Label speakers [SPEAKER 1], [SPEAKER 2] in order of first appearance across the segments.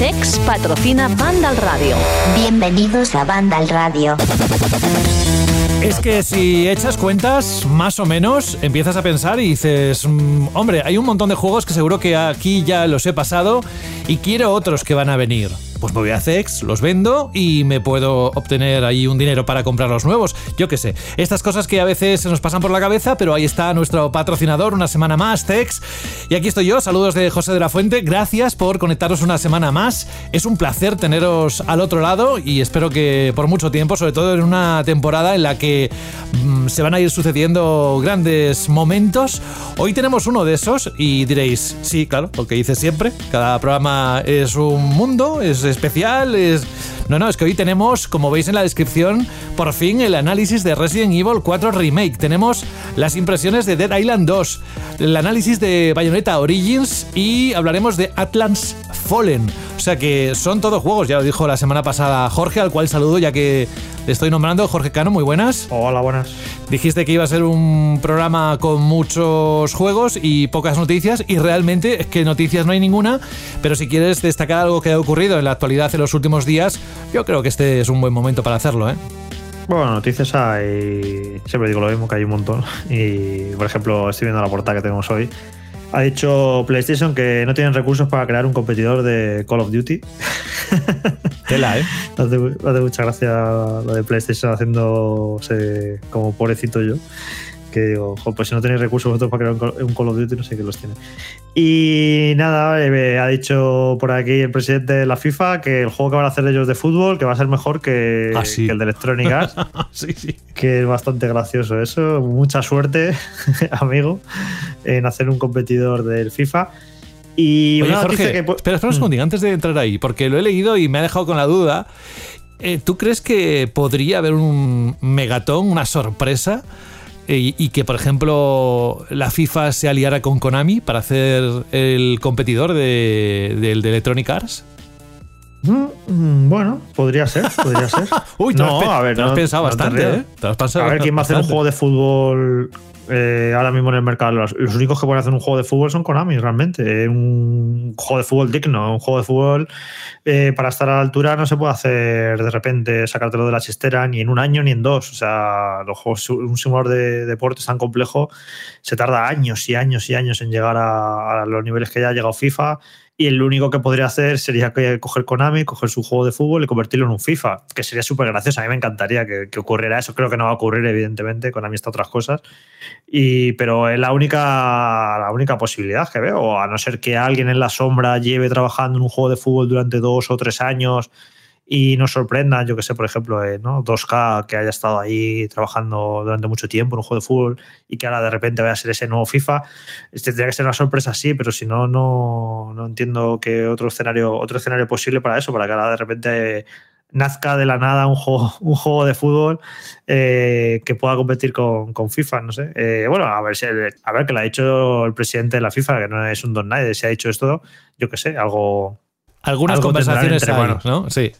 [SPEAKER 1] CEX patrocina Banda al Radio.
[SPEAKER 2] Bienvenidos a Banda al Radio.
[SPEAKER 3] Es que si echas cuentas, más o menos, empiezas a pensar y dices, mm, hombre, hay un montón de juegos que seguro que aquí ya los he pasado y quiero otros que van a venir pues me voy a CEX, los vendo y me puedo obtener ahí un dinero para comprar los nuevos. Yo qué sé. Estas cosas que a veces se nos pasan por la cabeza, pero ahí está nuestro patrocinador, una semana más, CEX. Y aquí estoy yo, saludos de José de la Fuente. Gracias por conectaros una semana más. Es un placer teneros al otro lado y espero que por mucho tiempo, sobre todo en una temporada en la que mm, se van a ir sucediendo grandes momentos. Hoy tenemos uno de esos y diréis, sí, claro, lo que dice siempre. Cada programa es un mundo, es especial. Es... No, no, es que hoy tenemos, como veis en la descripción, por fin el análisis de Resident Evil 4 Remake. Tenemos las impresiones de Dead Island 2, el análisis de Bayonetta Origins y hablaremos de Atlas Fallen. O sea que son todos juegos, ya lo dijo la semana pasada Jorge, al cual saludo ya que le estoy nombrando. Jorge Cano, muy buenas.
[SPEAKER 4] Hola, buenas.
[SPEAKER 3] Dijiste que iba a ser un programa con muchos juegos y pocas noticias y realmente es que noticias no hay ninguna, pero si quieres destacar algo que ha ocurrido en la actualidad en los últimos días, yo creo que este es un buen momento para hacerlo, ¿eh?
[SPEAKER 4] Bueno, noticias hay. Siempre digo lo mismo, que hay un montón. Y, por ejemplo, estoy viendo la portada que tenemos hoy ha dicho PlayStation que no tienen recursos para crear un competidor de Call of Duty.
[SPEAKER 3] Tela, ¿eh?
[SPEAKER 4] Me hace, mucha gracia lo de PlayStation haciéndose como pobrecito yo que digo, pues si no tenéis recursos vosotros para crear un Call of Duty, no sé qué los tiene. Y nada, eh, ha dicho por aquí el presidente de la FIFA que el juego que van a hacer ellos de fútbol, que va a ser mejor que,
[SPEAKER 3] ah,
[SPEAKER 4] el de Electronic Arts.
[SPEAKER 3] sí, sí.
[SPEAKER 4] Que es bastante gracioso eso. Mucha suerte, amigo, en hacer un competidor del FIFA. Y
[SPEAKER 3] Oye, Jorge, que... Espera, espera un mm. segundo, antes de entrar ahí, porque lo he leído y me ha dejado con la duda. Eh, ¿Tú crees que podría haber un megatón, una sorpresa? Y, que, por ejemplo, la FIFA se aliara con Konami para hacer el competidor de, del de Electronic Arts?
[SPEAKER 4] Mm, bueno, podría ser, podría ser.
[SPEAKER 3] Uy, no, a ver, te has pensado bastante, ¿eh?
[SPEAKER 4] a ver, ¿quién va a hacer un juego de fútbol eh, ahora mismo en el mercado. Los, únicos que pueden hacer un juego de fútbol son Konami, realmente. Un juego de fútbol digno, un juego de fútbol eh, para estar a la altura no se puede hacer de repente sacártelo de la chistera ni en un año ni en dos. O sea, los juegos, un simulador de deportes tan complejo se tarda años y años y años en llegar a, a los niveles que ya ha llegado FIFA y el único que podría hacer sería coger Konami, coger su juego de fútbol y convertirlo en un FIFA, que sería súper gracioso. A mí me encantaría que, ocurriera eso. Creo que no va a ocurrir, evidentemente. Konami está otras cosas. Y, pero es la única, la única posibilidad que veo. A no ser que alguien en la sombra lleve trabajando en un juego de fútbol durante dos o tres años y nos sorprenda, yo que sé, por ejemplo, eh, ¿no? 2K que haya estado ahí trabajando durante mucho tiempo en un juego de fútbol y que ahora de repente vaya a ser ese nuevo FIFA. Este tendría que ser una sorpresa, sí, pero si no, no, no entiendo que otro escenario, otro escenario posible para eso, para que ahora de repente nazca de la nada un juego, un juego de fútbol eh, que pueda competir con, con FIFA, no sé. Eh, bueno, a ver, si, a ver que lo ha dicho el presidente de la FIFA, que no es un don nadie, si ha dicho esto, yo que sé, algo
[SPEAKER 3] algunas conversaciones hay, ¿no? Sí.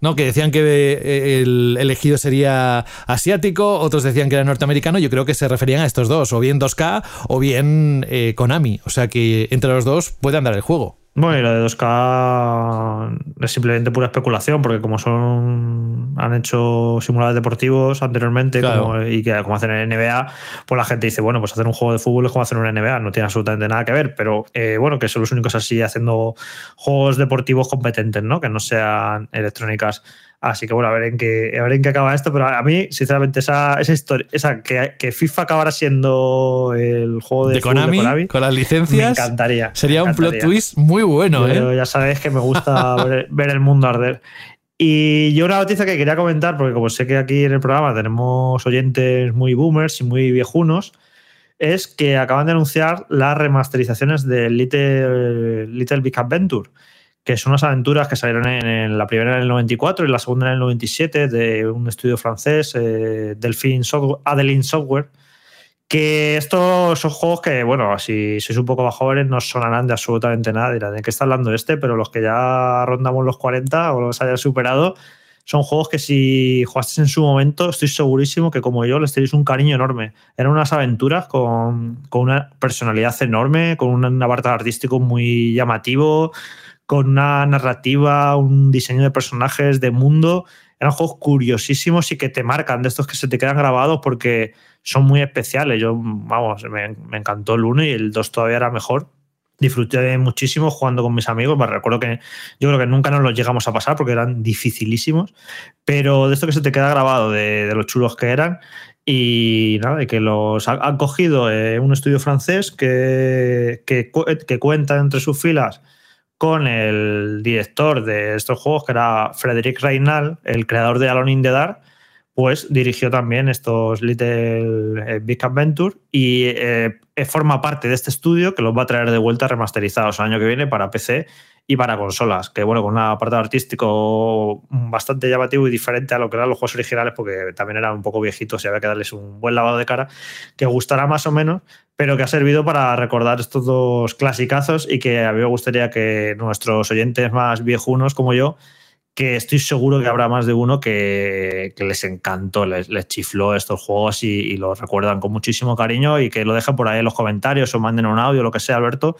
[SPEAKER 3] No, que decían que eh, el elegido sería asiático, otros decían que era norteamericano. Yo creo que se referían a estos dos, o bien 2K o bien eh, Konami. O sea que entre los dos puede andar el juego.
[SPEAKER 4] Bueno, y lo de 2K es simplemente pura especulación, porque como son han hecho simuladores deportivos anteriormente y que como hacen en NBA, pues la gente dice, bueno, pues hacer un juego de fútbol es como hacer un NBA, no tiene absolutamente nada que ver, pero eh, bueno, que son los únicos así haciendo juegos deportivos competentes, ¿no? Que no sean electrónicas. Así que bueno, a ver en qué, a ver en qué acaba esto. Pero a mí, sinceramente, esa, esa historia, esa que, que FIFA acabara siendo el juego de,
[SPEAKER 3] Konami, con las licencias.
[SPEAKER 4] Me encantaría.
[SPEAKER 3] Sería un plot twist muy bueno, ¿eh?
[SPEAKER 4] Ya sabes que me gusta ver, el mundo arder. Y yo una noticia que quería comentar, porque como sé que aquí en el programa tenemos oyentes muy boomers y muy viejunos, es que acaban de anunciar las remasterizaciones de Little, Little Big Adventure que son unas aventuras que salieron en, la primera en el 94 y la segunda en el 97 de un estudio francés, eh, Delphine Software, Adeline Software, que estos son juegos que, bueno, si sois un poco más jóvenes no sonarán de absolutamente nada, dirán, ¿de qué está hablando este? Pero los que ya rondamos los 40 o los hayan superado, son juegos que si jugasteis en su momento, estoy segurísimo que como yo les tenéis un cariño enorme. Eran unas aventuras con, con una personalidad enorme, con un apartado artístico muy llamativo, con una narrativa, un diseño de personajes, de mundo. Eran juegos curiosísimos y que te marcan, de estos que se te quedan grabados porque son muy especiales. Yo, vamos, me, encantó el 1 y el 2 todavía era mejor. Disfruté muchísimo jugando con mis amigos. Me recuerdo que yo creo que nunca nos los llegamos a pasar porque eran dificilísimos. Pero de esto que se te queda grabado, de, los chulos que eran. Y nada, de que los han cogido eh, un estudio francés que, que, que cuenta entre sus filas con el director de estos juegos, que era Frederick Reynal, el creador de Alone in the Dark, pues dirigió también estos Little eh, Big Adventure y eh, forma parte de este estudio que los va a traer de vuelta remasterizados el año que viene para PC y para consolas, que bueno, con un apartado artístico bastante llamativo y diferente a lo que eran los juegos originales, porque también eran un poco viejitos y había que darles un buen lavado de cara, que gustará más o menos, pero que ha servido para recordar estos dos clasicazos y que a mí me gustaría que nuestros oyentes más viejunos como yo que estoy seguro que habrá más de uno que, les encantó, les, chifló estos juegos y, los recuerdan con muchísimo cariño y que lo dejen por ahí en los comentarios o manden un audio, lo que sea, Alberto,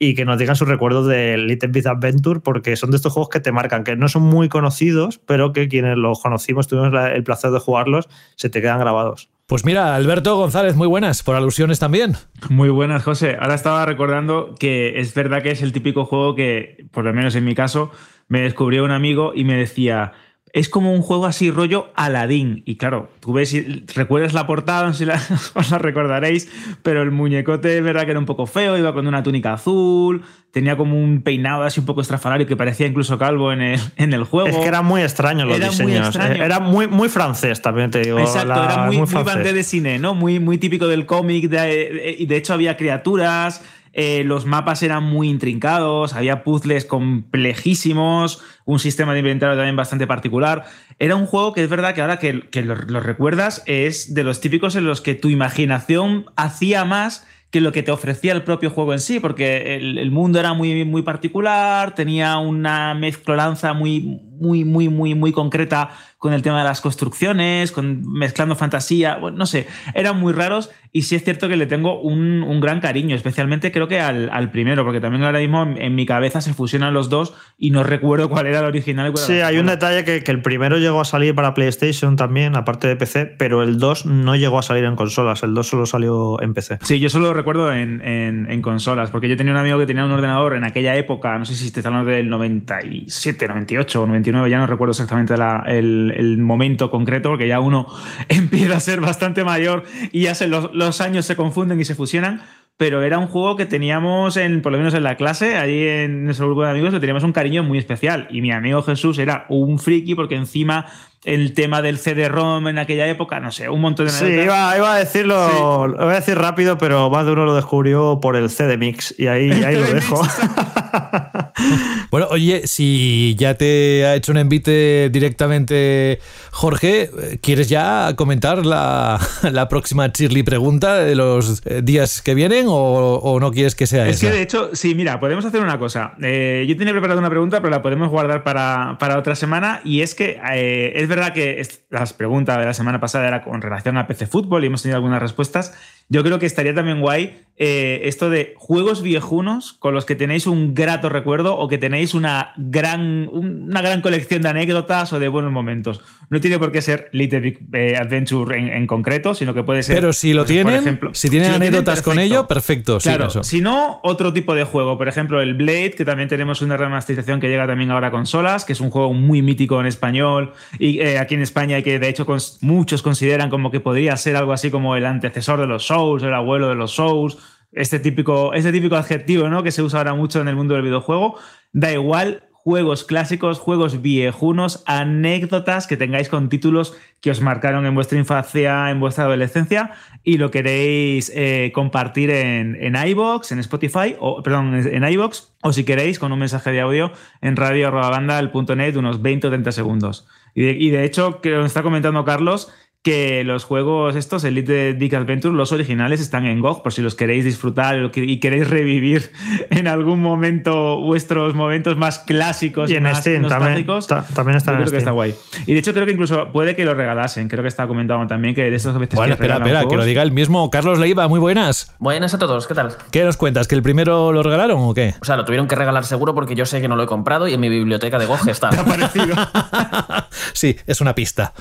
[SPEAKER 4] y que nos digan sus recuerdos de Little Bit Adventure, porque son de estos juegos que te marcan, que no son muy conocidos, pero que quienes los conocimos, tuvimos el placer de jugarlos, se te quedan grabados.
[SPEAKER 3] Pues mira, Alberto González, muy buenas, por alusiones también.
[SPEAKER 5] Muy buenas, José. Ahora estaba recordando que es verdad que es el típico juego que, por lo menos en mi caso, me descubrió un amigo y me decía, es como un juego así rollo Aladdin. Y claro, tú ves, recuerdas la portada, no sé si la, os la recordaréis, pero el muñecote es verdad que era un poco feo, iba con una túnica azul, tenía como un peinado así un poco estrafalario que parecía incluso calvo en el, en el juego.
[SPEAKER 4] Es que era muy extraño los diseños. Eh, era muy, muy francés también, te digo.
[SPEAKER 5] Exacto, era muy, muy, de cine, ¿no? Muy, muy típico del cómic. De, y de hecho había criaturas eh, los mapas eran muy intrincados, había puzzles complejísimos, un sistema de inventario también bastante particular. Era un juego que es verdad que ahora que, lo, recuerdas es de los típicos en los que tu imaginación hacía más que lo que te ofrecía el propio juego en sí, porque el, mundo era muy, muy particular, tenía una mezclolanza muy, muy, muy, muy, muy concreta con el tema de las construcciones, con, mezclando fantasía, bueno, no sé, eran muy raros y sí es cierto que le tengo un, gran cariño, especialmente creo que al, primero, porque también ahora mismo en, mi cabeza se fusionan los dos y no recuerdo cuál era el original.
[SPEAKER 4] sí, hay un detalle que, el primero llegó a salir para PlayStation también, aparte de PC, pero el 2 no llegó a salir en consolas, el 2 solo salió en PC.
[SPEAKER 5] Sí, yo solo lo recuerdo en, en, consolas, porque yo tenía un amigo que tenía un ordenador en aquella época, no sé si te hablando del 97, 98 o 99, ya no recuerdo exactamente el, el momento concreto, porque ya uno empieza a ser bastante mayor y ya se los los años se confunden y se fusionan, pero era un juego que teníamos, en, por lo menos en la clase, allí en nuestro grupo de amigos, le teníamos un cariño muy especial. Y mi amigo Jesús era un friki porque encima el tema del CD-ROM en aquella época, no sé, un montón de...
[SPEAKER 4] Sí, iba, a decirlo, lo voy a decir rápido, pero más de uno lo descubrió por el CD Mix y ahí, ahí lo dejo.
[SPEAKER 3] bueno, oye, si ya te ha hecho un envite directamente Jorge, ¿quieres ya comentar la, próxima Chirly pregunta de los eh, días que vienen o, no quieres que sea
[SPEAKER 5] es esa? Es que de hecho, sí, mira, podemos hacer una cosa. Eh, yo tenía preparado una pregunta, pero la podemos guardar para, otra semana y es que eh, es verdad verdad que las preguntas de la semana pasada era con relación a PC Fútbol y hemos tenido algunas respuestas. Yo creo que estaría también guay eh, esto de juegos viejunos con los que tenéis un grato recuerdo o que tenéis una gran, una gran colección de anécdotas o de buenos momentos. No tiene por qué ser Little Big eh, Adventure en, concreto, sino que puede ser.
[SPEAKER 3] Pero si lo pues, tienen, si tienen anécdotas con ello, perfecto.
[SPEAKER 5] Claro, si no, otro tipo de juego. Por ejemplo, el Blade, que también tenemos una remasterización que llega también ahora a consolas, que es un juego muy mítico en español y eh, aquí en España y que de hecho muchos consideran como que podría ser algo así como el antecesor de los El abuelo de los Souls este típico, este típico adjetivo ¿no? que se usa ahora mucho en el mundo del videojuego. Da igual, juegos clásicos, juegos viejunos, anécdotas que tengáis con títulos que os marcaron en vuestra infancia, en vuestra adolescencia y lo queréis eh, compartir en, en iBox, en Spotify, o perdón, en iBox, o si queréis con un mensaje de audio en radio.banda.net unos 20 o 30 segundos. Y de, y de hecho, que nos está comentando Carlos, que los juegos estos, Elite Dick Adventure, los originales están en GOG, por si los queréis disfrutar y queréis revivir en algún momento vuestros momentos más clásicos
[SPEAKER 4] y en
[SPEAKER 5] más
[SPEAKER 4] Steam también, también está en
[SPEAKER 5] creo que está guay. Y de hecho creo que incluso puede que lo regalasen, creo que está comentado también que de estos veces
[SPEAKER 3] Bueno, espera, espera, que lo diga el mismo Carlos Leiva, muy buenas.
[SPEAKER 6] Buenas a todos, ¿qué tal?
[SPEAKER 3] ¿Qué nos cuentas? ¿Que el primero lo regalaron o qué?
[SPEAKER 6] O sea, lo tuvieron que regalar seguro porque yo sé que no lo he comprado y en mi biblioteca de GOG está.
[SPEAKER 3] sí, es una pista.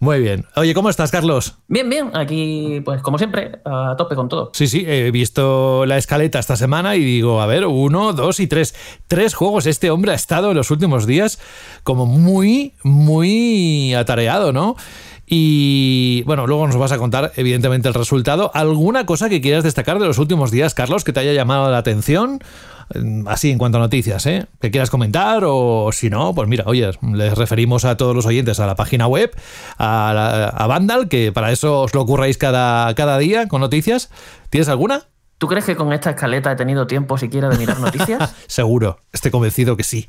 [SPEAKER 3] Muy bien. Oye, ¿cómo estás, Carlos?
[SPEAKER 6] Bien, bien, aquí, pues como siempre, a tope con todo.
[SPEAKER 3] Sí, sí, he visto la escaleta esta semana y digo, a ver, uno, dos y tres. Tres juegos. Este hombre ha estado en los últimos días como muy, muy atareado, ¿no? Y bueno, luego nos vas a contar, evidentemente, el resultado. ¿Alguna cosa que quieras destacar de los últimos días, Carlos, que te haya llamado la atención? Así en cuanto a noticias, ¿eh? Que quieras comentar o si no, pues mira, oye, les referimos a todos los oyentes a la página web, a, a Vandal, que para eso os lo ocurráis cada, cada día con noticias. ¿Tienes alguna?
[SPEAKER 6] ¿Tú crees que con esta escaleta he tenido tiempo siquiera de mirar noticias?
[SPEAKER 3] seguro, estoy convencido que sí.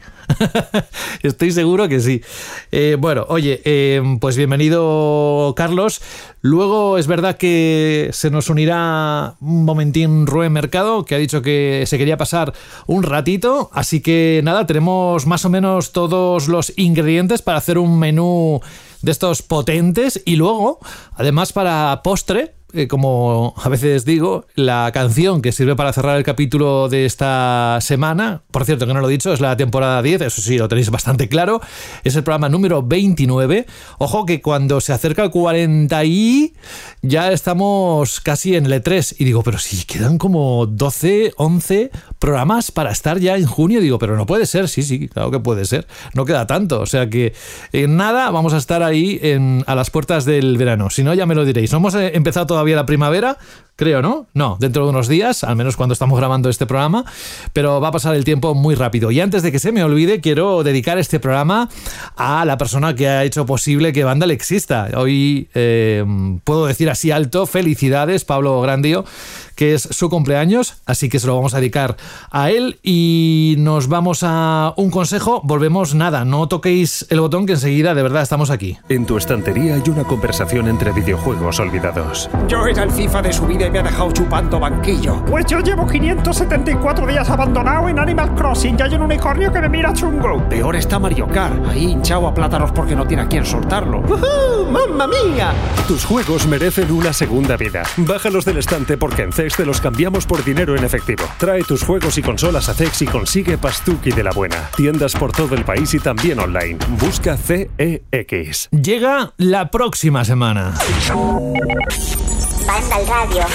[SPEAKER 3] estoy seguro que sí. Eh, bueno, oye, eh, pues bienvenido Carlos. Luego es verdad que se nos unirá un momentín Rubén Mercado, que ha dicho que se quería pasar un ratito. Así que nada, tenemos más o menos todos los ingredientes para hacer un menú de estos potentes. Y luego, además para postre, eh, como a veces digo, la canción que sirve para cerrar el capítulo de esta semana, por cierto que no lo he dicho, es la temporada 10, eso sí, lo tenéis bastante claro, es el programa número 29. Ojo que cuando se acerca el 40 y ya estamos casi en el E3 y digo, pero si quedan como 12, 11 programas para estar ya en junio, digo, pero no puede ser, sí, sí, claro que puede ser, no queda tanto, o sea que en nada vamos a estar ahí en, a las puertas del verano, si no ya me lo diréis, no hemos eh, empezado todavía todavía la primavera, creo, ¿no? No, dentro de unos días, al menos cuando estamos grabando este programa, pero va a pasar el tiempo muy rápido. Y antes de que se me olvide, quiero dedicar este programa a la persona que ha hecho posible que Vandal exista. Hoy eh, puedo decir así alto, felicidades, Pablo Grandio, que es su cumpleaños, así que se lo vamos a dedicar a él y nos vamos a un consejo, volvemos nada, no toquéis el botón que enseguida de verdad estamos aquí.
[SPEAKER 7] En tu estantería hay una conversación entre videojuegos olvidados.
[SPEAKER 8] Yo era el FIFA de su vida y me ha dejado chupando banquillo.
[SPEAKER 9] Pues yo llevo 574 días abandonado en Animal Crossing y hay un unicornio que me mira chungo.
[SPEAKER 8] Peor está Mario Kart, ahí hinchado a plátanos porque no tiene a quien soltarlo.
[SPEAKER 9] ¡Uh, ¡Mamma mía!
[SPEAKER 7] Tus juegos merecen una segunda vida. Bájalos del estante porque en CEX te los cambiamos por dinero en efectivo. Trae tus juegos y consolas a CEX y consigue Pastuki de la buena. Tiendas por todo el país y también online. Busca CEX.
[SPEAKER 3] Llega la próxima semana.
[SPEAKER 2] Banda al radio.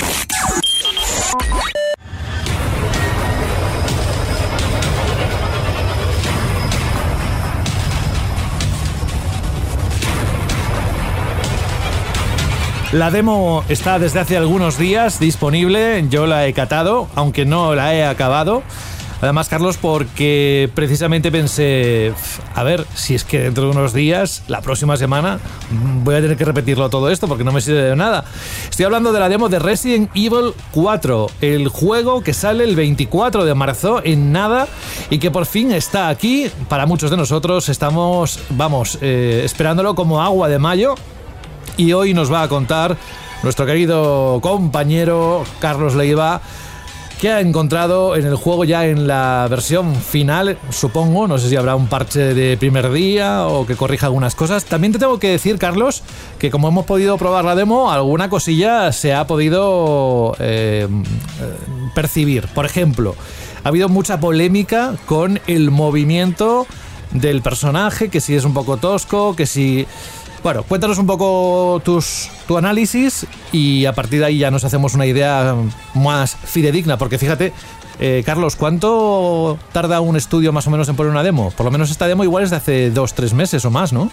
[SPEAKER 3] La demo está desde hace algunos días disponible, yo la he catado, aunque no la he acabado. Además, Carlos, porque precisamente pensé, a ver, si es que dentro de unos días, la próxima semana, voy a tener que repetirlo todo esto porque no me sirve de nada. Estoy hablando de la demo de Resident Evil 4, el juego que sale el 24 de marzo en nada y que por fin está aquí. Para muchos de nosotros estamos, vamos, eh, esperándolo como agua de mayo y hoy nos va a contar nuestro querido compañero Carlos Leiva que ha encontrado en el juego ya en la versión final, supongo, no sé si habrá un parche de primer día o que corrija algunas cosas. También te tengo que decir, Carlos, que como hemos podido probar la demo, alguna cosilla se ha podido eh, percibir. Por ejemplo, ha habido mucha polémica con el movimiento del personaje, que si es un poco tosco, que si bueno, cuéntanos un poco tus, tu análisis y a partir de ahí ya nos hacemos una idea más fidedigna, porque fíjate, eh, Carlos, ¿cuánto tarda un estudio más o menos en poner una demo? Por lo menos esta demo igual es de hace dos, tres meses o más, ¿no?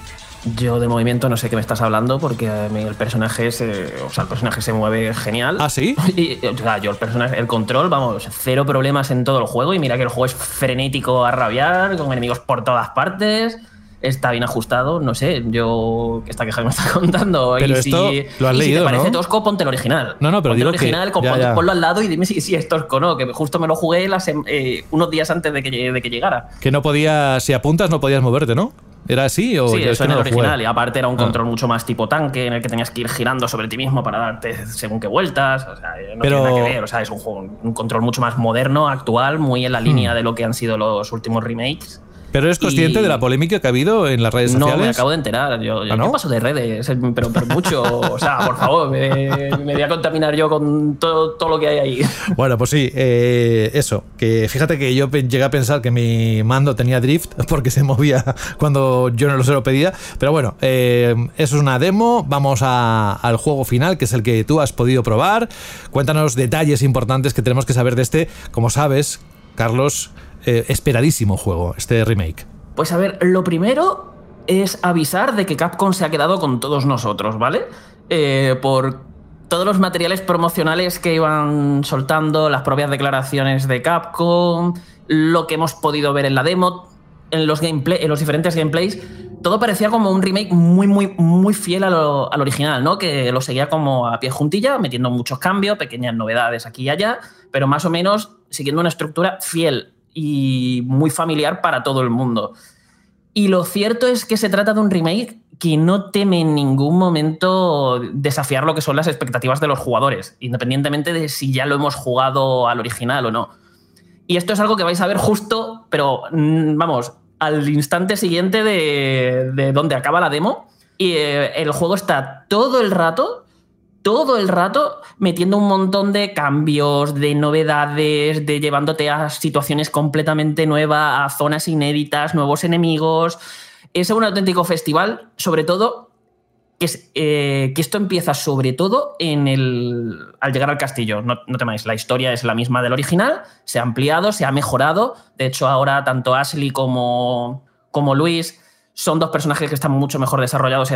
[SPEAKER 6] Yo de movimiento no sé qué me estás hablando porque el personaje se, o sea, el personaje se mueve genial.
[SPEAKER 3] ¿Ah, sí?
[SPEAKER 6] Y, o sea, yo el personaje, el control, vamos, cero problemas en todo el juego y mira que el juego es frenético a rabiar, con enemigos por todas partes está bien ajustado, no sé, yo esta queja que me está contando.
[SPEAKER 3] Pero esto lo has leído,
[SPEAKER 6] si te parece tosco, ponte el original.
[SPEAKER 3] No, no, pero
[SPEAKER 6] ponte
[SPEAKER 3] digo
[SPEAKER 6] el original,
[SPEAKER 3] que,
[SPEAKER 6] ponlo al lado y dime si, si, es tosco o no, que justo me lo jugué eh, unos días antes de que, de que llegara.
[SPEAKER 3] Que no podías, si apuntas no podías moverte, ¿no? ¿Era así? O
[SPEAKER 6] sí, eso en el original. Y aparte era un ah. control mucho más tipo tanque, en el que tenías que ir girando sobre ti mismo para darte según qué vueltas. O sea, no tiene nada que ver. O sea, es un, juego, un control mucho más moderno, actual, muy en la línea hmm. de lo que han sido los últimos remakes.
[SPEAKER 3] ¿Pero eres consciente de la polémica que ha habido en las redes sociales?
[SPEAKER 6] No, me acabo de enterar. Yo, ¿Ah, paso de redes, pero, pero mucho. o sea, por favor, me, voy a contaminar yo con todo, todo, lo que hay ahí.
[SPEAKER 3] Bueno, pues sí, eh, eso. Que fíjate que yo llegué a pensar que mi mando tenía drift porque se movía cuando yo no lo se lo pedía. Pero bueno, eh, eso es una demo. Vamos al juego final, que es el que tú has podido probar. Cuéntanos detalles importantes que tenemos que saber de este. Como sabes, Carlos, eh, esperadísimo juego, este remake?
[SPEAKER 6] Pues a ver, lo primero es avisar de que Capcom se ha quedado con todos nosotros, ¿vale? Eh, por todos los materiales promocionales que iban soltando, las propias declaraciones de Capcom, lo que hemos podido ver en la demo, en los, gameplay, en los diferentes gameplays, todo parecía como un remake muy, muy, muy fiel al original, ¿no? Que lo seguía como a pie juntilla, metiendo muchos cambios, pequeñas novedades aquí y allá, pero más o menos siguiendo una estructura fiel y muy familiar para todo el mundo. Y lo cierto es que se trata de un remake que no teme en ningún momento desafiar lo que son las expectativas de los jugadores, independientemente de si ya lo hemos jugado al original o no. Y esto es algo que vais a ver justo, pero mm, vamos, al instante siguiente de, de donde acaba la demo. Y eh, el juego está todo el rato todo el rato metiendo un montón de cambios, de novedades, de llevándote a situaciones completamente nuevas, a zonas inéditas, nuevos enemigos. Es un auténtico festival, sobre todo que, eh, que esto empieza sobre todo en el, al llegar al castillo. No, no temáis, la historia es la misma del original, se ha ampliado, se ha mejorado. De hecho, ahora tanto Ashley como, como Luis son dos personajes que están mucho mejor desarrollados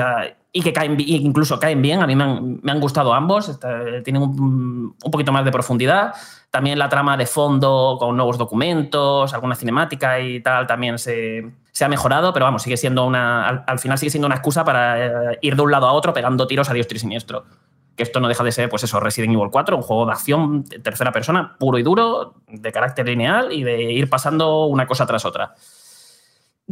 [SPEAKER 6] y que caen, incluso caen bien. A mí me han, gustado ambos, tienen un, poquito más de profundidad. También la trama de fondo con nuevos documentos, alguna cinemática y tal, también se, ha mejorado, pero vamos, sigue siendo una. Al, final sigue siendo una excusa para eh, ir de un lado a otro pegando tiros a dios y siniestro. Que esto no deja de ser, pues eso, Resident Evil 4, un juego de acción tercera persona, puro y duro, de carácter lineal y de ir pasando una cosa tras otra.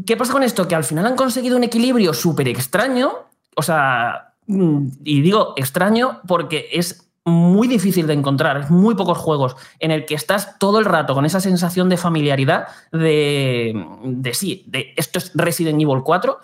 [SPEAKER 6] ¿Qué pasa con esto? Que al final han conseguido un equilibrio súper extraño. O sea, mm, y digo extraño porque es muy difícil de encontrar, es muy pocos juegos en el que estás todo el rato con esa sensación de familiaridad de, sí, de esto es Resident Evil 4,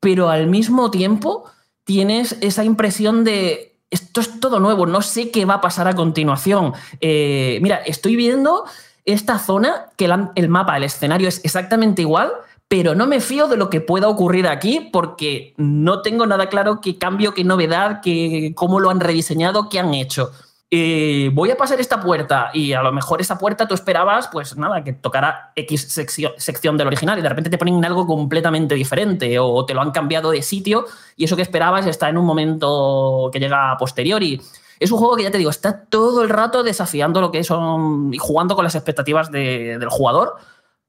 [SPEAKER 6] pero al mismo tiempo tienes esa impresión de esto es todo nuevo, no sé qué va a pasar a continuación. Eh, mira, estoy viendo esta zona que el mapa, el escenario es exactamente igual, pero no me fío de lo que pueda ocurrir aquí porque no tengo nada claro qué cambio, qué novedad, qué, cómo lo han rediseñado, qué han hecho. Eh, voy a pasar esta puerta y a lo mejor esa puerta tú esperabas, pues nada, que tocara X sección, del original y de repente te ponen algo completamente diferente o te lo han cambiado de sitio y eso que esperabas está en un momento que llega a posteriori. Es un juego que ya te digo, está todo el rato desafiando lo que son y jugando con las expectativas del jugador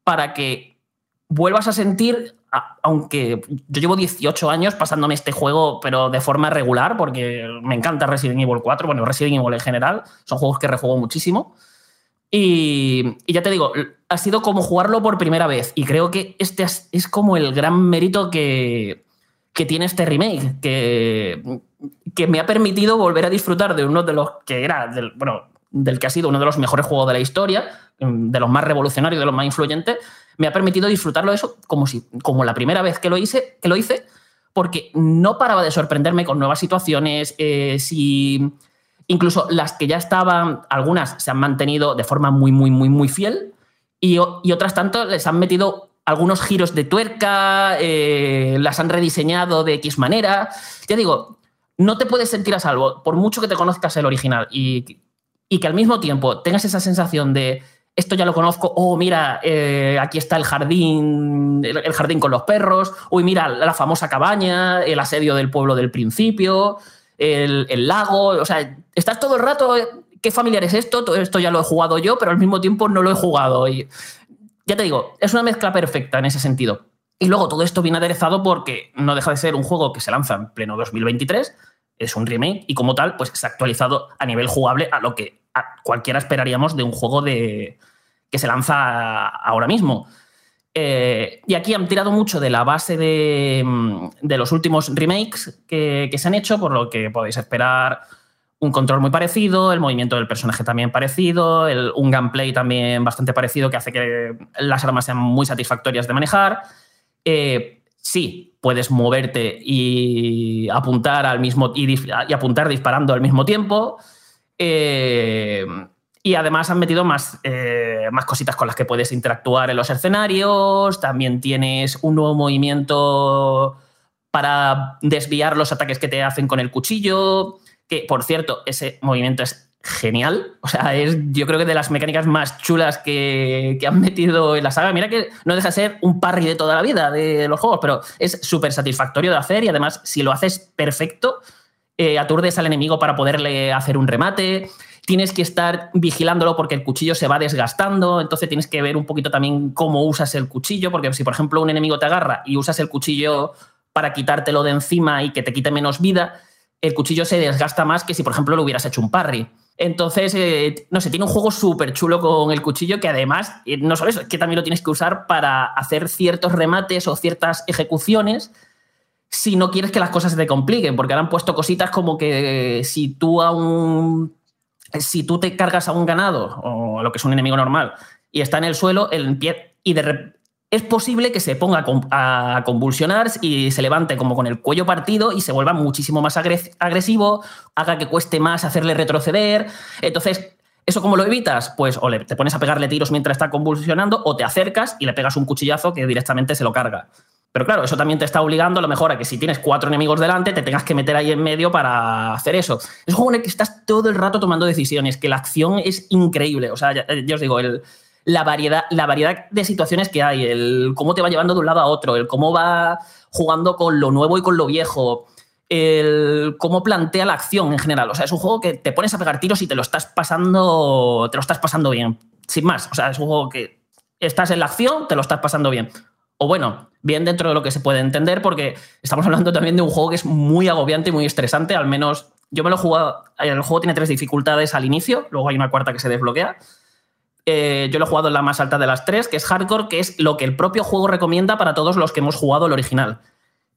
[SPEAKER 6] para que vuelvas a sentir, aunque yo llevo 18 años pasándome este juego, pero de forma regular, porque me encanta Resident Evil 4, bueno, Resident Evil en general, son juegos que rejuego muchísimo. Y, ya te digo, ha sido como jugarlo por primera vez. Y creo que este es como el gran mérito que, que tiene este remake, que, que me ha permitido volver a disfrutar de uno de los que era, del, bueno, del que ha sido uno de los mejores juegos de la historia, de los más revolucionarios, de los más influyentes, me ha permitido disfrutarlo eso como, si, como la primera vez que lo hice, que lo hice porque no paraba de sorprenderme con nuevas situaciones, eh, si incluso las que ya estaban, algunas se han mantenido de forma muy, muy, muy, muy fiel y, otras tanto les han metido algunos giros de tuerca, eh, las han rediseñado de X manera. Ya digo, no te puedes sentir a salvo, por mucho que te conozcas el original y, y que al mismo tiempo tengas esa sensación de esto ya lo conozco, oh, mira, eh, aquí está el jardín, el, jardín con los perros, uy, mira, la famosa cabaña, el asedio del pueblo del principio, el, lago, o sea, estás todo el rato, ¿qué familiar es esto? Todo esto ya lo he jugado yo, pero al mismo tiempo no lo he jugado. Y ya te digo, es una mezcla perfecta en ese sentido. Y luego todo esto viene aderezado porque no deja de ser un juego que se lanza en pleno 2023, es un remake y como tal, pues se ha actualizado a nivel jugable a lo que cualquiera esperaríamos de un juego de, que se lanza ahora mismo. Eh, y aquí han tirado mucho de la base de, los últimos remakes que, se han hecho, por lo que podéis esperar un control muy parecido, el movimiento del personaje también parecido, un gameplay también bastante parecido que hace que las armas sean muy satisfactorias de manejar. Eh, sí, puedes moverte y apuntar al mismo y, apuntar disparando al mismo tiempo. Eh, y además han metido más, eh, más cositas con las que puedes interactuar en los escenarios. También tienes un nuevo movimiento para desviar los ataques que te hacen con el cuchillo. Que, por cierto, ese movimiento es genial. O sea, es yo creo que de las mecánicas más chulas que, han metido en la saga. Mira que no deja de ser un parry de toda la vida de los juegos, pero es súper satisfactorio de hacer y además, si lo haces perfecto, eh, aturdes al enemigo para poderle hacer un remate tienes que estar vigilándolo porque el cuchillo se va desgastando, entonces tienes que ver un poquito también cómo usas el cuchillo, porque si por ejemplo un enemigo te agarra y usas el cuchillo para quitártelo de encima y que te quite menos vida, el cuchillo se desgasta más que si por ejemplo lo hubieras hecho un parry. Entonces, eh, no sé, tiene un juego súper chulo con el cuchillo que además, eh, no solo eso, es que también lo tienes que usar para hacer ciertos remates o ciertas ejecuciones si no quieres que las cosas se te compliquen, porque ahora han puesto cositas como que si tú a un si tú te cargas a un ganado o lo que es un enemigo normal y está en el suelo, el pie y de es posible que se ponga a convulsionar y se levante como con el cuello partido y se vuelva muchísimo más agresivo, haga que cueste más hacerle retroceder. Entonces, ¿eso cómo lo evitas? Pues o le, te pones a pegarle tiros mientras está convulsionando o te acercas y le pegas un cuchillazo que directamente se lo carga. Pero claro, eso también te está obligando a lo mejor a que si tienes cuatro enemigos delante, te tengas que meter ahí en medio para hacer eso. Es un juego en el que estás todo el rato tomando decisiones, que la acción es increíble. O sea, ya, os digo, la, variedad, la variedad de situaciones que hay, el cómo te va llevando de un lado a otro, el cómo va jugando con lo nuevo y con lo viejo, el cómo plantea la acción en general. O sea, es un juego que te pones a pegar tiros y te lo estás pasando, te lo estás pasando bien. Sin más. O sea, es un juego que estás en la acción, te lo estás pasando bien. O bueno, bien dentro de lo que se puede entender, porque estamos hablando también de un juego que es muy agobiante y muy estresante, al menos yo me lo he jugado, el juego tiene tres dificultades al inicio, luego hay una cuarta que se desbloquea. Eh, yo lo he jugado en la más alta de las tres, que es hardcore, que es lo que el propio juego recomienda para todos los que hemos jugado el original.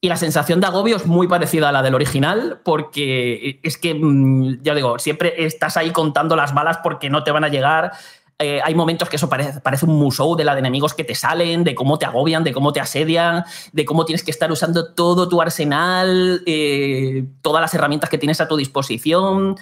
[SPEAKER 6] Y la sensación de agobio es muy parecida a la del original, porque es que, mm, ya digo, siempre estás ahí contando las balas porque no te van a llegar. Eh, hay momentos que eso parece, un musou de la de enemigos que te salen, de cómo te agobian, de cómo te asedian, de cómo tienes que estar usando todo tu arsenal, eh, todas las herramientas que tienes a tu disposición.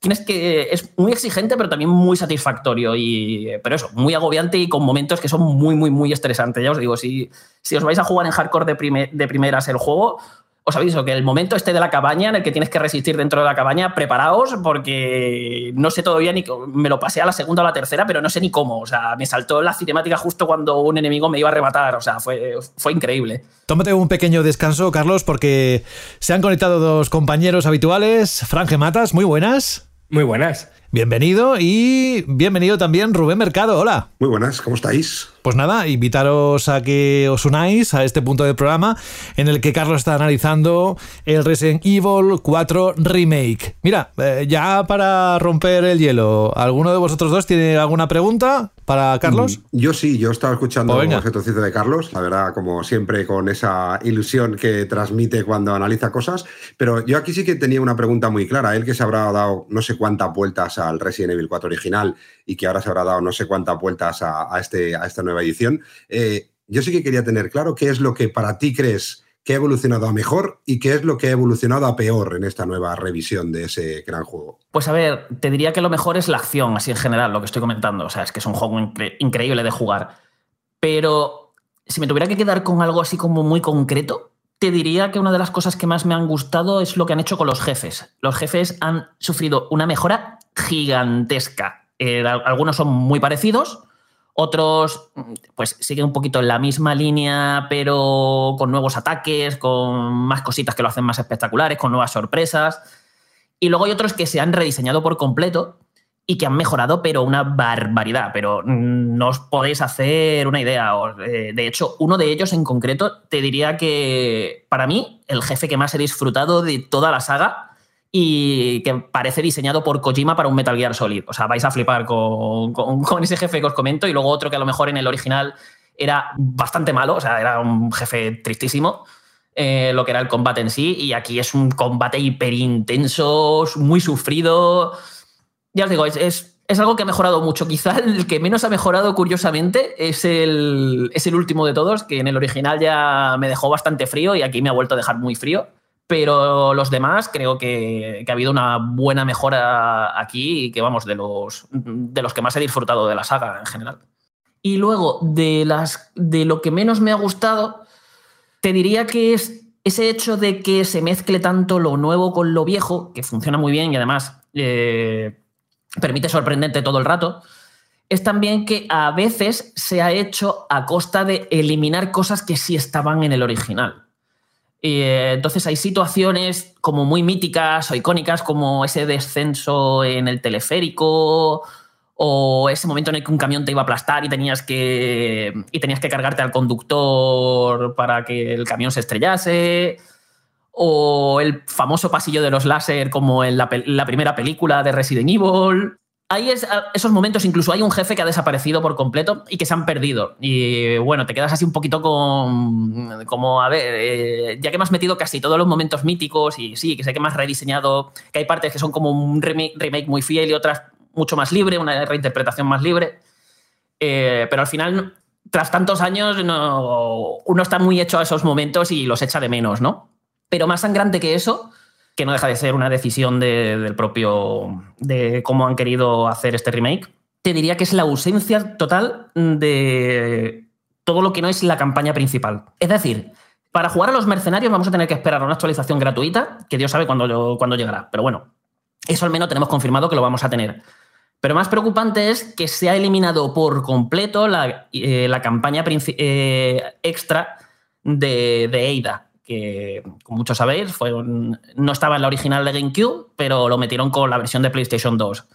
[SPEAKER 6] Tienes que. Es muy exigente, pero también muy satisfactorio. Y, pero eso, muy agobiante y con momentos que son muy, muy, muy estresantes. Ya os digo, si, si os vais a jugar en hardcore de, de primeras el juego, os aviso que el momento este de la cabaña en el que tienes que resistir dentro de la cabaña, preparaos porque no sé todavía ni me lo pasé a la segunda o la tercera, pero no sé ni cómo. O sea, me saltó la cinemática justo cuando un enemigo me iba a arrebatar. O sea, fue, fue increíble.
[SPEAKER 3] Tómate un pequeño descanso, Carlos, porque se han conectado dos compañeros habituales. Franje Matas, muy buenas.
[SPEAKER 10] Muy buenas.
[SPEAKER 3] Bienvenido y bienvenido también Rubén Mercado. Hola.
[SPEAKER 11] Muy buenas, ¿cómo estáis?
[SPEAKER 3] Pues nada, invitaros a que os unáis a este punto del programa en el que Carlos está analizando el Resident Evil 4 Remake. Mira, eh, ya para romper el hielo, ¿alguno de vosotros dos tiene alguna pregunta para Carlos?
[SPEAKER 11] Mm, yo sí, yo estaba escuchando pues el retrocito de Carlos, la verdad, como siempre, con esa ilusión que transmite cuando analiza cosas. Pero yo aquí sí que tenía una pregunta muy clara. Él que se habrá dado no sé cuántas vueltas al Resident Evil 4 original y que ahora se habrá dado no sé cuántas vueltas a, este, a esta nueva edición. Eh, yo sí que quería tener claro qué es lo que para ti crees que ha evolucionado a mejor y qué es lo que ha evolucionado a peor en esta nueva revisión de ese gran juego.
[SPEAKER 6] Pues a ver, te diría que lo mejor es la acción, así en general, lo que estoy comentando. O sea, es que es un juego increíble de jugar. Pero si me tuviera que quedar con algo así como muy concreto, te diría que una de las cosas que más me han gustado es lo que han hecho con los jefes. Los jefes han sufrido una mejora gigantesca. Eh, algunos son muy parecidos, Otros, pues siguen un poquito en la misma línea, pero con nuevos ataques, con más cositas que lo hacen más espectaculares, con nuevas sorpresas. Y luego hay otros que se han rediseñado por completo y que han mejorado, pero una barbaridad. Pero no os podéis hacer una idea. Eh, de hecho, uno de ellos en concreto, te diría que para mí, el jefe que más he disfrutado de toda la saga y que parece diseñado por Kojima para un Metal Gear Solid. O sea, vais a flipar con, ese jefe que os comento y luego otro que a lo mejor en el original era bastante malo, o sea, era un jefe tristísimo. Eh, lo que era el combate en sí, y aquí es un combate hiper intenso, muy sufrido. Ya os digo, es, es, algo que ha mejorado mucho. Quizá el que menos ha mejorado, curiosamente, es el, es el último de todos, que en el original ya me dejó bastante frío y aquí me ha vuelto a dejar muy frío. Pero los demás creo que, ha habido una buena mejora aquí y que vamos, de los, de los que más he disfrutado de la saga en general. Y luego, de, las, de lo que menos me ha gustado, te diría que es ese hecho de que se mezcle tanto lo nuevo con lo viejo, que funciona muy bien y además eh, permite sorprenderte todo el rato, es también que a veces se ha hecho a costa de eliminar cosas que sí estaban en el original. Eh, entonces hay situaciones como muy míticas o icónicas como ese descenso en el teleférico o ese momento en el que un camión te iba a aplastar y tenías que, y tenías que cargarte al conductor para que el camión se estrellase o el famoso pasillo de los láser como en la, la primera película de Resident Evil hay esos momentos, incluso hay un jefe que ha desaparecido por completo y que se han perdido. Y bueno, te quedas así un poquito con. Como, a ver, eh, ya que me has metido casi todos los momentos míticos y sí, que sé que me has rediseñado, que hay partes que son como un remake, muy fiel y otras mucho más libre, una reinterpretación más libre. Eh, pero al final, tras tantos años, uno está muy hecho a esos momentos y los echa de menos, ¿no? Pero más sangrante que eso que no deja de ser una decisión del propio, de cómo han querido hacer este remake, te diría que es la ausencia total de todo lo que no es la campaña principal. Es decir, para jugar a los mercenarios vamos a tener que esperar a una actualización gratuita, que Dios sabe cuándo, llegará. Pero bueno, eso al menos tenemos confirmado que lo vamos a tener. Pero más preocupante es que se ha eliminado por completo la, eh, campaña eh, extra de, de Eida que como muchos sabéis, fue no estaba en la original de GameCube, pero lo metieron con la versión de PlayStation 2.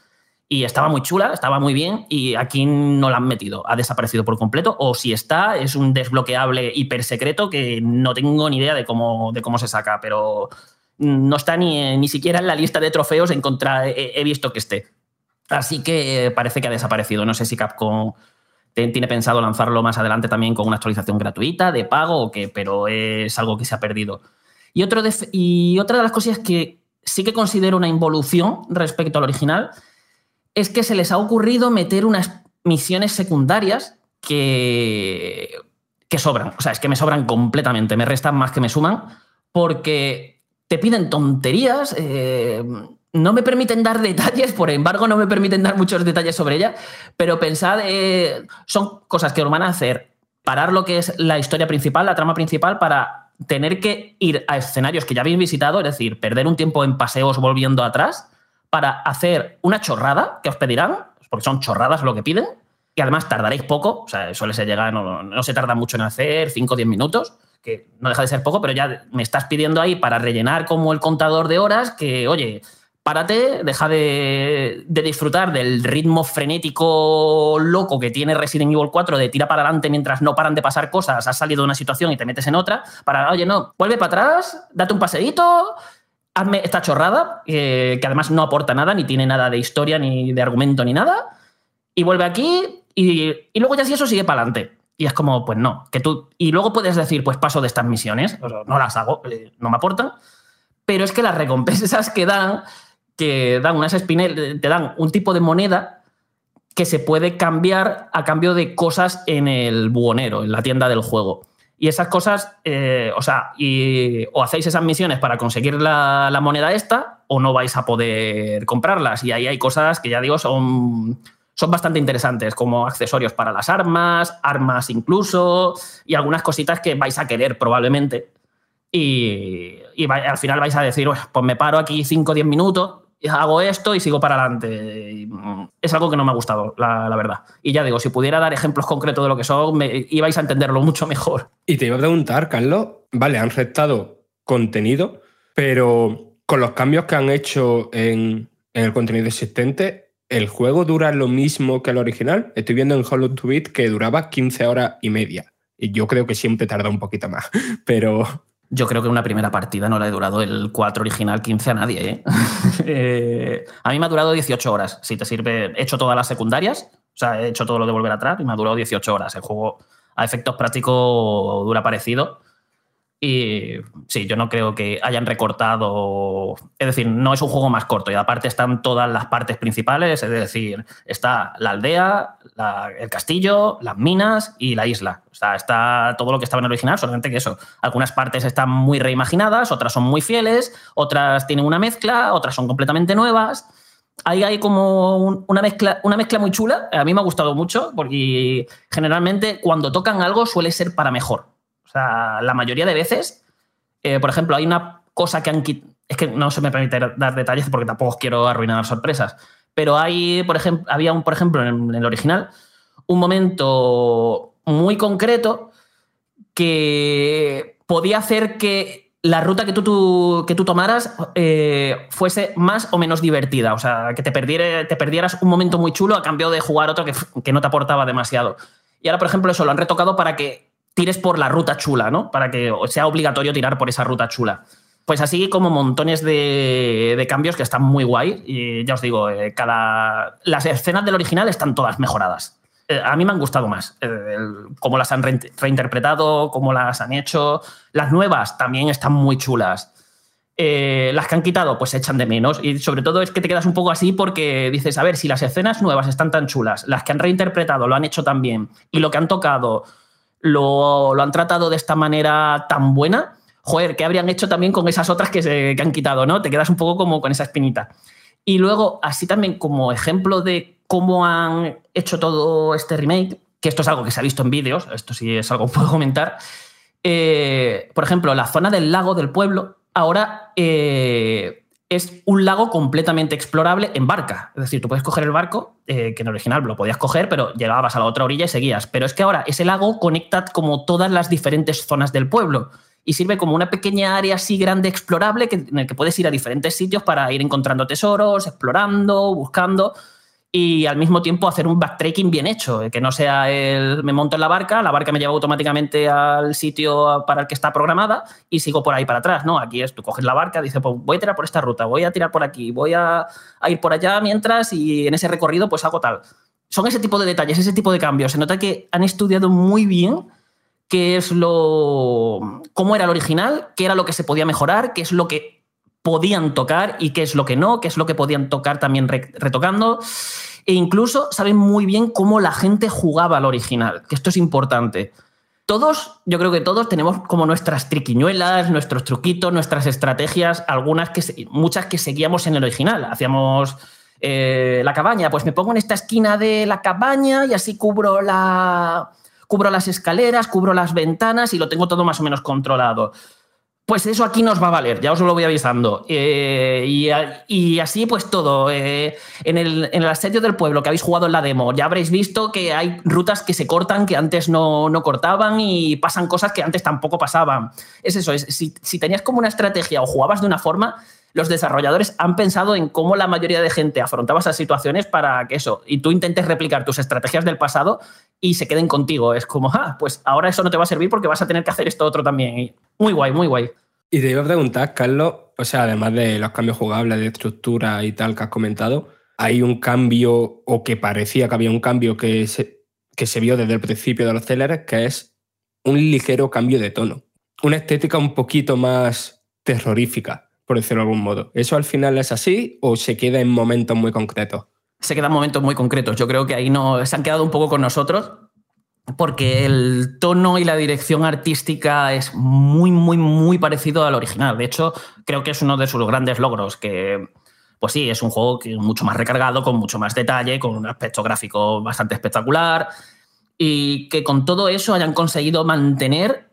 [SPEAKER 6] Y estaba muy chula, estaba muy bien, y aquí no la han metido, ha desaparecido por completo, o si está, es un desbloqueable hiper secreto que no tengo ni idea de cómo, de cómo se saca, pero no está ni, ni siquiera en la lista de trofeos en contra, he, he visto que esté. Así que parece que ha desaparecido. No sé si Capcom tiene pensado lanzarlo más adelante también con una actualización gratuita, de pago o pero es algo que se ha perdido. Y, otro y otra de las cosas que sí que considero una involución respecto al original es que se les ha ocurrido meter unas misiones secundarias que, que sobran. O sea, es que me sobran completamente, me restan más que me suman, porque te piden tonterías. Eh, no me permiten dar detalles, por embargo, no me permiten dar muchos detalles sobre ella, pero pensad, eh, son cosas que os van a hacer parar lo que es la historia principal, la trama principal, para tener que ir a escenarios que ya habéis visitado, es decir, perder un tiempo en paseos volviendo atrás, para hacer una chorrada que os pedirán, porque son chorradas lo que piden, y además tardaréis poco, o sea, suele ser llegar, no, no se tarda mucho en hacer, 5 o 10 minutos, que no deja de ser poco, pero ya me estás pidiendo ahí para rellenar como el contador de horas que, oye, párate, deja de, disfrutar del ritmo frenético loco que tiene Resident Evil 4 de tira para adelante mientras no paran de pasar cosas, has salido de una situación y te metes en otra, para, oye, no, vuelve para atrás, date un paseíto, hazme esta chorrada, que además no aporta nada, ni tiene nada de historia, ni de argumento, ni nada, y vuelve aquí y, luego ya si eso sigue para adelante. Y es como, pues no, que tú... Y luego puedes decir, pues paso de estas misiones, no las hago, eh, no me aportan, pero es que las recompensas que dan que dan unas te dan un tipo de moneda que se puede cambiar a cambio de cosas en el buhonero, en la tienda del juego. Y esas cosas, eh, o sea, o hacéis esas misiones para conseguir la, la, moneda esta, o no vais a poder comprarlas. Y ahí hay cosas que ya digo son, son bastante interesantes, como accesorios para las armas, armas incluso, y algunas cositas que vais a querer probablemente. Y, y al final vais a decir, pues me paro aquí 5 o 10 minutos hago esto y sigo para adelante. Mm, es algo que no me ha gustado, la, verdad. Y ya digo, si pudiera dar ejemplos concretos de lo que son, ibais a entenderlo mucho mejor.
[SPEAKER 10] Y te iba a preguntar, Carlos, vale, han restado contenido, pero con los cambios que han hecho en, en el contenido existente, ¿el juego dura lo mismo que el original? Estoy viendo en Hollow to Beat que duraba 15 horas y media. Y yo creo que siempre tarda un poquito más, pero...
[SPEAKER 6] Yo creo que una primera partida no le ha durado el 4 original 15 a nadie. ¿eh? Eh, a mí me ha durado 18 horas. Si te sirve, he hecho todas las secundarias, o sea, he hecho todo lo de volver atrás y me ha durado 18 horas. El juego a efectos prácticos dura parecido. Y sí, yo no creo que hayan recortado. Es decir, no es un juego más corto. Y aparte están todas las partes principales. Es decir, está la aldea, el castillo, las minas y la isla. O sea, está todo lo que estaba en el original, solamente que eso. Algunas partes están muy reimaginadas, otras son muy fieles, otras tienen una mezcla, otras son completamente nuevas. Ahí hay como una mezcla, una mezcla muy chula. A mí me ha gustado mucho porque generalmente cuando tocan algo suele ser para mejor sea, la mayoría de veces, eh, por ejemplo, hay una cosa que han quitado. Es que no se me permite dar detalles porque tampoco quiero arruinar sorpresas. Pero hay, por ejemplo, había un, por ejemplo, en, el original, un momento muy concreto que podía hacer que la ruta que tú, que tú tomaras eh, fuese más o menos divertida. O sea, que te, te perdieras un momento muy chulo a cambio de jugar otro que, que no te aportaba demasiado. Y ahora, por ejemplo, eso lo han retocado para que tires por la ruta chula, ¿no? Para que sea obligatorio tirar por esa ruta chula. Pues así como montones de, cambios que están muy guay. Y ya os digo, eh, cada. Las escenas del original están todas mejoradas. Eh, a mí me han gustado más. Eh, cómo las han reinterpretado, cómo las han hecho. Las nuevas también están muy chulas. las que han quitado, pues se echan de menos. Y sobre todo es que te quedas un poco así porque dices, a ver, si las escenas nuevas están tan chulas, las que han reinterpretado lo han hecho tan bien, y lo que han tocado lo, han tratado de esta manera tan buena, joder, ¿qué habrían hecho también con esas otras que, se, han quitado, no? Te quedas un poco como con esa espinita. Y luego, así también como ejemplo de cómo han hecho todo este remake, que esto es algo que se ha visto en vídeos, esto sí es algo que puedo comentar, eh, por ejemplo, la zona del lago del pueblo ahora eh, es un lago completamente explorable en barca. Es decir, tú puedes coger el barco, eh, que en original lo podías coger, pero llegabas a la otra orilla y seguías. Pero es que ahora ese lago conecta como todas las diferentes zonas del pueblo y sirve como una pequeña área así grande explorable que, en el que puedes ir a diferentes sitios para ir encontrando tesoros, explorando, buscando y al mismo tiempo hacer un backtracking bien hecho, que no sea el me monto en la barca, la barca me lleva automáticamente al sitio para el que está programada y sigo por ahí para atrás, ¿no? Aquí es, tú coges la barca, dices, pues voy a tirar por esta ruta, voy a tirar por aquí, voy a, ir por allá mientras y en ese recorrido pues hago tal. Son ese tipo de detalles, ese tipo de cambios. Se nota que han estudiado muy bien qué es lo... cómo era el original, qué era lo que se podía mejorar, qué es lo que podían tocar y qué es lo que no, qué es lo que podían tocar también retocando. E incluso saben muy bien cómo la gente jugaba al original, que esto es importante. Todos, yo creo que todos tenemos como nuestras triquiñuelas, nuestros truquitos, nuestras estrategias, algunas que muchas que seguíamos en el original. Hacíamos eh, la cabaña, pues me pongo en esta esquina de la cabaña y así cubro la cubro las escaleras, cubro las ventanas y lo tengo todo más o menos controlado. Pues eso aquí nos va a valer, ya os lo voy avisando. Eh, y, así pues todo. Eh, en, el, asedio del pueblo que habéis jugado en la demo, ya habréis visto que hay rutas que se cortan que antes no, cortaban y pasan cosas que antes tampoco pasaban. Es eso, es, si, si tenías como una estrategia o jugabas de una forma, los desarrolladores han pensado en cómo la mayoría de gente afrontaba esas situaciones para que eso, y tú intentes replicar tus estrategias del pasado y se queden contigo. Es como, ah, pues ahora eso no te va a servir porque vas a tener que hacer esto otro también. muy guay, muy guay.
[SPEAKER 10] Y te iba a preguntar, Carlos, o sea, además de los cambios jugables de estructura y tal que has comentado, ¿hay un cambio o que parecía que había un cambio que se, que se vio desde el principio de los celeres, que es un ligero cambio de tono? Una estética un poquito más terrorífica por decirlo de algún modo. ¿Eso al final es así o se queda en momentos muy concretos?
[SPEAKER 6] Se queda en momentos muy concretos. Yo creo que ahí no se han quedado un poco con nosotros porque el tono y la dirección artística es muy, muy, muy parecido al original. De hecho, creo que es uno de sus grandes logros, que pues sí, es un juego que mucho más recargado, con mucho más detalle, con un aspecto gráfico bastante espectacular y que con todo eso hayan conseguido mantener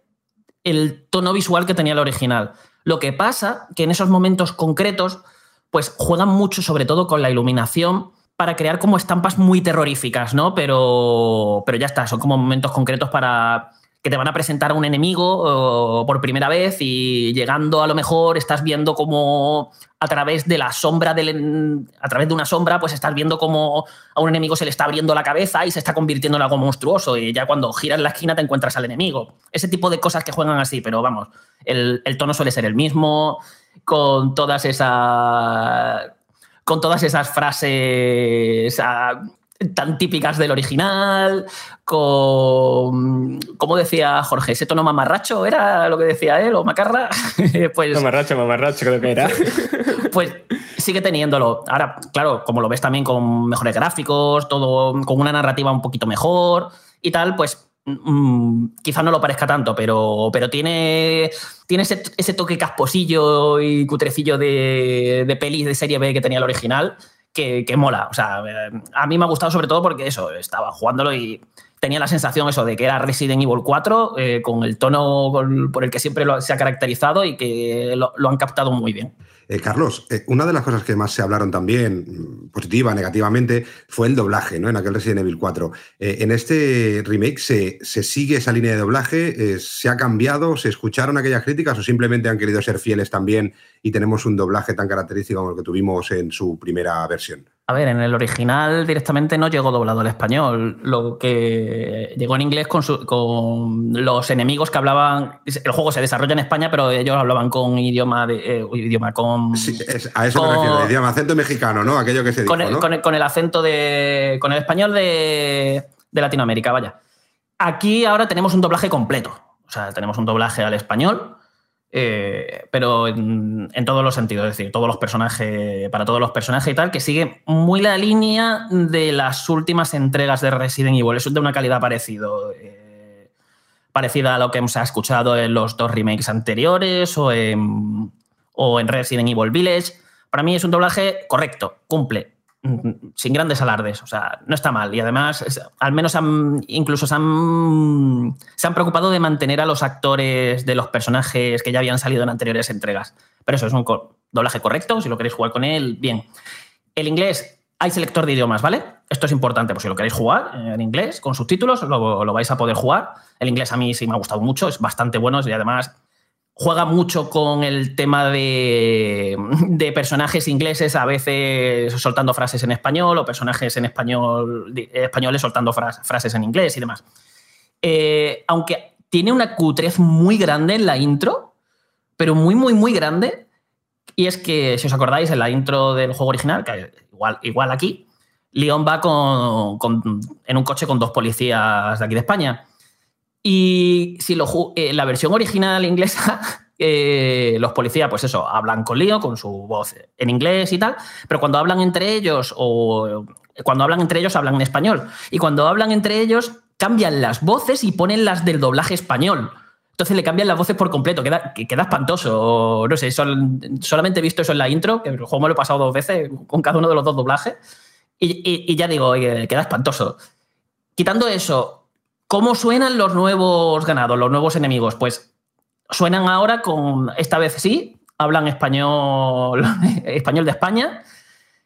[SPEAKER 6] el tono visual que tenía el original. Lo que pasa que en esos momentos concretos, pues juegan mucho, sobre todo con la iluminación, para crear como estampas muy terroríficas, ¿no? Pero, pero ya está, son como momentos concretos para que te van a presentar a un enemigo por primera vez y llegando a lo mejor estás viendo como a través de la sombra del, a través de una sombra pues estás viendo como a un enemigo se le está abriendo la cabeza y se está convirtiendo en algo monstruoso y ya cuando giras la esquina te encuentras al enemigo. Ese tipo de cosas que juegan así pero vamos el, tono suele ser el mismo con todas esas con todas esas frases tan típicas del original, con, como decía Jorge, ese tono mamarracho era lo que decía él, o macarra.
[SPEAKER 10] pues, mamarracho, mamarracho creo que era.
[SPEAKER 6] pues sigue teniéndolo. Ahora, claro, como lo ves también con mejores gráficos, todo con una narrativa un poquito mejor y tal, pues mm, quizá no lo parezca tanto, pero, pero tiene, tiene ese, toque casposillo y cutrecillo de, de pelis de serie B que tenía el original que, mola. O sea, a mí me ha gustado sobre todo porque eso, estaba jugándolo y tenía la sensación eso de que era Resident Evil 4 eh, con el tono por el que siempre se ha caracterizado y que lo han captado muy bien.
[SPEAKER 11] Eh, Carlos, eh, una de las cosas que más se hablaron también, mm, positiva, negativamente, fue el doblaje, ¿no? En aquel Resident Evil 4. Eh, en este remake se, se, sigue esa línea de doblaje, se ha cambiado, se escucharon aquellas críticas o simplemente han querido ser fieles también y tenemos un doblaje tan característico como el que tuvimos en su primera versión.
[SPEAKER 6] A ver, en el original directamente no llegó doblado al español. Lo que llegó en inglés con, con los enemigos que hablaban. El juego se desarrolla en España, pero ellos hablaban con idioma de eh, idioma con.
[SPEAKER 11] Sí, a eso me refiero, idioma, acento mexicano, ¿no? Aquello que se
[SPEAKER 6] con
[SPEAKER 11] dijo,
[SPEAKER 6] el,
[SPEAKER 11] con,
[SPEAKER 6] el, con, el, acento de. con el español de, de Latinoamérica, vaya. Aquí ahora tenemos un doblaje completo. O sea, tenemos un doblaje al español eh, pero en, todos los sentidos, es decir, todos los personajes, para todos los personajes y tal, que sigue muy la línea de las últimas entregas de Resident Evil. Es de una calidad parecido, eh, parecida a lo que hemos escuchado en los dos remakes anteriores o en, o en Resident Evil Village. Para mí es un doblaje correcto, cumple sin grandes alardes. O sea, no está mal. Y además, al menos incluso se han, se han preocupado de mantener a los actores de los personajes que ya habían salido en anteriores entregas. Pero eso es un doblaje correcto. Si lo queréis jugar con él, bien. El inglés, hay selector de idiomas, ¿vale? Esto es importante, pues si lo queréis jugar en inglés, con subtítulos, lo, lo vais a poder jugar. El inglés a mí sí me ha gustado mucho, es bastante bueno y además juega mucho con el tema de, personajes ingleses, a veces soltando frases en español o personajes en español, españoles soltando frases en inglés y demás. Eh, aunque tiene una cutrez muy grande en la intro, pero muy, muy, muy grande. Y es que, si os acordáis, en la intro del juego original, que igual, igual aquí, Leon va en un coche con dos policías de aquí de España. Y si lo, eh, la versión original inglesa, eh, los policías, pues eso, hablan con lío, con su voz en inglés y tal, pero cuando hablan entre ellos o cuando hablan entre ellos hablan en español. Y cuando hablan entre ellos cambian las voces y ponen las del doblaje español. Entonces le cambian las voces por completo, queda, queda espantoso. No sé, solamente he visto eso en la intro, que el juego me lo he pasado dos veces con cada uno de los dos doblajes, y, ya digo, queda espantoso. Quitando eso, ¿Cómo suenan los nuevos ganados, los nuevos enemigos? Pues suenan ahora con, esta vez sí, hablan español, español de España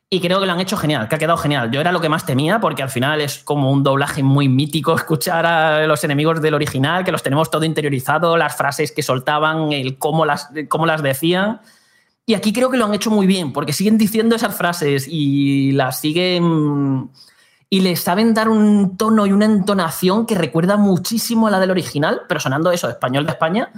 [SPEAKER 6] y creo que lo han hecho genial, que ha quedado genial. Yo era lo que más temía porque al final es como un doblaje muy mítico escuchar a los enemigos del original, que los tenemos todo interiorizado, las frases que soltaban, el cómo las, cómo las decían. Y aquí creo que lo han hecho muy bien porque siguen diciendo esas frases y las siguen y le saben dar un tono y una entonación que recuerda muchísimo a la del original, pero sonando eso, español de España,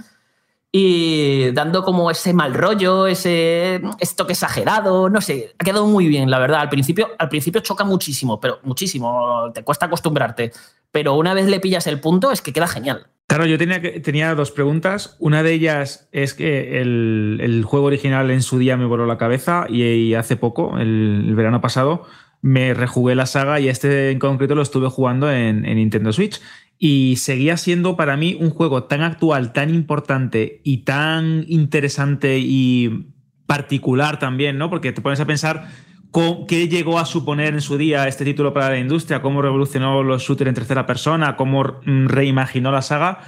[SPEAKER 6] y dando como ese mal rollo, ese, toque exagerado, no sé, ha quedado muy bien, la verdad. Al principio, al principio choca muchísimo, pero muchísimo, te cuesta acostumbrarte, pero una vez le pillas el punto es que queda genial.
[SPEAKER 5] Claro, yo tenía, tenía dos preguntas. Una de ellas es que el, juego original en su día me voló la cabeza y, hace poco, el verano pasado, me rejugué la saga y este en concreto lo estuve jugando en, Nintendo Switch. Y seguía siendo para mí un juego tan actual, tan importante y tan interesante y particular también, ¿no? Porque te pones a pensar qué llegó a suponer en su día este título para la industria, cómo revolucionó los shooters en tercera persona, cómo mm, reimaginó la saga.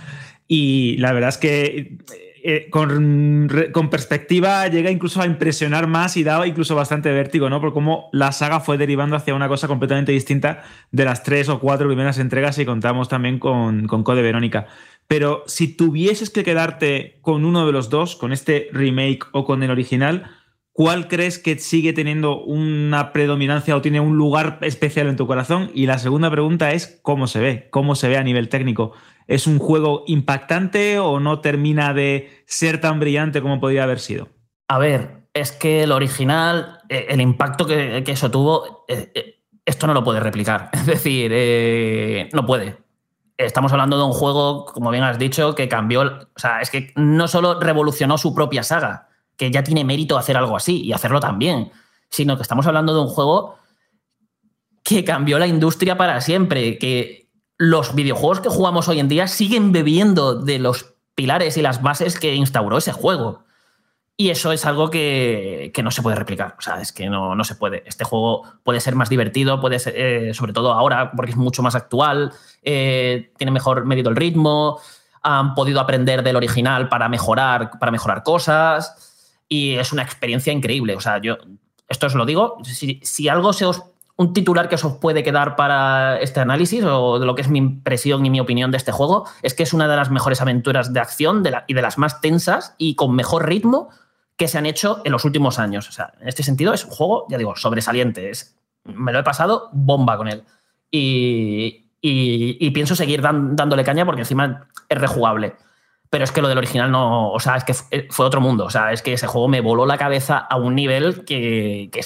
[SPEAKER 5] Y la verdad es que eh, con, perspectiva llega incluso a impresionar más y daba incluso bastante vértigo, ¿no? Por cómo la saga fue derivando hacia una cosa completamente distinta de las tres o cuatro primeras entregas y contamos también con, con Code Verónica. Pero si tuvieses que quedarte con uno de los dos, con este remake o con el original, ¿cuál crees que sigue teniendo una predominancia o tiene un lugar especial en tu corazón? Y la segunda pregunta es, ¿cómo se ve? ¿Cómo se ve a nivel técnico? ¿Es un juego impactante o no termina de ser tan brillante como podría haber sido?
[SPEAKER 6] A ver, es que el original, eh, el impacto que, eso tuvo, eh, eh, esto no lo puede replicar. Es decir, no puede estamos hablando de un juego, como bien has dicho, que cambió, o sea, es que no solo revolucionó su propia saga, que ya tiene mérito hacer algo así y hacerlo también, sino que estamos hablando de un juego que cambió la industria para siempre, que los videojuegos que jugamos hoy en día siguen bebiendo de los pilares y las bases que instauró ese juego. Y eso es algo que, no se puede replicar. O sea, es que no, no, se puede. Este juego puede ser más divertido, puede ser, eh, sobre todo ahora, porque es mucho más actual, eh, tiene mejor medido el ritmo, han podido aprender del original para mejorar, para mejorar cosas. Y es una experiencia increíble. O sea, yo esto os lo digo. Si, si algo se os. Un titular que os puede quedar para este análisis, o de lo que es mi impresión y mi opinión de este juego, es que es una de las mejores aventuras de acción y de las más tensas y con mejor ritmo que se han hecho en los últimos años. O sea, en este sentido es un juego, ya digo, sobresaliente. Es, me lo he pasado bomba con él. Y, pienso seguir dándole caña porque encima es rejugable. Pero es que lo del original no. O sea, es que fue otro mundo. O sea, es que ese juego me voló la cabeza a un nivel que, que,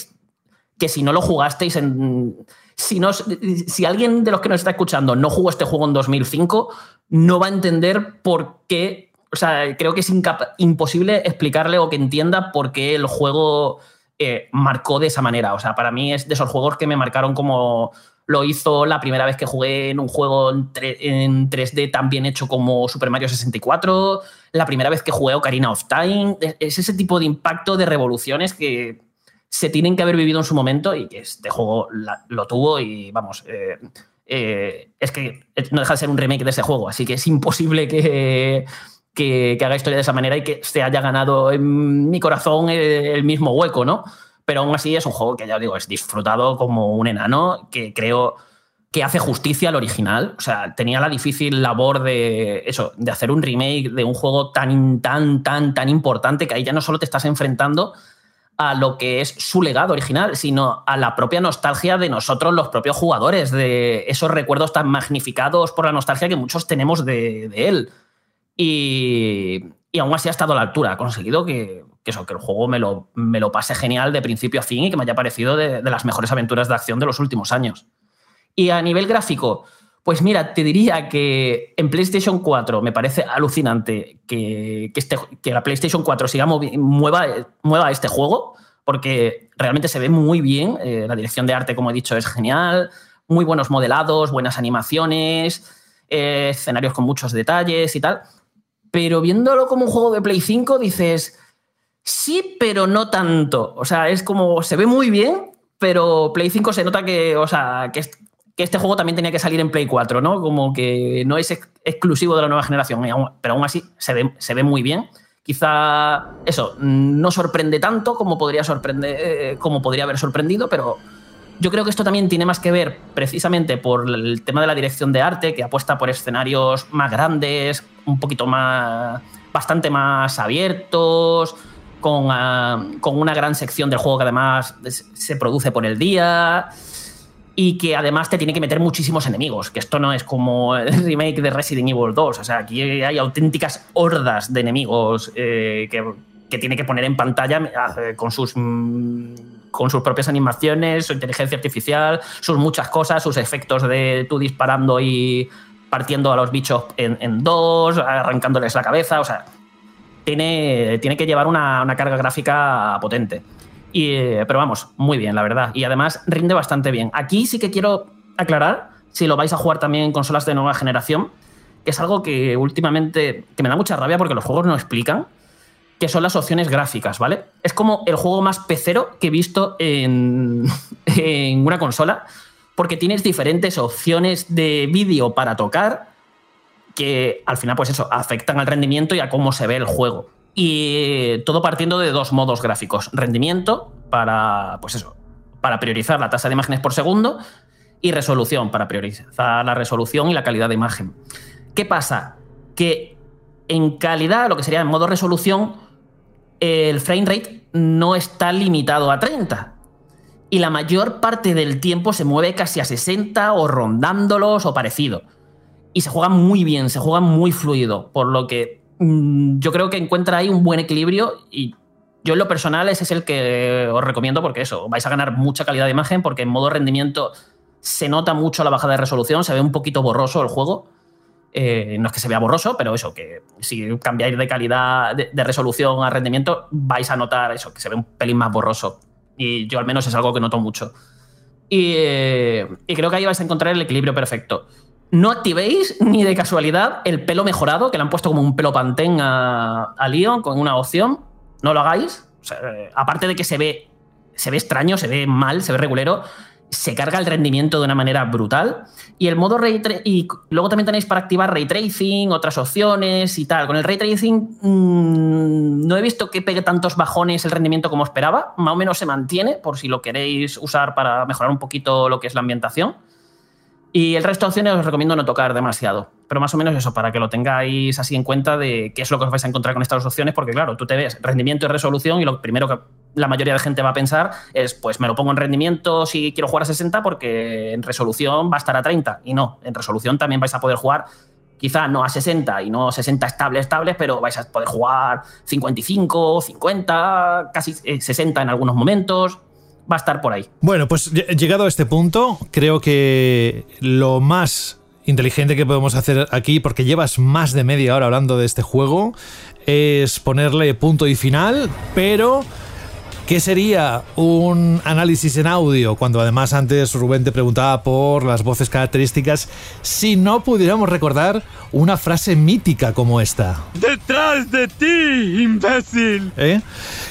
[SPEAKER 6] que si no lo jugasteis en. Si, no, si alguien de los que nos está escuchando no jugó este juego en 2005, no va a entender por qué o sea, creo que es imposible explicarle o que entienda por qué el juego eh, marcó de esa manera. O sea, para mí es de esos juegos que me marcaron como lo hizo la primera vez que jugué en un juego en, 3D tan bien hecho como Super Mario 64, la primera vez que jugué Ocarina of Time. Es ese tipo de impacto de revoluciones que se tienen que haber vivido en su momento y que este juego lo tuvo y vamos. Eh, eh, es que no deja de ser un remake de ese juego, así que es imposible que, que, haga historia de esa manera y que se haya ganado en mi corazón el, mismo hueco, ¿no? Pero aún así es un juego que ya os digo, es disfrutado como un enano, que creo que hace justicia al original. O sea, tenía la difícil labor de eso, de hacer un remake de un juego tan, tan, tan, tan importante que ahí ya no solo te estás enfrentando a lo que es su legado original, sino a la propia nostalgia de nosotros, los propios jugadores, de esos recuerdos tan magnificados por la nostalgia que muchos tenemos de él. Y, aún así ha estado a la altura. Ha conseguido que, eso, que el juego me lo, me lo, pase genial de principio a fin y que me haya parecido de, las mejores aventuras de acción de los últimos años. Y a nivel gráfico, pues mira, te diría que en PlayStation 4 me parece alucinante que, este, que la PlayStation 4 siga mueva, mueva este juego, porque realmente se ve muy bien. Eh, la dirección de arte, como he dicho, es genial. Muy buenos modelados, buenas animaciones, eh, escenarios con muchos detalles y tal pero viéndolo como un juego de Play 5 dices, sí, pero no tanto. O sea, es como, se ve muy bien, pero Play 5 se nota que, o sea, que, este juego también tenía que salir en Play 4, ¿no? Como que no es exclusivo de la nueva generación, pero aún así se ve, se ve muy bien. Quizá eso no sorprende tanto como podría, sorprender, eh, como podría haber sorprendido, pero yo creo que esto también tiene más que ver precisamente por el tema de la dirección de arte, que apuesta por escenarios más grandes, un poquito más, bastante más abiertos, con, ah, con una gran sección del juego que además se produce por el día y que además te tiene que meter muchísimos enemigos, que esto no es como el remake de Resident Evil 2, o sea, aquí hay auténticas hordas de enemigos eh, que, que, tiene que poner en pantalla eh, con sus mm, con sus propias animaciones, su inteligencia artificial, sus muchas cosas, sus efectos de tú disparando y partiendo a los bichos en, dos, arrancándoles la cabeza, o sea, tiene, tiene que llevar una, carga gráfica potente. Y, pero vamos, muy bien, la verdad. Y además rinde bastante bien. Aquí sí que quiero aclarar, si lo vais a jugar también en consolas de nueva generación, que es algo que últimamente que me da mucha rabia porque los juegos no explican que son las opciones gráficas, ¿vale? Es como el juego más pecero que he visto en, una consola, porque tienes diferentes opciones de vídeo para tocar, que al final, pues eso, afectan al rendimiento y a cómo se ve el juego. Y todo partiendo de dos modos gráficos. Rendimiento para, pues eso, para priorizar la tasa de imágenes por segundo y resolución para priorizar la resolución y la calidad de imagen. ¿Qué pasa? Que en calidad, lo que sería en modo resolución, el frame rate no está limitado a 30. Y la mayor parte del tiempo se mueve casi a 60 o rondándolos o parecido. Y se juega muy bien, se juega muy fluido. Por lo que mm, yo creo que encuentra ahí un buen equilibrio y yo en lo personal ese es el que os recomiendo porque eso, vais a ganar mucha calidad de imagen porque en modo rendimiento se nota mucho la bajada de resolución, se ve un poquito borroso el juego. Eh, no es que se vea borroso, pero eso, que si cambiáis de calidad de, resolución a rendimiento, vais a notar eso, que se ve un pelín más borroso. Y yo al menos es algo que noto mucho. Y, eh, creo que ahí vais a encontrar el equilibrio perfecto. No activéis ni de casualidad el pelo mejorado, que le han puesto como un pelo pantén a, a Leon con una opción. No lo hagáis. Eh, aparte de que se ve, se ve extraño, se ve mal, se ve regulero, se carga el rendimiento de una manera brutal. Y el modo ray y luego también tenéis para activar ray tracing, otras opciones y tal. Con el ray tracing mm, no he visto que pegue tantos bajones el rendimiento como esperaba. Más o menos se mantiene, por si lo queréis usar para mejorar un poquito lo que es la ambientación. Y el resto de opciones os recomiendo no tocar demasiado. Pero más o menos eso, para que lo tengáis así en cuenta de qué es lo que os vais a encontrar con estas opciones, porque claro, tú te ves rendimiento y resolución y lo primero que la mayoría de gente va a pensar es, pues me lo pongo en rendimiento si quiero jugar a 60 porque en resolución va a estar a 30. Y no, en resolución también vais a poder jugar quizá no a 60 y no 60 estables, estables, pero vais a poder jugar 55, 50, casi 60 en algunos momentos va a estar por ahí.
[SPEAKER 3] Bueno, pues llegado a este punto, creo que lo más inteligente que podemos hacer aquí, porque llevas más de media hora hablando de este juego, es ponerle punto y final, pero ¿Qué sería un análisis en audio? Cuando además antes Rubén te preguntaba por las voces características, si no pudiéramos recordar una frase mítica como esta.
[SPEAKER 12] ¡Detrás de ti, imbécil!
[SPEAKER 3] ¿Eh?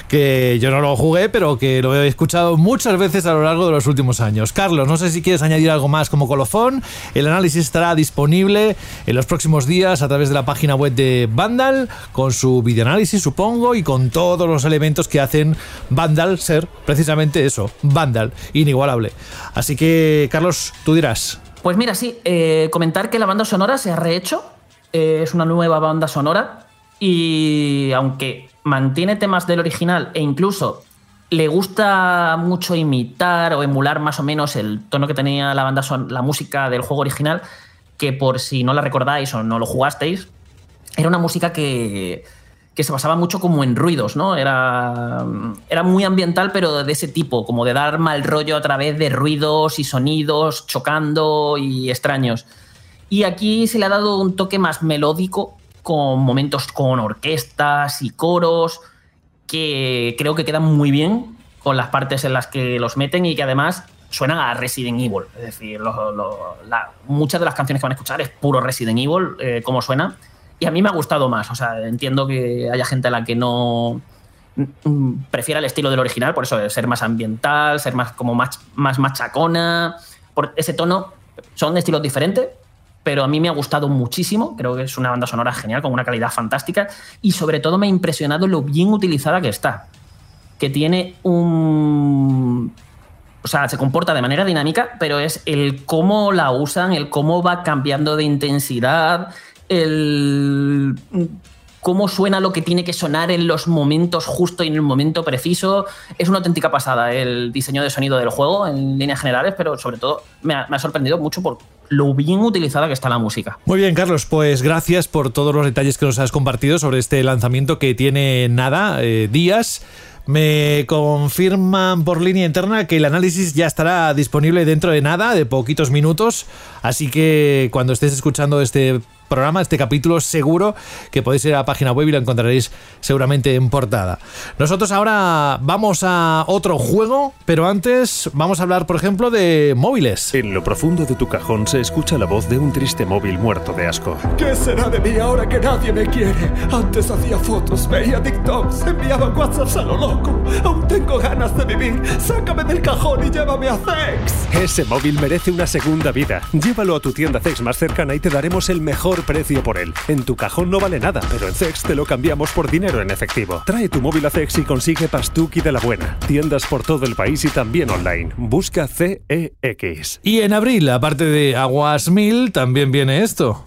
[SPEAKER 3] Que yo no lo jugué, pero que lo he escuchado muchas veces a lo largo de los últimos años. Carlos, no sé si quieres añadir algo más como colofón. El análisis estará disponible en los próximos días a través de la página web de Vandal, con su videoanálisis, supongo, y con todos los elementos que hacen Vandal ser precisamente eso, Vandal, inigualable. Así que, Carlos, tú dirás.
[SPEAKER 6] Pues mira, sí, eh, comentar que la banda sonora se ha rehecho, eh, es una nueva banda sonora y aunque mantiene temas del original e incluso le gusta mucho imitar o emular más o menos el tono que tenía la banda son la música del juego original, que por si no la recordáis o no lo jugasteis, era una música que que se basaba mucho como en ruidos, ¿no? Era, era muy ambiental, pero de ese tipo, como de dar mal rollo a través de ruidos y sonidos chocando y extraños. Y aquí se le ha dado un toque más melódico, con momentos con orquestas y coros, que creo que quedan muy bien con las partes en las que los meten y que además suenan a Resident Evil. Es decir, muchas de las canciones que van a escuchar es puro Resident Evil, eh, como suena y a mí me ha gustado más. O sea, entiendo que haya gente a la que no mm, prefiera el estilo del original, por eso, ser más ambiental, ser más como más, más machacona. Por ese tono, son estilos diferentes, pero a mí me ha gustado muchísimo. Creo que es una banda sonora genial, con una calidad fantástica. Y sobre todo me ha impresionado lo bien utilizada que está. Que tiene un. O sea, se comporta de manera dinámica, pero es el cómo la usan, el cómo va cambiando de intensidad, el cómo suena lo que tiene que sonar en los momentos justo y en el momento preciso. Es una auténtica pasada el diseño de sonido del juego en líneas generales, pero sobre todo me ha, sorprendido mucho por lo bien utilizada que está la música.
[SPEAKER 3] Muy bien, Carlos, pues gracias por todos los detalles que nos has compartido sobre este lanzamiento que tiene nada, eh, días. Me confirman por línea interna que el análisis ya estará disponible dentro de nada, de poquitos minutos. Así que cuando estés escuchando este programa, este capítulo, seguro que podéis ir a la página web y lo encontraréis seguramente en portada. Nosotros ahora vamos a otro juego, pero antes vamos a hablar, por ejemplo, de móviles.
[SPEAKER 7] En lo profundo de tu cajón se escucha la voz de un triste móvil muerto de asco.
[SPEAKER 13] ¿Qué será de mí ahora que nadie me quiere? Antes hacía fotos, veía TikToks, enviaba WhatsApps a lo loco. Aún tengo ganas de vivir. Sácame del cajón y llévame a Zex.
[SPEAKER 7] Ese móvil merece una segunda vida. Llévalo a tu tienda Zex más cercana y te daremos el mejor precio por él. En tu cajón no vale nada, pero en CEX te lo cambiamos por dinero en efectivo. Trae tu móvil a CEX y consigue Pastuki de la buena. Tiendas por todo el país y también online. Busca CEX.
[SPEAKER 3] Y en abril, aparte de Aguas Mil, también viene esto.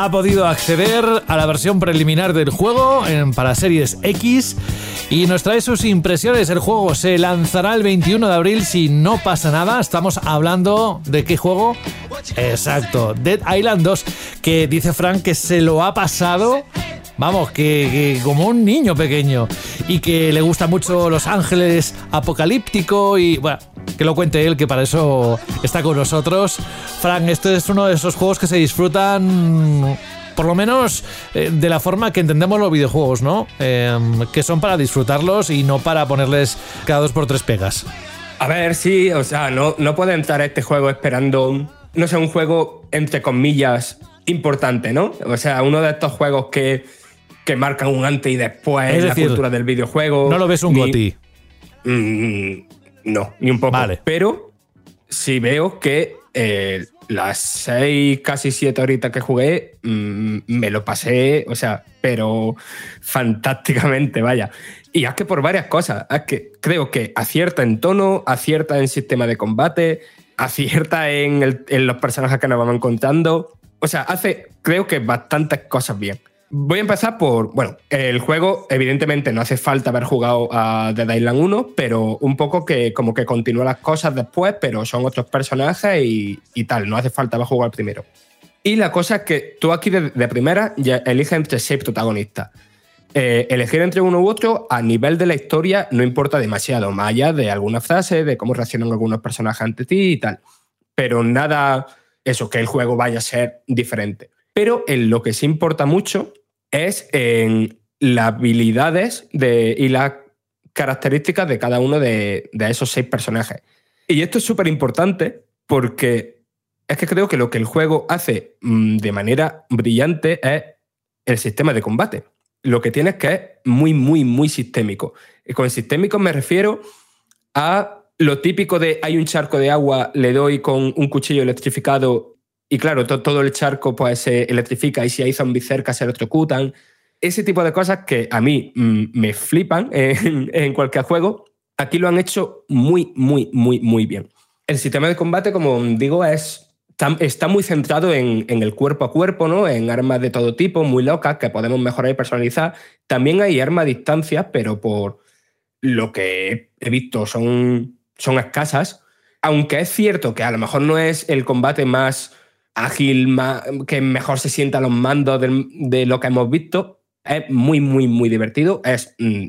[SPEAKER 3] Ha podido acceder a la versión preliminar del juego para Series X y nos trae sus impresiones. El juego se lanzará el 21 de abril si no pasa nada. Estamos hablando de qué juego. Exacto, Dead Island 2, que dice Frank que se lo ha pasado Vamos, que, como un niño pequeño y que le gusta mucho Los Ángeles apocalíptico y bueno, que lo cuente él, que para eso está con nosotros. Frank, este es uno de esos juegos que se disfrutan por lo menos eh, de la forma que entendemos los videojuegos, ¿no? Em, que son para disfrutarlos y no para ponerles cada dos por tres pegas.
[SPEAKER 10] A ver, sí, o sea, no, no puede entrar este juego esperando, no sé, un juego entre comillas importante, ¿no? O sea, uno de estos juegos que que marcan un antes y después en la cultura del videojuego.
[SPEAKER 3] No lo ves un goti.
[SPEAKER 10] Mm, no, ni un poco. Vale. Pero sí veo que eh, las seis, casi siete horitas que jugué, mm, me lo pasé, o sea, pero fantásticamente, vaya. Y es que por varias cosas. Es que creo que acierta en tono, acierta en sistema de combate, acierta en, en los personajes que nos vamos encontrando. O sea, hace, creo que bastantes cosas bien. Voy a empezar por, bueno, el juego evidentemente no hace falta haber jugado a Dead Island 1, pero un poco que como que continúa las cosas después, pero son otros personajes y, tal, no hace falta haber jugado primero. Y la cosa es que tú aquí de, primera eliges entre seis protagonistas. Eh, elegir entre uno u otro a nivel de la historia no importa demasiado, más allá de alguna frase, de cómo reaccionan algunos personajes ante ti y tal. Pero nada, eso, que el juego vaya a ser diferente. Pero en lo que sí importa mucho es en las habilidades de, y las características de cada uno de, esos seis personajes. Y esto es súper importante porque es que creo que lo que el juego hace mm, de manera brillante es el sistema de combate. Lo que tiene es que es muy, muy, muy sistémico. Y con sistémico me refiero a lo típico de hay un charco de agua, le doy con un cuchillo electrificado y claro, todo el charco pues, se electrifica y si hay zombies cerca se electrocutan. Ese tipo de cosas que a mí mm, me flipan en, cualquier juego, aquí lo han hecho muy, muy, muy, muy bien. El sistema de combate, como digo, es está muy centrado en, el cuerpo a cuerpo, ¿no? En armas de todo tipo, muy locas, que podemos mejorar y personalizar. También hay armas a distancia, pero por lo que he visto son, son escasas. Aunque es cierto que a lo mejor no es el combate más ágil, que mejor se sienta los mandos de, lo que hemos visto. Es muy, muy, muy divertido. Es mm,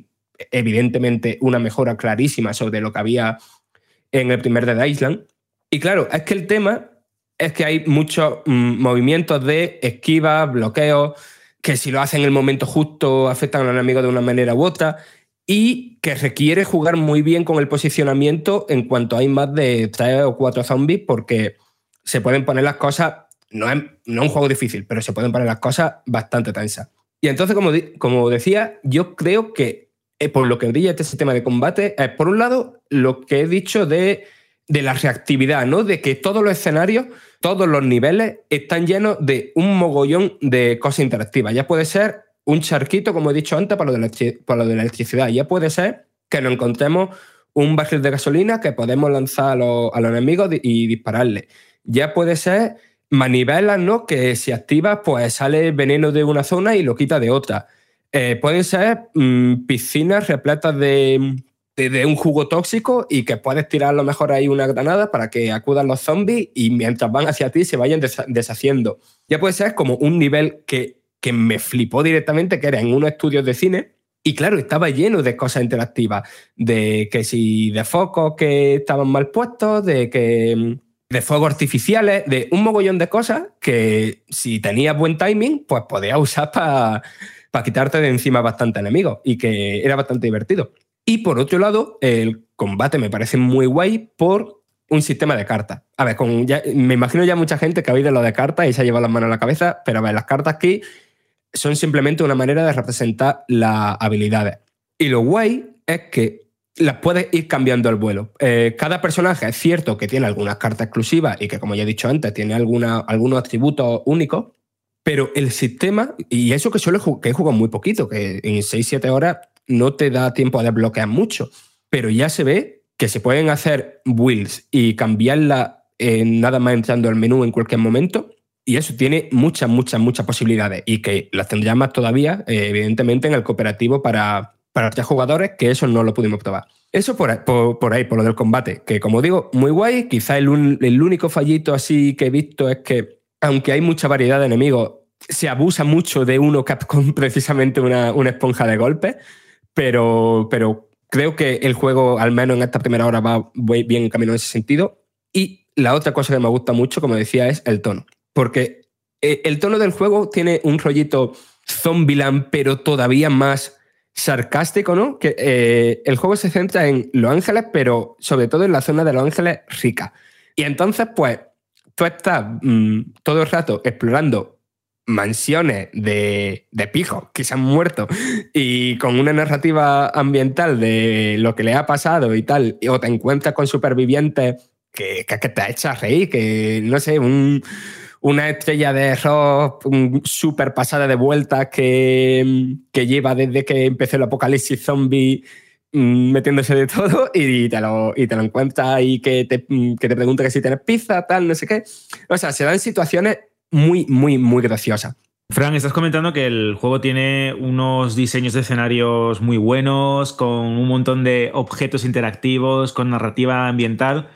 [SPEAKER 10] evidentemente una mejora clarísima sobre lo que había en el primer Dead Island. Y claro, es que el tema es que hay muchos mm, movimientos de esquiva, bloqueo, que si lo hacen en el momento justo afectan al enemigo de una manera u otra y que requiere jugar muy bien con el posicionamiento en cuanto hay más de tres o cuatro zombies porque se pueden poner las cosas, no es, no un juego difícil, pero se pueden poner las cosas bastante tensas. Y entonces, como, como decía, yo creo que eh, por lo que brilla este sistema de combate es, por un lado, lo que he dicho de, de la reactividad, ¿no? De que todos los escenarios, todos los niveles están llenos de un mogollón de cosas interactivas. Ya puede ser un charquito, como he dicho antes, para lo de, para lo de la electricidad. Ya puede ser que nos encontremos un barril de gasolina que podemos lanzar a los, a los enemigos y dispararle ya puede ser manivelas, ¿no? Que si activas, pues sale veneno de una zona y lo quita de otra. Eh, pueden ser mm, piscinas repletas de, un jugo tóxico y que puedes tirar a lo mejor ahí una granada para que acudan los zombies y mientras van hacia ti se vayan deshaciendo. Ya puede ser como un nivel que, que me flipó directamente, que era en unos estudios de cine. Y claro, estaba lleno de cosas interactivas, de que si de focos que estaban mal puestos, de que mm, de fuegos artificiales, de un mogollón de cosas que si tenías buen timing, pues podías usar para quitarte de encima bastante enemigos y que era bastante divertido. Y por otro lado, el combate me parece muy guay por un sistema de cartas. A ver, con me imagino ya mucha gente que ha oído lo de cartas y se ha llevado las manos a la cabeza, pero a ver, las cartas aquí son simplemente una manera de representar las habilidades. Y lo guay es que las puedes ir cambiando al vuelo. Eh, cada personaje es cierto que tiene algunas cartas exclusivas y que, como ya he dicho antes, tiene alguna, algunos atributos únicos, pero el sistema, y eso que solo que he jugado muy poquito, que en 6-7 horas no te da tiempo a desbloquear mucho, pero ya se ve que se pueden hacer builds y cambiarla nada más entrando al menú en cualquier momento. Y eso tiene muchas, muchas, muchas posibilidades y que las tendría más todavía, eh, evidentemente, en el cooperativo para, para tres jugadores, que eso no lo pudimos probar. Eso por ahí, por, lo del combate, que como digo, muy guay. Quizá el, único fallito así que he visto es que, aunque hay mucha variedad de enemigos, se abusa mucho de uno Capcom precisamente una, una esponja de golpes, pero, pero creo que el juego, al menos en esta primera hora, va bien en camino en ese sentido. Y la otra cosa que me gusta mucho, como decía, es el tono. Porque eh, el tono del juego tiene un rollito Zombieland, pero todavía más sarcástico, ¿no? Que eh, el juego se centra en Los Ángeles, pero sobre todo en la zona de Los Ángeles rica. Y entonces, pues, tú estás mm, todo el rato explorando mansiones de, de pijos que se han muerto y con una narrativa ambiental de lo que le ha pasado y tal, o te encuentras con supervivientes que, que, te echas reír, que no sé, un, una estrella de rock súper pasada de vuelta que, que, lleva desde que empezó el apocalipsis zombie mm, metiéndose de todo y te lo, y te lo encuentras y que te, que te pregunta que si tienes pizza, tal, no sé qué. O sea, se dan situaciones muy, muy, muy graciosas.
[SPEAKER 5] Fran, estás comentando que el juego tiene unos diseños de escenarios muy buenos, con un montón de objetos interactivos, con narrativa ambiental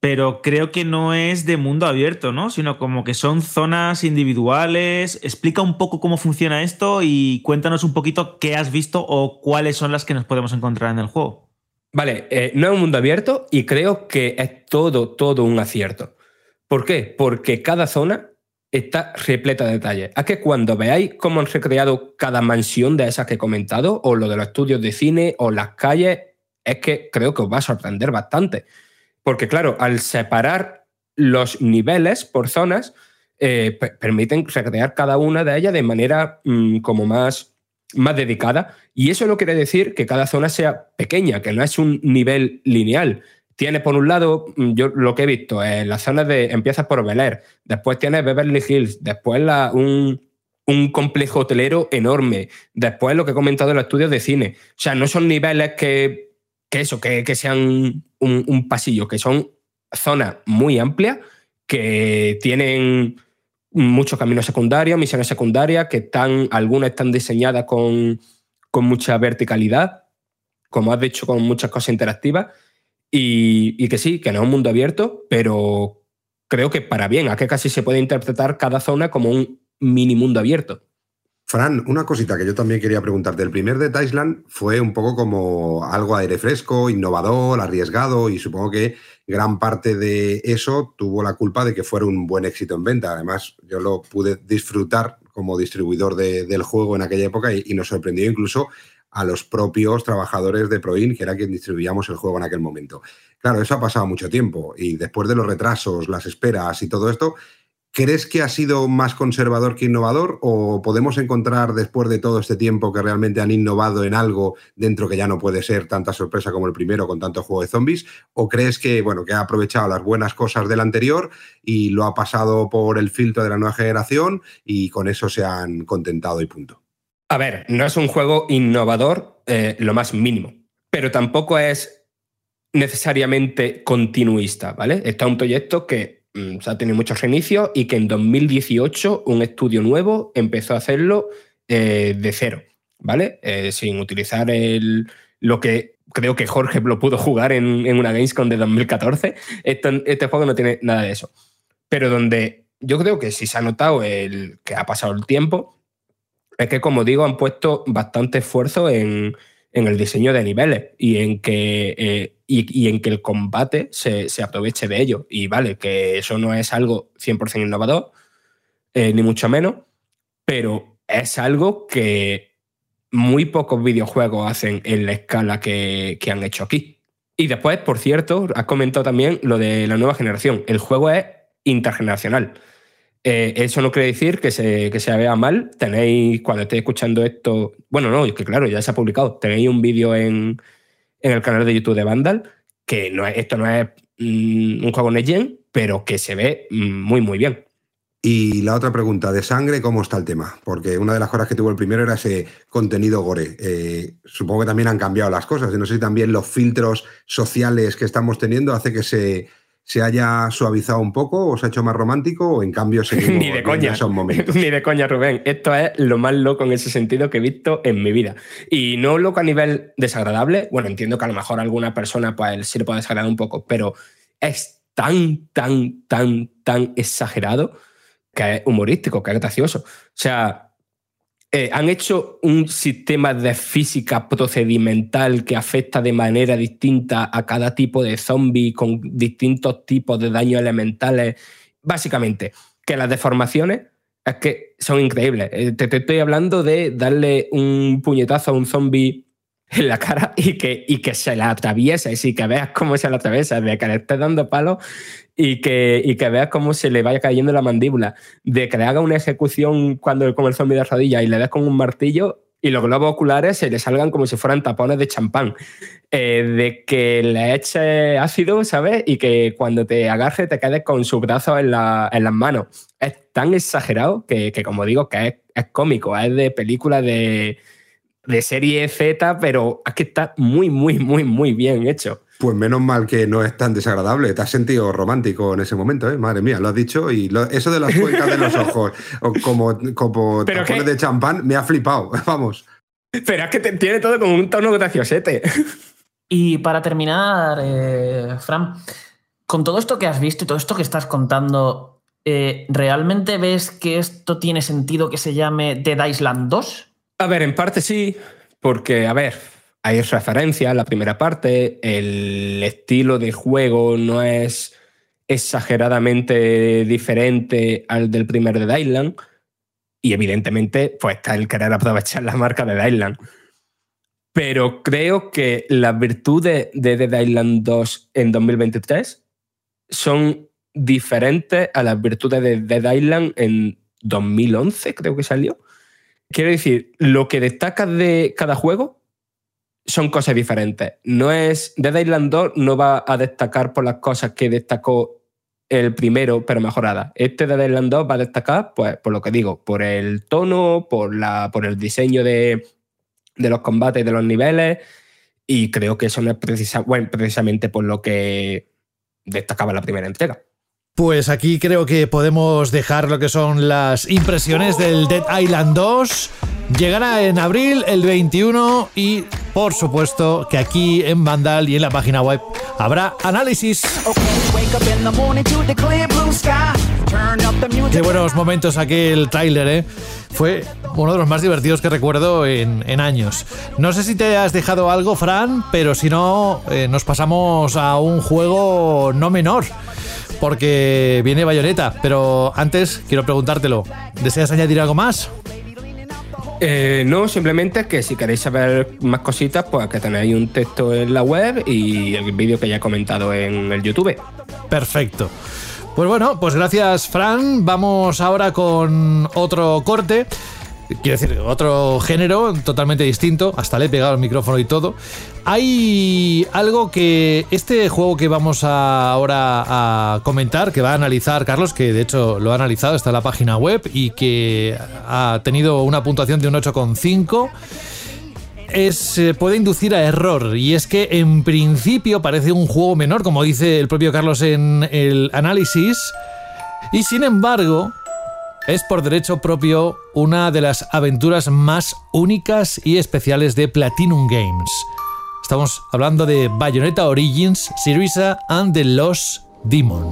[SPEAKER 5] pero creo que no es de mundo abierto, ¿no? Sino como que son zonas individuales. Explica un poco cómo funciona esto y cuéntanos un poquito qué has visto o cuáles son las que nos podemos encontrar en el juego.
[SPEAKER 10] Vale, eh, no es un mundo abierto y creo que es todo, todo un acierto. ¿Por qué? Porque cada zona está repleta de detalles. Es que cuando veáis cómo han recreado cada mansión de esas que he comentado, o lo de los estudios de cine, o las calles, es que creo que os va a sorprender bastante. Porque claro, al separar los niveles por zonas, eh, permiten recrear cada una de ellas de manera mm, como más, más dedicada. Y eso no quiere decir que cada zona sea pequeña, que no es un nivel lineal. Tiene por un lado, mm, yo lo que he visto, en las zonas de empiezas por Bel después tienes Beverly Hills, después la, un, complejo hotelero enorme, después lo que he comentado en los estudios de cine. O sea, no son niveles que, que eso, que, que sean un, pasillo, que son zonas muy amplias, que tienen muchos caminos secundarios, misiones secundarias, que están, algunas están diseñadas con, con mucha verticalidad, como has dicho, con muchas cosas interactivas, y, y, que sí, que no es un mundo abierto, pero creo que para bien, a que casi se puede interpretar cada zona como un mini mundo abierto.
[SPEAKER 11] Fran, una cosita que yo también quería preguntarte. El primer de Thailand fue un poco como algo aire fresco, innovador, arriesgado y supongo que gran parte de eso tuvo la culpa de que fuera un buen éxito en venta. Además, yo lo pude disfrutar como distribuidor del juego en aquella época y, nos sorprendió incluso a los propios trabajadores de Proin, que era quien distribuíamos el juego en aquel momento. Claro, eso ha pasado mucho tiempo y después de los retrasos, las esperas y todo esto, ¿Crees que ha sido más conservador que innovador o podemos encontrar después de todo este tiempo que realmente han innovado en algo dentro que ya no puede ser tanta sorpresa como el primero con tanto juego de zombies? ¿O crees que, bueno, que ha aprovechado las buenas cosas del anterior y lo ha pasado por el filtro de la nueva generación y con eso se han contentado y punto?
[SPEAKER 10] A ver, no es un juego innovador eh, lo más mínimo, pero tampoco es necesariamente continuista, ¿vale? Está un proyecto que Mm, ha tenido muchos reinicios y que en 2018 un estudio nuevo empezó a hacerlo eh, de cero, ¿vale? Eh, sin utilizar el, lo que creo que Jorge lo pudo jugar en, una Gamescom de 2014. este juego no tiene nada de eso. Pero donde yo creo que sí se ha notado el que ha pasado el tiempo, es que, como digo, han puesto bastante esfuerzo en, en el diseño de niveles y en que, eh, y, en que el combate se, aproveche de ello. Y vale, que eso no es algo 100% innovador, eh, ni mucho menos, pero es algo que muy pocos videojuegos hacen en la escala que, han hecho aquí. Y después, por cierto, has comentado también lo de la nueva generación. El juego es intergeneracional. Eh, eso no quiere decir que se, que se vea mal. Tenéis, cuando estéis escuchando esto, bueno, no, es que claro, ya se ha publicado. Tenéis un vídeo en, en el canal de YouTube de Vandal, que no esto no es mm, un juego Next pero que se ve mm, muy, muy bien.
[SPEAKER 11] Y la otra pregunta, de sangre, ¿cómo está el tema? Porque una de las cosas que tuvo el primero era ese contenido gore. Eh, supongo que también han cambiado las cosas. Y no sé si también los filtros sociales que estamos teniendo hace que se, se haya suavizado un poco o se ha hecho más romántico o en cambio seguimos
[SPEAKER 10] Ni de coña.
[SPEAKER 11] esos momentos.
[SPEAKER 10] Ni de coña, Rubén. Esto es lo más loco en ese sentido que he visto en mi vida. Y no loco a nivel desagradable. Bueno, entiendo que a lo mejor a alguna persona pues, sí le puede desagradar un poco, pero es tan, tan, tan, tan exagerado que es humorístico, que es gracioso. O sea, eh, han hecho un sistema de física procedimental que afecta de manera distinta a cada tipo de zombie con distintos tipos de daños elementales. Básicamente, que las deformaciones es que son increíbles. Eh, te, te estoy hablando de darle un puñetazo a un zombie en la cara y que, y que se la atraviesa y que veas cómo se la atraviesa, de que le estés dando palos y que, y que veas cómo se le vaya cayendo la mandíbula, de que le haga una ejecución cuando come el zombie de rodilla y le des con un martillo y los globos oculares se le salgan como si fueran tapones de champán, eh, de que le eche ácido, ¿sabes? Y que cuando te agarre te quedes con sus brazos en, la, en las manos. Es tan exagerado que, que como digo, que es, es cómico, es de película de de serie Z, pero es que está muy, muy, muy, muy bien hecho.
[SPEAKER 11] Pues menos mal que no es tan desagradable. Te has sentido romántico en ese momento, ¿eh? Madre mía, lo has dicho. Y eso de las cuencas de los ojos, como, como tapones de champán, me ha flipado. Vamos.
[SPEAKER 10] Pero es que tiene todo como un tono graciosete.
[SPEAKER 6] Y para terminar, eh, Fran, con todo esto que has visto y todo esto que estás contando, eh, ¿realmente ves que esto tiene sentido que se llame Dead Island 2?
[SPEAKER 10] A ver, en parte sí, porque, a ver, hay referencia en la primera parte, el estilo de juego no es exageradamente diferente al del primer Dead Island, y evidentemente, pues está el querer aprovechar la marca de Island. Pero creo que las virtudes de Dead Island 2 en 2023 son diferentes a las virtudes de Dead Island en 2011, creo que salió. Quiero decir, lo que destaca de cada juego son cosas diferentes. No es. Dead Island 2 no va a destacar por las cosas que destacó el primero, pero mejorada. Este Dead Island 2 va a destacar, pues, por lo que digo, por el tono, por, la, por el diseño de, los combates de los niveles. Y creo que eso no es precisamente por lo que destacaba la primera entrega.
[SPEAKER 3] Pues aquí creo que podemos dejar lo que son las impresiones del Dead Island 2. Llegará en abril el 21 y por supuesto que aquí en Vandal y en la página web habrá análisis. Qué buenos momentos aquel tráiler, ¿eh? Fue uno de los más divertidos que recuerdo en, años. No sé si te has dejado algo, Fran, pero si no, eh, nos pasamos a un juego no menor porque viene Bayonetta. Pero antes quiero preguntártelo, ¿deseas añadir algo más?
[SPEAKER 10] Eh, no, simplemente que si queréis saber más cositas, pues que tenéis un texto en la web y el vídeo que ya he comentado en el YouTube.
[SPEAKER 3] Perfecto. Pues bueno, pues gracias Fran. Vamos ahora con otro corte quiero decir, otro género totalmente distinto, hasta le he pegado el micrófono y todo. Hay algo que este juego que vamos a ahora a comentar, que va a analizar Carlos, que de hecho lo ha analizado, está en la página web y que ha tenido una puntuación de un 8,5 es, eh, puede inducir a error. Y es que en principio parece un juego menor, como dice el propio Carlos en el análisis. Y sin embargo, es por derecho propio una de las aventuras más únicas y especiales de Platinum Games. Estamos hablando de Bayonetta Origins, Syriza and the Lost Demon.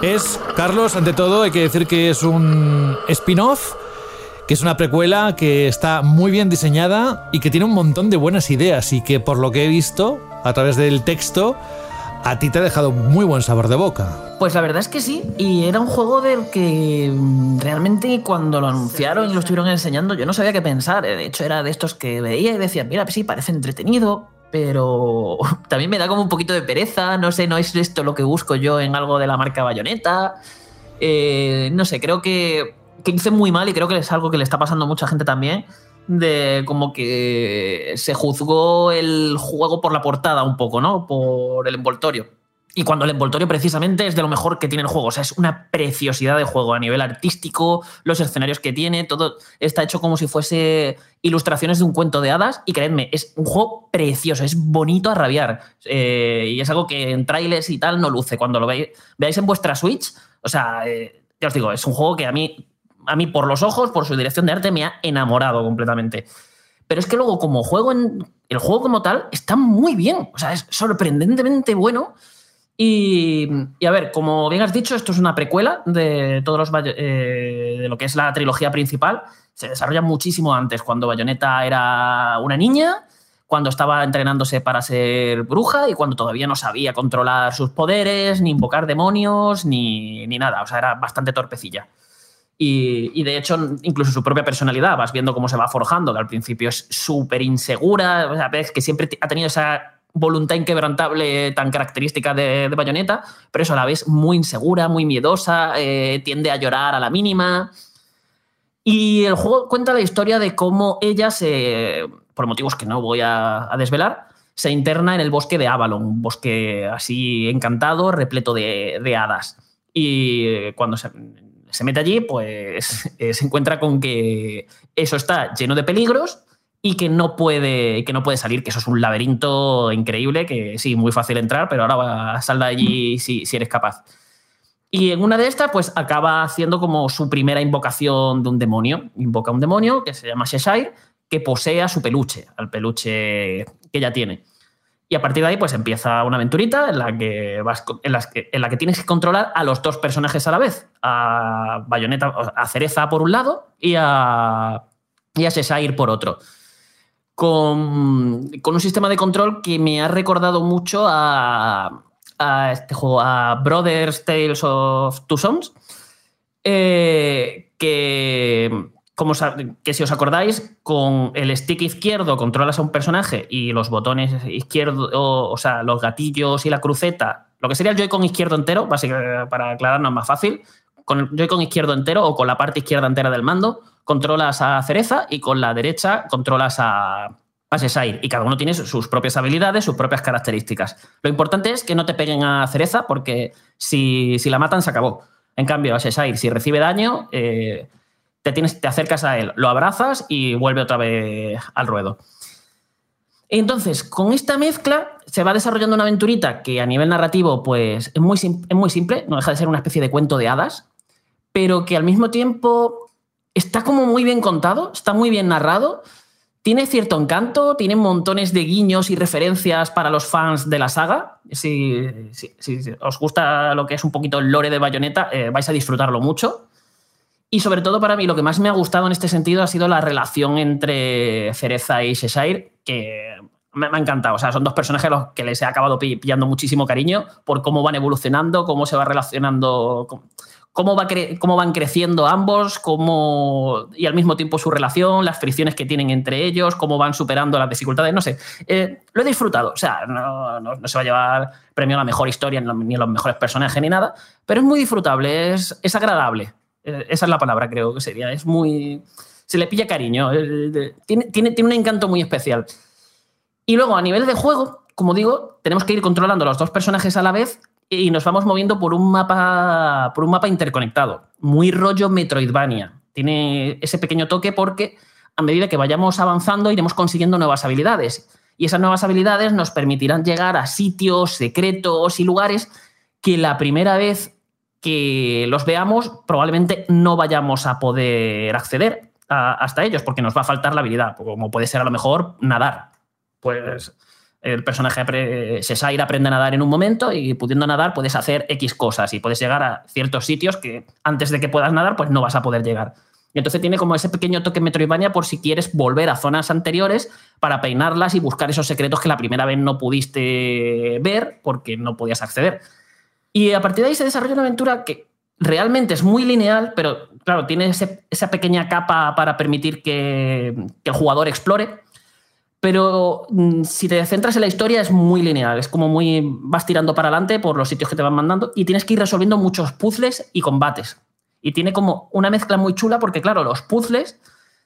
[SPEAKER 3] Es, Carlos, ante todo, hay que decir que es un spin-off que es una precuela que está muy bien diseñada y que tiene un montón de buenas ideas y que por lo que he visto a través del texto a ti te ha dejado muy buen sabor de boca.
[SPEAKER 6] Pues la verdad es que sí, y era un juego del que mm, realmente cuando lo anunciaron y lo estuvieron enseñando yo no sabía qué pensar. De hecho era de estos que veía y decía, mira, pues sí, parece entretenido, pero también me da como un poquito de pereza, no sé, no es esto lo que busco yo en algo de la marca Bayonetta. Eh, no sé, creo que, que hice muy mal y creo que es algo que le está pasando a mucha gente también de como que se juzgó el juego por la portada un poco, ¿no? Por el envoltorio. Y cuando el envoltorio precisamente es de lo mejor que tiene el juego. O sea, es una preciosidad de juego a nivel artístico, los escenarios que tiene, todo está hecho como si fuese ilustraciones de un cuento de hadas. Y creedme, es un juego precioso, es bonito a rabiar. Eh, y es algo que en trailers y tal no luce. Cuando lo veáis, veáis en vuestra Switch, o sea, eh, ya os digo, es un juego que a mí a mí por los ojos, por su dirección de arte, me ha enamorado completamente. Pero es que luego, como juego. El juego como tal está muy bien. O sea, es sorprendentemente bueno. Y, a ver, como bien has dicho, esto es una precuela de todos los eh, de lo que es la trilogía principal. Se desarrolla muchísimo antes, cuando Bayonetta era una niña, cuando estaba entrenándose para ser bruja y cuando todavía no sabía controlar sus poderes, ni invocar demonios, ni, ni nada. O sea, era bastante torpecilla. Y, de hecho, incluso su propia personalidad, vas viendo cómo se va forjando, que al principio es súper insegura, que siempre ha tenido esa voluntad inquebrantable tan característica de, Bayonetta, pero eso a la vez muy insegura, muy miedosa, eh, tiende a llorar a la mínima. Y el juego cuenta la historia de cómo ella se, por motivos que no voy a, desvelar, se interna en el bosque de Avalon, un bosque así encantado, repleto de, de hadas. Y cuando se, se mete allí, pues eh, se encuentra con que eso está lleno de peligros y que no puede, que no puede salir, que eso es un laberinto increíble, que sí, muy fácil entrar, pero ahora sal de allí si, si eres capaz. Y en una de estas, pues acaba haciendo como su primera invocación de un demonio. Invoca un demonio que se llama Cheshire, que posee a su peluche, al peluche que ella tiene. Y a partir de ahí, pues empieza una aventurita en la que, vas, en, en la que tienes que controlar a los dos personajes a la vez. A Bayonetta, a Cereza por un lado y a, y a por otro. Con, con, un sistema de control que me ha recordado mucho a, a este juego, a Brothers Tales of Two Sons. Eh, que como que si os acordáis, con el stick izquierdo controlas a un personaje y los botones izquierdos, o, sea, los gatillos y la cruceta, lo que sería el Joy-Con izquierdo entero, básicamente para aclararnos más fácil, con el Joy-Con izquierdo entero o con la parte izquierda entera del mando, controlas a Cereza y con la derecha controlas a, a Y cada uno tiene sus propias habilidades, sus propias características. Lo importante es que no te peguen a Cereza porque si, la matan se acabó. En cambio, a si recibe daño, eh, te, te acercas a él, lo abrazas y vuelve otra vez al ruedo. Entonces, con esta mezcla se va desarrollando una aventurita que a nivel narrativo pues, es, muy, es muy simple, no deja de ser una especie de cuento de hadas, pero que al mismo tiempo está como muy bien contado, está muy bien narrado, tiene cierto encanto, tiene montones de guiños y referencias para los fans de la saga. Si, os gusta lo que es un poquito el lore de Bayonetta, eh, vais a disfrutarlo mucho. Y sobre todo para mí lo que más me ha gustado en este sentido ha sido la relación entre Cereza y Cheshire, que me, ha encantado. O sea, son dos personajes a los que les he acabado pillando muchísimo cariño por cómo van evolucionando, cómo se va relacionando, cómo, va cómo van creciendo ambos, cómo, y al mismo tiempo su relación, las fricciones que tienen entre ellos, cómo van superando las dificultades. No sé, eh, lo he disfrutado. O sea, no, no, se va a llevar premio a la mejor historia ni a los mejores personajes ni nada, pero es muy disfrutable, es, es agradable. Eh, esa es la palabra, creo que sería. Es muy. Se le pilla cariño. Eh, tiene, tiene, tiene un encanto muy especial. Y luego, a nivel de juego, como digo, tenemos que ir controlando los dos personajes a la vez y nos vamos moviendo por un mapa, por un mapa interconectado. Muy rollo Metroidvania. Tiene ese pequeño toque porque a medida que vayamos avanzando iremos consiguiendo nuevas habilidades. Y esas nuevas habilidades nos permitirán llegar a sitios secretos y lugares que la primera vez que los veamos, probablemente no vayamos a poder acceder hasta ellos porque nos va a faltar la habilidad, como puede ser a lo mejor nadar. Pues el personaje Sesair aprende a nadar en un momento y pudiendo nadar puedes hacer X cosas y puedes llegar a ciertos sitios que antes de que puedas nadar pues no vas a poder llegar. Y entonces tiene como ese pequeño toque Metroidvania por si quieres volver a zonas anteriores para peinarlas y buscar esos secretos que la primera vez no pudiste ver porque no podías acceder. Y a partir de ahí se desarrolla una aventura que realmente es muy lineal, pero claro, tiene esa pequeña capa para permitir que, el jugador explore. pero mm, si te centras en la historia es muy lineal, es como muy vas tirando para adelante por los sitios que te van mandando y tienes que ir resolviendo muchos puzzles y combates. Y tiene como una mezcla muy chula porque claro, los puzzles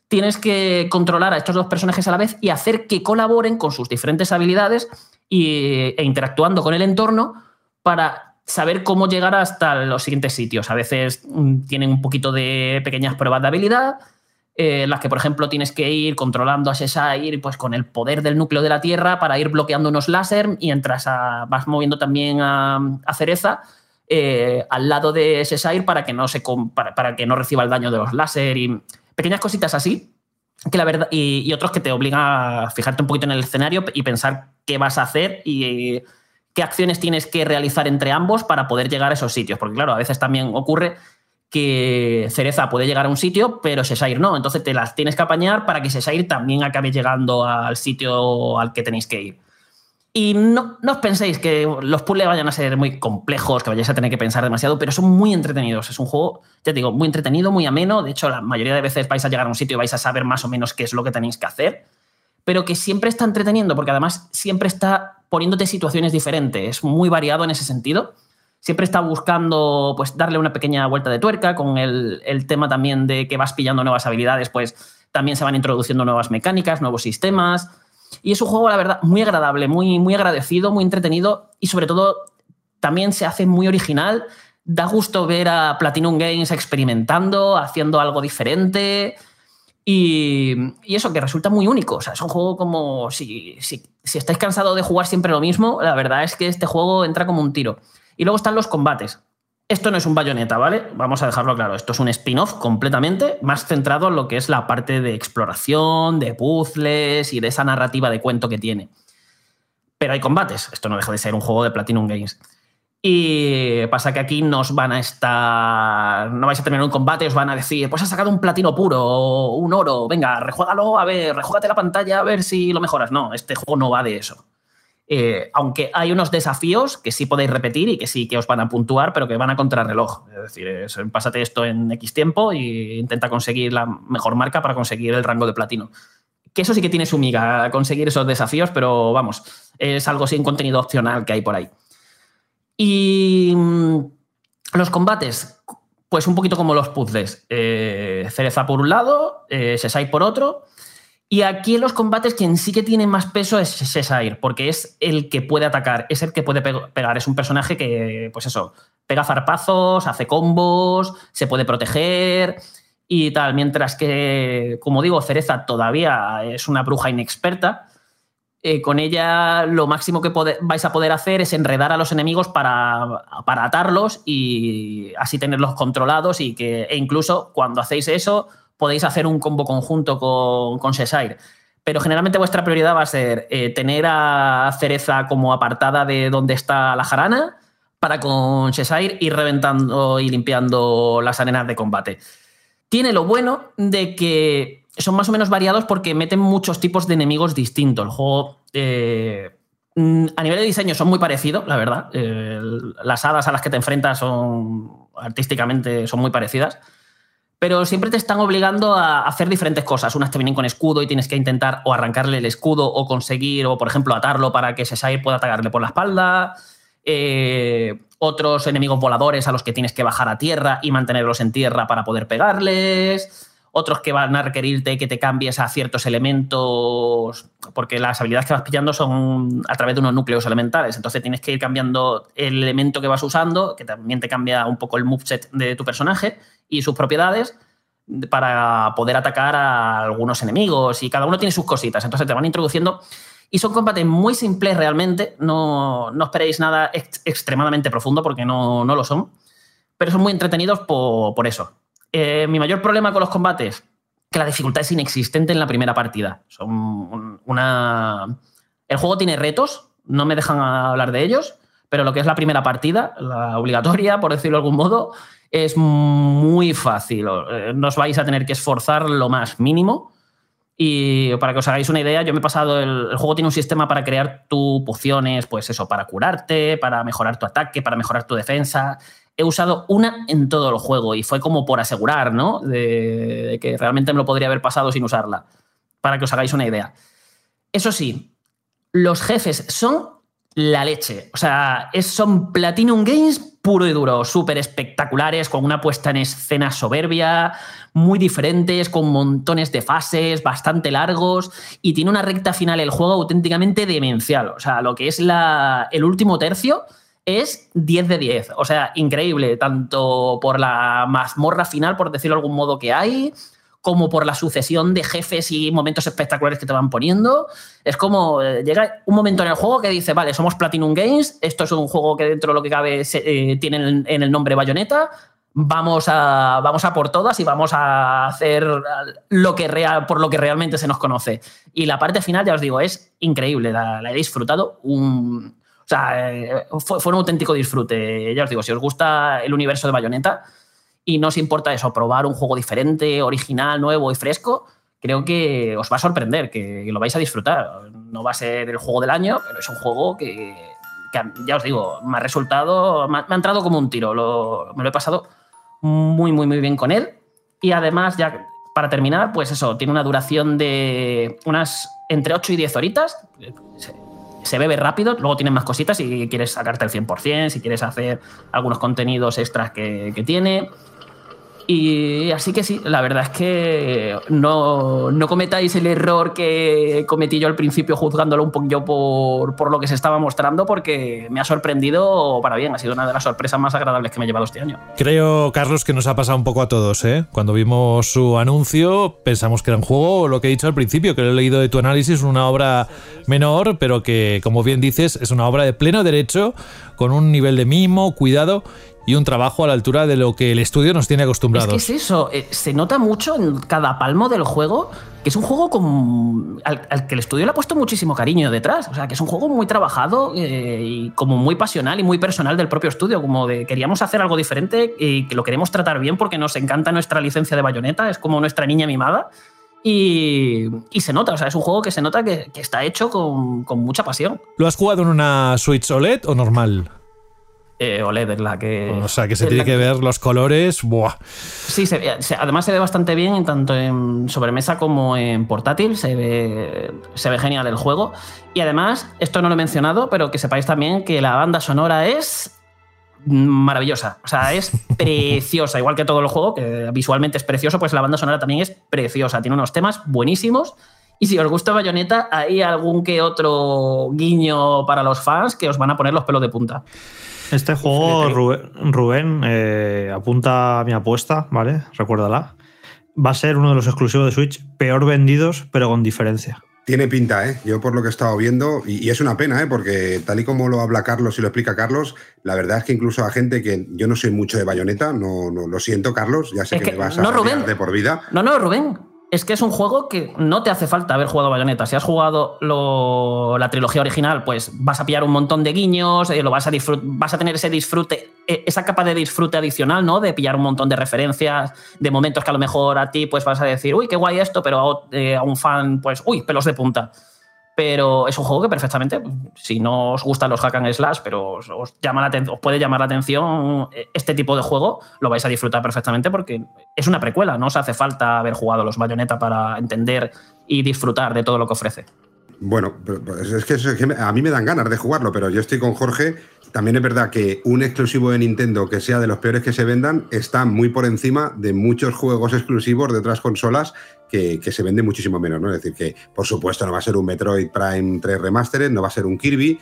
[SPEAKER 6] tienes que controlar a estos dos personajes a la vez y hacer que colaboren con sus diferentes habilidades e interactuando con el entorno para saber cómo llegar hasta los siguientes sitios. A veces mm, tienen un poquito de pequeñas pruebas de habilidad, eh, las que, por ejemplo, tienes que ir controlando a Sesair pues, con el poder del núcleo de la Tierra para ir bloqueando unos láser y entras a, vas moviendo también a, Cereza eh, al lado de Sesair para que, no se, para, que no reciba el daño de los láser y pequeñas cositas así. Que la verdad, y, otros que te obligan a fijarte un poquito en el escenario y pensar qué vas a hacer y qué acciones tienes que realizar entre ambos para poder llegar a esos sitios. Porque claro, a veces también ocurre que Cereza puede llegar a un sitio, pero Sesair no. Entonces te las tienes que apañar para que Sesair también acabe llegando al sitio al que tenéis que ir. Y no, no os penséis que los puzzles vayan a ser muy complejos, que vayáis a tener que pensar demasiado, pero son muy entretenidos. Es un juego, ya te digo, muy entretenido, muy ameno. De hecho, la mayoría de veces vais a llegar a un sitio y vais a saber más o menos qué es lo que tenéis que hacer, pero que siempre está entreteniendo, porque además siempre está poniéndote situaciones diferentes. Es muy variado en ese sentido siempre está buscando pues, darle una pequeña vuelta de tuerca con el, tema también de que vas pillando nuevas habilidades, pues también se van introduciendo nuevas mecánicas, nuevos sistemas. Y es un juego, la verdad, muy agradable, muy, muy agradecido, muy entretenido y sobre todo también se hace muy original. Da gusto ver a Platinum Games experimentando, haciendo algo diferente. Y, eso, que resulta muy único. O sea, es un juego como si, si, si estáis cansados de jugar siempre lo mismo, la verdad es que este juego entra como un tiro. Y luego están los combates. Esto no es un bayoneta, ¿vale? Vamos a dejarlo claro. Esto es un spin-off completamente más centrado en lo que es la parte de exploración, de puzzles y de esa narrativa de cuento que tiene. Pero hay combates. Esto no deja de ser un juego de Platinum Games. Y pasa que aquí nos van a estar. No vais a terminar un combate, os van a decir, pues has sacado un platino puro un oro, venga, rejuégalo, a ver, rejuégate la pantalla a ver si lo mejoras. No, este juego no va de eso. Eh, aunque hay unos desafíos que sí podéis repetir y que sí que os van a puntuar, pero que van a contrarreloj. Es decir, pásate esto en X tiempo e intenta conseguir la mejor marca para conseguir el rango de platino. Que eso sí que tiene su miga, conseguir esos desafíos, pero vamos, es algo sin contenido opcional que hay por ahí. Y mm, los combates, pues un poquito como los puzzles. Eh, cereza por un lado, eh, por otro. Y aquí en los combates quien sí que tiene más peso es Cesair, porque es el que puede atacar, es el que puede pegar. Es un personaje que, pues eso, pega zarpazos, hace combos, se puede proteger y tal. Mientras que, como digo, Cereza todavía es una bruja inexperta. Eh, con ella lo máximo que vais a poder hacer es enredar a los enemigos para, para atarlos y así tenerlos controlados y que e incluso cuando hacéis eso podéis hacer un combo conjunto con, con Pero generalmente vuestra prioridad va a ser eh, tener a Cereza como apartada de donde está la jarana para con Cheshire ir reventando y limpiando las arenas de combate. Tiene lo bueno de que son más o menos variados porque meten muchos tipos de enemigos distintos. El juego, eh, mm, a nivel de diseño, son muy parecidos, la verdad. las hadas a las que te enfrentas son artísticamente son muy parecidas pero siempre te están obligando a hacer diferentes cosas. Unas te vienen con escudo y tienes que intentar o arrancarle el escudo o conseguir, o por ejemplo, atarlo para que Sesair pueda atacarle por la espalda. Eh, otros enemigos voladores a los que tienes que bajar a tierra y mantenerlos en tierra para poder pegarles. Otros que van a requerirte que te cambies a ciertos elementos, porque las habilidades que vas pillando son a través de unos núcleos elementales. Entonces tienes que ir cambiando el elemento que vas usando, que también te cambia un poco el moveset de tu personaje y sus propiedades para poder atacar a algunos enemigos y cada uno tiene sus cositas, entonces te van introduciendo y son combates muy simples realmente, no, no esperéis nada extremadamente profundo porque no, no, lo son, pero son muy entretenidos por, eso. Eh, mi mayor problema con los combates, que la dificultad es inexistente en la primera partida. Son una... El juego tiene retos, no me dejan hablar de ellos, pero lo que es la primera partida, la obligatoria, por decirlo de algún modo, es muy fácil. Eh, nos vais a tener que esforzar lo más mínimo. Y para que os hagáis una idea, yo me he pasado. El, juego tiene un sistema para crear tus pociones, pues eso, para curarte, para mejorar tu ataque, para mejorar tu defensa. He usado una en todo el juego y fue como por asegurar, ¿no? De, que realmente me lo podría haber pasado sin usarla. Para que os hagáis una idea. Eso sí, los jefes son la leche. O sea, son Platinum Games puro y duro, súper espectaculares, con una puesta en escena soberbia, muy diferentes, con montones de fases, bastante largos, y tiene una recta final el juego auténticamente demencial. O sea, lo que es el último tercio es 10 de 10. O sea, increíble, tanto por la mazmorra final, por decirlo de algún modo, que hay, como por la sucesión de jefes y momentos espectaculares que te van poniendo. Es como eh, llega un momento en el juego que dice, vale, somos Platinum Games, esto es un juego que dentro de lo que cabe eh, tiene en el nombre Bayonetta, vamos a, vamos a por todas y vamos a hacer lo que real, por lo que realmente se nos conoce. Y la parte final, ya os digo, es increíble, la, he disfrutado. Un, sea, eh, fue, fue, un auténtico disfrute. Ya os digo, si os gusta el universo de Bayonetta, y no os importa eso, probar un juego diferente, original, nuevo y fresco, creo que os va a sorprender, que, lo vais a disfrutar. No va a ser el juego del año, pero es un juego que, ya os digo, me ha resultado, me ha, entrado como un tiro. me lo he pasado muy, muy, muy bien con él. Y además, ya para terminar, pues eso, tiene una duración de unas entre 8 y 10 horitas. Se, bebe rápido, luego tiene más cositas si quieres sacarte el 100%, si quieres hacer algunos contenidos extras que, que tiene. Y así que sí, la verdad es que no, no, cometáis el error que cometí yo al principio juzgándolo un poquillo por, por, lo que se estaba mostrando, porque me ha sorprendido para bien. Ha sido una de las sorpresas más agradables que me he llevado este año.
[SPEAKER 3] Creo, Carlos, que nos ha pasado un poco a todos. ¿eh? Cuando vimos su anuncio, pensamos que era un juego, lo que he dicho al principio, que lo he leído de tu análisis, una obra menor, pero que, como bien dices, es una obra de pleno derecho, con un nivel de mimo, cuidado y un trabajo a la altura de lo que el estudio nos tiene acostumbrados.
[SPEAKER 6] Es que es eso, eh, se nota mucho en cada palmo del juego que es un juego con, al, que el estudio le ha puesto muchísimo cariño detrás. O sea, que es un juego muy trabajado eh, y como muy pasional y muy personal del propio estudio. Como de queríamos hacer algo diferente y que lo queremos tratar bien porque nos encanta nuestra licencia de bayoneta, es como nuestra niña mimada. Y, se nota, o sea, es un juego que se nota que, está hecho con, con mucha pasión.
[SPEAKER 3] ¿Lo has jugado en una Switch OLED o normal?
[SPEAKER 6] Eh, OLED es la que.
[SPEAKER 3] O sea, que se tiene que, ver los colores. Buah.
[SPEAKER 6] Sí, además se ve bastante bien, tanto en sobremesa como en portátil. Se ve, se ve genial el juego. Y además, esto no lo he mencionado, pero que sepáis también que la banda sonora es maravillosa. O sea, es preciosa. Igual que todo el juego, que visualmente es precioso, pues la banda sonora también es preciosa. Tiene unos temas buenísimos. Y si os gusta Bayonetta, hay algún que otro guiño para los fans que os van a poner los pelos de punta.
[SPEAKER 4] Este juego, Rubén, eh, apunta a mi apuesta, ¿vale? Recuérdala. Va a ser uno de los exclusivos de Switch peor vendidos, pero con diferencia.
[SPEAKER 11] Tiene pinta, ¿eh? Yo por lo que he estado viendo, y, es una pena, ¿eh? Porque tal y como lo habla Carlos y lo explica Carlos, la verdad es que incluso a gente que yo no soy mucho de bayoneta, no, no lo siento, Carlos, ya sé que, me vas a no, de por vida.
[SPEAKER 6] No, no, Rubén, es que es un juego que no te hace falta haber jugado Bayonetta. Si has jugado la trilogía original, pues vas a pillar un montón de guiños, eh, lo vas a, vas a tener ese disfrute, e, esa capa de disfrute adicional, ¿no? De pillar un montón de referencias, de momentos que a lo mejor a ti pues vas a decir, uy, qué guay esto, pero a, eh, a un fan, pues, uy, pelos de punta pero es un juego que perfectamente, si no os gustan los hack and slash, pero os, llama la os puede llamar la atención este tipo de juego, lo vais a disfrutar perfectamente porque es una precuela, no os hace falta haber jugado los Bayonetta para entender y disfrutar de todo lo que ofrece.
[SPEAKER 11] Bueno, es que, a mí me dan ganas de jugarlo, pero yo estoy con Jorge. También es verdad que un exclusivo de Nintendo que sea de los peores que se vendan está muy por encima de muchos juegos exclusivos de otras consolas que, se venden muchísimo menos, ¿no? Es decir, que por supuesto no va a ser un Metroid Prime 3 Remastered, no va a ser un Kirby,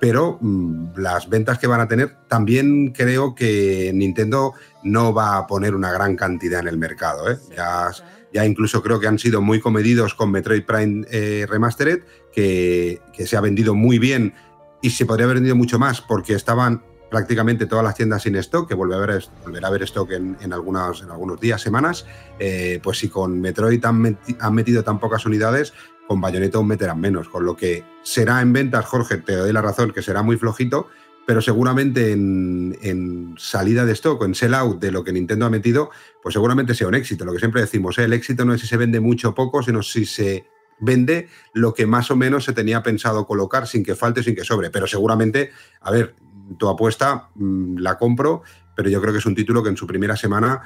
[SPEAKER 11] pero mm, las ventas que van a tener, también creo que Nintendo no va a poner una gran cantidad en el mercado. ¿eh? Ya ya incluso creo que han sido muy comedidos con Metroid Prime eh, Remastered, que, se ha vendido muy bien y se podría haber vendido mucho más porque estaban prácticamente todas las tiendas sin stock, que volverá a haber, volverá a haber stock en, en, algunos, en algunos días, semanas. Eh, pues si con Metroid han, metido tan pocas unidades, con Bayonetta meterán menos. Con lo que será en ventas, Jorge, te doy la razón, que será muy flojito, pero seguramente en, salida de stock en sell out de lo que Nintendo ha metido, pues seguramente sea un éxito. Lo que siempre decimos, ¿eh? el éxito no es si se vende mucho o poco, sino si se vende lo que más o menos se tenía pensado colocar sin que falte, sin que sobre. Pero seguramente, a ver, tu apuesta mm, la compro, pero yo creo que es un título que en su primera semana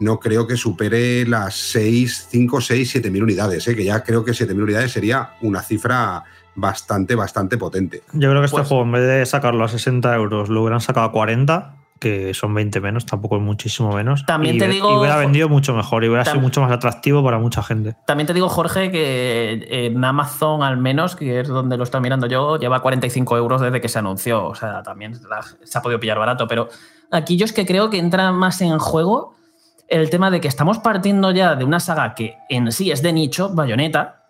[SPEAKER 11] no creo que supere las 6, 5, 6, 7 mil unidades, ¿eh? que ya creo que 7 mil unidades sería una cifra bastante, bastante potente.
[SPEAKER 4] Yo creo que este pues juego, en vez de sacarlo a 60 euros, lo hubieran sacado a 40 que son 20 menos, tampoco es muchísimo menos.
[SPEAKER 6] También
[SPEAKER 4] y,
[SPEAKER 6] te digo.
[SPEAKER 4] Y hubiera vendido mucho mejor y hubiera sido mucho más atractivo para mucha gente.
[SPEAKER 6] También te digo, Jorge, que en Amazon, al menos, que es donde lo estoy mirando yo, lleva 45 euros desde que se anunció. O sea, también se ha podido pillar barato. Pero aquí yo es que creo que entra más en juego el tema de que estamos partiendo ya de una saga que en sí es de nicho, Bayonetta,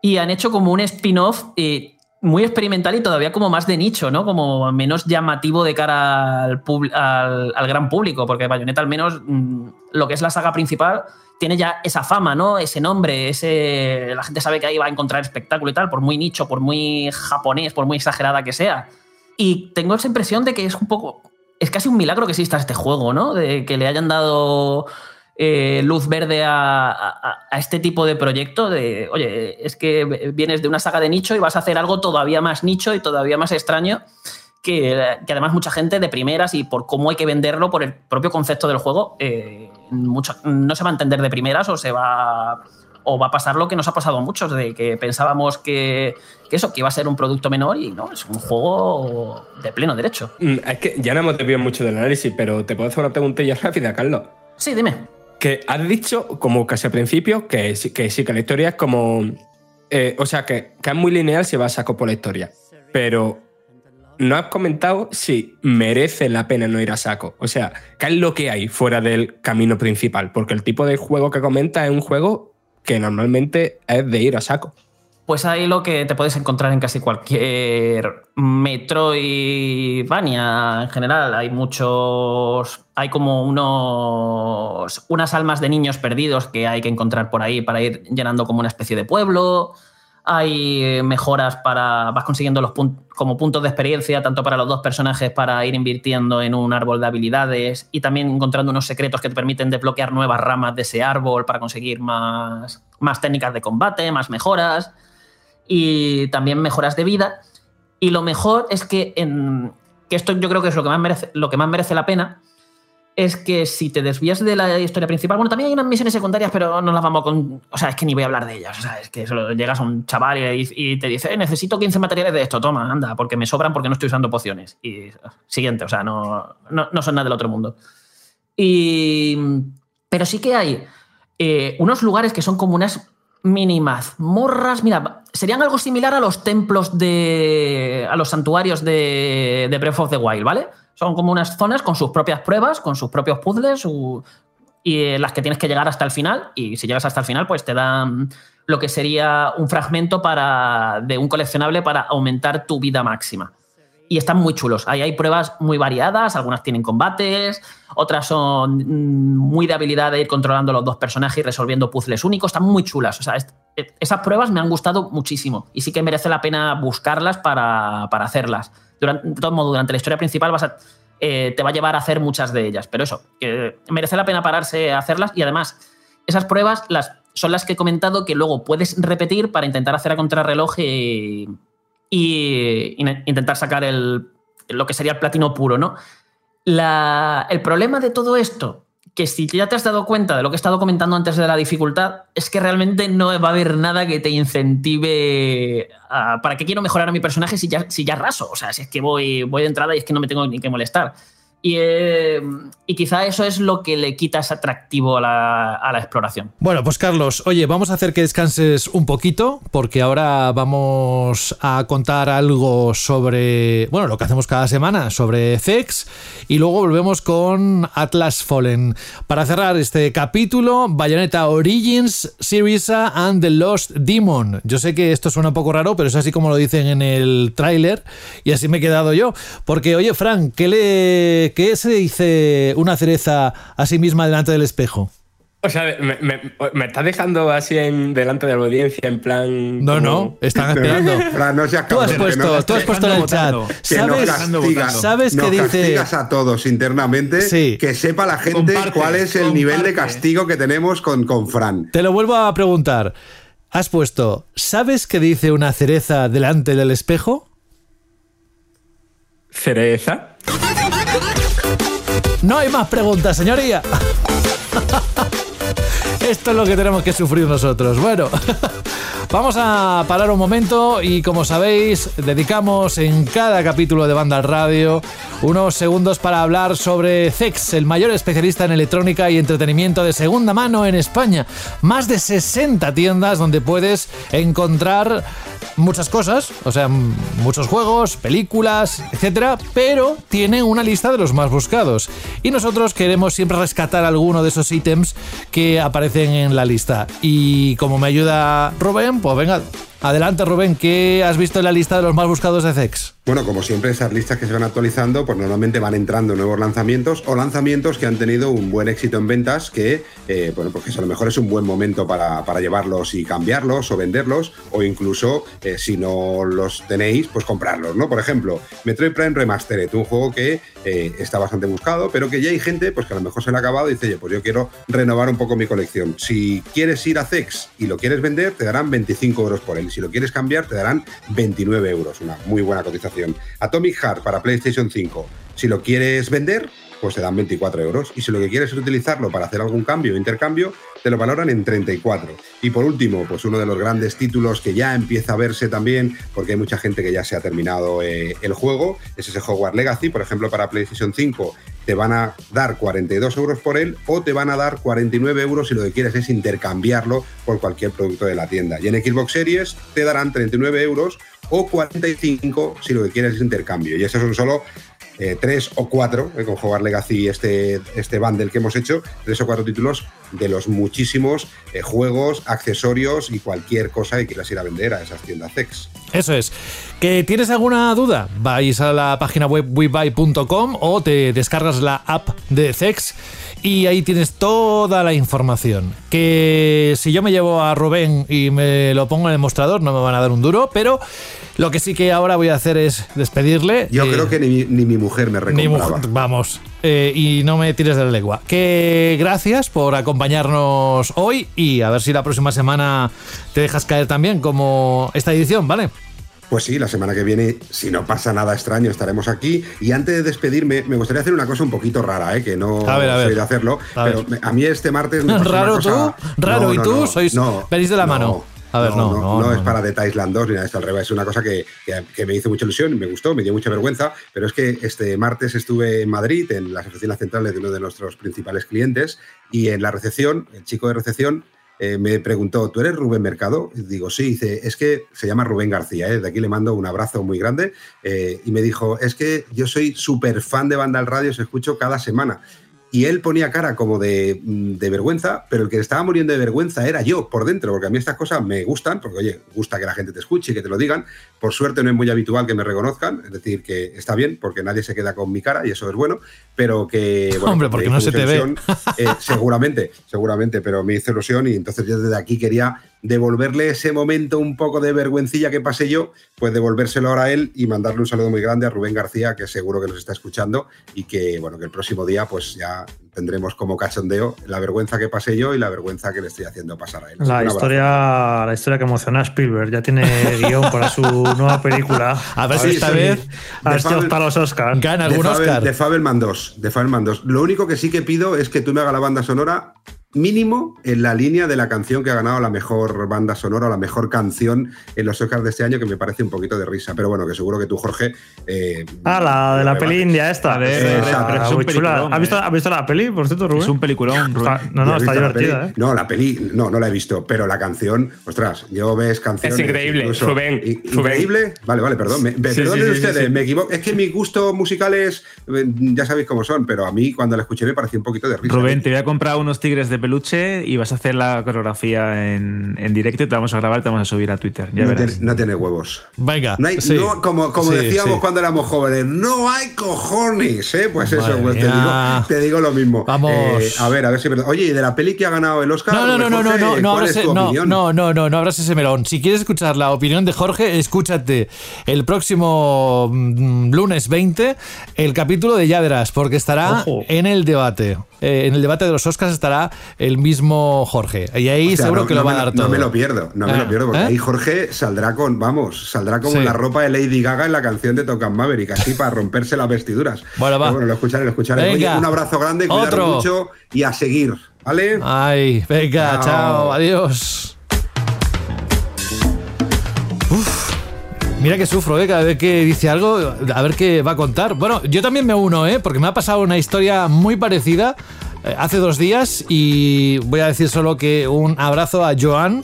[SPEAKER 6] y han hecho como un spin-off eh, muy experimental y todavía como más de nicho, ¿no? Como menos llamativo de cara al, al, gran público, porque Bayonetta al menos mm, lo que es la saga principal tiene ya esa fama, ¿no? Ese nombre, ese la gente sabe que ahí va a encontrar espectáculo y tal, por muy nicho, por muy japonés, por muy exagerada que sea. Y tengo esa impresión de que es un poco es casi un milagro que exista este juego, ¿no? De que le hayan dado eh, luz verde a, este tipo de proyecto de, oye, es que vienes de una saga de nicho y vas a hacer algo todavía más nicho y todavía más extraño, que, además mucha gente de primeras y por cómo hay que venderlo, por el propio concepto del juego, eh, mucho, no se va a entender de primeras o se va o va a pasar lo que nos ha pasado a muchos, de que pensábamos que, eso, que iba a ser un producto menor y no, es un juego de pleno derecho.
[SPEAKER 10] Mm, es que ya no hemos desviado mucho del análisis, pero te puedo hacer una preguntilla rápida, Carlos.
[SPEAKER 6] Sí, dime.
[SPEAKER 10] Que has dicho, como casi al principio, que, que sí, que la historia es como. Eh, o sea, que, que, es muy lineal si vas a saco por la historia. Pero no has comentado si merece la pena no ir a saco. O sea, ¿qué es lo que hay fuera del camino principal? Porque el tipo de juego que comenta es un juego que normalmente es de ir a saco.
[SPEAKER 6] Pues ahí lo que te puedes encontrar en casi cualquier Metroidvania en general. Hay muchos. Hay como unos. unas almas de niños perdidos que hay que encontrar por ahí para ir llenando como una especie de pueblo hay mejoras para. vas consiguiendo los puntos como puntos de experiencia, tanto para los dos personajes para ir invirtiendo en un árbol de habilidades y también encontrando unos secretos que te permiten desbloquear nuevas ramas de ese árbol para conseguir más, más técnicas de combate, más mejoras y también mejoras de vida. Y lo mejor es que, en, que esto yo creo que es lo que más merece, lo que más merece la pena, es que si te desvías de la historia principal, bueno, también hay unas misiones secundarias, pero no las vamos con. O sea, es que ni voy a hablar de ellas. O sea, es que solo llegas a un chaval y, te dice, eh, necesito 15 materiales de esto, toma, anda, porque me sobran porque no estoy usando pociones. Y siguiente, o sea, no, no, son nada del otro mundo. Y. Pero sí que hay eh, unos lugares que son como unas mini mazmorras. Mira, serían algo similar a los templos de. a los santuarios de, de Breath of the Wild, ¿vale? Son como unas zonas con sus propias pruebas, con sus propios puzzles y eh, las que tienes que llegar hasta el final. Y si llegas hasta el final, pues te dan lo que sería un fragmento para, de un coleccionable para aumentar tu vida máxima. Y están muy chulos. Ahí hay pruebas muy variadas, algunas tienen combates, otras son mm, muy de habilidad de ir controlando los dos personajes y resolviendo puzzles únicos. Están muy chulas. O sea, esas pruebas me han gustado muchísimo y sí que merece la pena buscarlas para, para hacerlas de todo modo, durante la historia principal vas a, eh, te va a llevar a hacer muchas de ellas. Pero eso, merece la pena pararse a hacerlas y además esas pruebas las, son las que he comentado que luego puedes repetir para intentar hacer a contrarreloj y, y, intentar sacar el, lo que sería el platino puro, ¿no? el problema de todo esto que si ya te has dado cuenta de lo que he estado comentando antes de la dificultad, es que realmente no va a haber nada que te incentive para que quiero mejorar a mi personaje si ya, si ya raso. O sea, si es que voy, voy de entrada y es que no me tengo ni que molestar. Eh, y, quizá eso es lo que le quita ese atractivo a la, exploración.
[SPEAKER 3] Bueno, pues Carlos, oye, vamos a hacer que descanses un poquito, porque ahora vamos a contar algo sobre, bueno, lo que hacemos cada semana, sobre Zex, y luego volvemos con Atlas Fallen. Para cerrar este capítulo, Bayonetta Origins, Syriza and the Lost Demon. Yo sé que esto suena un poco raro, pero es así como lo dicen en el tráiler, y así me he quedado yo. Porque, oye, Frank, ¿qué le ¿qué se dice una cereza a sí misma delante del espejo?
[SPEAKER 10] O sea, me, me, estás dejando así en, delante de la audiencia en plan.
[SPEAKER 3] No, no, están esperando.
[SPEAKER 11] no
[SPEAKER 3] tú has puesto, tú has puesto en el chat. ¿Sabes,
[SPEAKER 11] que ¿sabes qué dice? a todos internamente que sepa la gente cuál es el nivel de castigo que tenemos con, con Fran.
[SPEAKER 3] Te lo vuelvo a preguntar. Has puesto, ¿sabes qué dice una cereza delante del espejo?
[SPEAKER 10] ¿Cereza?
[SPEAKER 3] No hay más preguntas, señoría. Esto es lo que tenemos que sufrir nosotros. Bueno. vamos a parar un momento y como sabéis, dedicamos en cada capítulo de Banda al Radio unos segundos para hablar sobre CEX, el mayor especialista en electrónica y entretenimiento de segunda mano en España. Más de 60 tiendas donde puedes encontrar muchas cosas, o sea, muchos juegos, películas, etcétera, pero tiene una lista de los más buscados. Y nosotros queremos siempre rescatar alguno de esos ítems que aparecen en la lista. Y como me ayuda Rubén, pues venga, adelante Rubén, ¿qué has visto en la lista de los más buscados de CEX?
[SPEAKER 11] Bueno, como siempre, esas listas que se van actualizando, pues normalmente van entrando nuevos lanzamientos o lanzamientos que han tenido un buen éxito en ventas, que, eh, bueno, pues a lo mejor es un buen momento para, llevarlos y cambiarlos o venderlos, o incluso, eh, si no los tenéis, pues comprarlos, ¿no? Por ejemplo, Metroid Prime Remastered, un juego que eh, está bastante buscado, pero que ya hay gente, pues que a lo mejor se le ha acabado y dice, oye, pues yo quiero renovar un poco mi colección. Si quieres ir a CEX y lo quieres vender, te darán 25 euros por él. Si lo quieres cambiar, te darán 29 euros, una muy buena cotización Atomic Heart para PlayStation 5. Si lo quieres vender, pues te dan 24 euros. Y si lo que quieres es utilizarlo para hacer algún cambio o intercambio, te lo valoran en 34. Y por último, pues uno de los grandes títulos que ya empieza a verse también, porque hay mucha gente que ya se ha terminado eh, el juego, es ese Hogwarts Legacy, por ejemplo, para PlayStation 5 te van a dar 42 euros por él o te van a dar 49 euros si lo que quieres es intercambiarlo por cualquier producto de la tienda. Y en Xbox Series te darán 39 euros o 45 si lo que quieres es intercambio. Y esos son solo eh, tres o cuatro, eh, con Jugar Legacy, este, este bundle que hemos hecho, tres o cuatro títulos de los muchísimos eh, juegos, accesorios y cualquier cosa que quieras ir a vender a esas tiendas Zex.
[SPEAKER 3] Eso es. ¿Que tienes alguna duda? Vais a la página web webuy.com o te descargas la app de Zex y ahí tienes toda la información. Que si yo me llevo a Rubén y me lo pongo en el mostrador no me van a dar un duro, pero lo que sí que ahora voy a hacer es despedirle.
[SPEAKER 11] Yo creo que ni, mi mujer me recompraba.
[SPEAKER 3] vamos. Eh, y no me tires de la lengua. Que gracias por acompañarnos hoy y a ver si la próxima semana te dejas caer también como esta edición, ¿vale?
[SPEAKER 11] Pues sí, la semana que viene, si no pasa nada extraño, estaremos aquí. Y antes de despedirme, me gustaría hacer una cosa un poquito rara, ¿eh? que no soy de hacerlo. pero a mí este martes. Me
[SPEAKER 3] ¿Raro tú? ¿Raro? ¿Y tú? ¿Sois venís de la mano? A ver, no,
[SPEAKER 11] no, no, es para The Island 2 ni nada de esto al revés. Es una cosa que, me hizo mucha ilusión y me gustó, me dio mucha vergüenza. Pero es que este martes estuve en Madrid, en las oficinas centrales de uno de nuestros principales clientes, y en la recepción, el chico de recepción eh, me preguntó, ¿tú eres Rubén Mercado? Digo, sí, dice, es que se llama Rubén García, ¿eh? de aquí le mando un abrazo muy grande. Eh, y me dijo, es que yo soy súper fan de Banda al Radio, se escucho cada semana y él ponía cara como de, mm, de, vergüenza, pero el que estaba muriendo de vergüenza era yo por dentro, porque a mí estas cosas me gustan, porque oye, gusta que la gente te escuche y que te lo digan. Por suerte no es muy habitual que me reconozcan, es decir, que está bien, porque nadie se queda con mi cara y eso es bueno, pero que...
[SPEAKER 3] Bueno, Hombre, porque no se te ve.
[SPEAKER 11] Eh, seguramente, seguramente, pero me hizo ilusión y entonces yo desde aquí quería devolverle ese momento un poco de vergüencilla que pasé yo, pues devolvérselo ahora a él y mandarle un saludo muy grande a Rubén García, que seguro que nos está escuchando y que, bueno, que el próximo día pues ya tendremos como cachondeo la vergüenza que pasé yo y la vergüenza que le estoy haciendo pasar a él.
[SPEAKER 4] La, historia, la historia que emociona a Spielberg, ya tiene guion para su nueva película.
[SPEAKER 3] A ver si esta vez
[SPEAKER 4] a ver si los Oscars.
[SPEAKER 3] Gana algún Oscar.
[SPEAKER 11] De Fabelman 2, de Fabelman 2. Lo único que sí que pido es que tú me hagas la banda sonora mínimo en la línea de la canción que ha ganado la mejor banda sonora o la mejor canción en los Oscars de este año, que me parece un poquito de risa. Pero bueno, que seguro que tú, Jorge.
[SPEAKER 4] Eh, ah, la de la peli india esta. De, ¿Has visto, visto, la peli, por cierto, Rubén?
[SPEAKER 5] Es un peliculón.
[SPEAKER 4] no, no, está divertida. ¿eh?
[SPEAKER 11] No, la peli, no, no la he visto, pero la canción, ostras, yo ves canciones.
[SPEAKER 10] Es increíble, Rubén.
[SPEAKER 11] Increíble. Vale, vale, perdón. Me, ustedes, me equivoco. Es que mis gustos musicales, eh, ya sabéis cómo son, pero a mí cuando la escuché me pareció un poquito de risa.
[SPEAKER 5] Rubén, te voy a comprar unos tigres de peluche y vas a hacer la coreografía en, directo y te vamos a grabar y te vamos a subir a Twitter.
[SPEAKER 11] no, Tiene, huevos.
[SPEAKER 3] Venga.
[SPEAKER 11] como como decíamos cuando éramos jóvenes, no hay cojones, ¿eh? Pues eso, pues te, digo, lo mismo.
[SPEAKER 3] Vamos. Eh,
[SPEAKER 11] a ver, a ver si. Oye, ¿y de la peli que ha ganado el Oscar?
[SPEAKER 3] No, no, no, no, no, no, no, abras, no, no, no, no, no abras ese melón. Si quieres escuchar la opinión de Jorge, escúchate el próximo mm, lunes 20 el capítulo de Ya porque estará en el debate. Eh, en el debate de los Oscars estará el mismo Jorge. Y ahí seguro que lo va a dar todo.
[SPEAKER 11] No me lo pierdo, no me lo ah, pierdo, porque ¿eh? ahí Jorge saldrá con, vamos, saldrá como la ropa de Lady Gaga en la canción de Tocan Maverick, así para romperse las vestiduras.
[SPEAKER 3] Bueno, va.
[SPEAKER 11] bueno, lo escucharé, lo escucharé. un abrazo grande, cuidado mucho y a seguir. Vale.
[SPEAKER 3] Ay, venga, chao, adiós. Mira que sufro, ¿eh? Cada vez que dice algo, a ver qué va a contar. Bueno, yo también me uno, ¿eh? Porque me ha pasado una historia muy parecida eh, hace dos días y voy a decir solo que un abrazo a Joan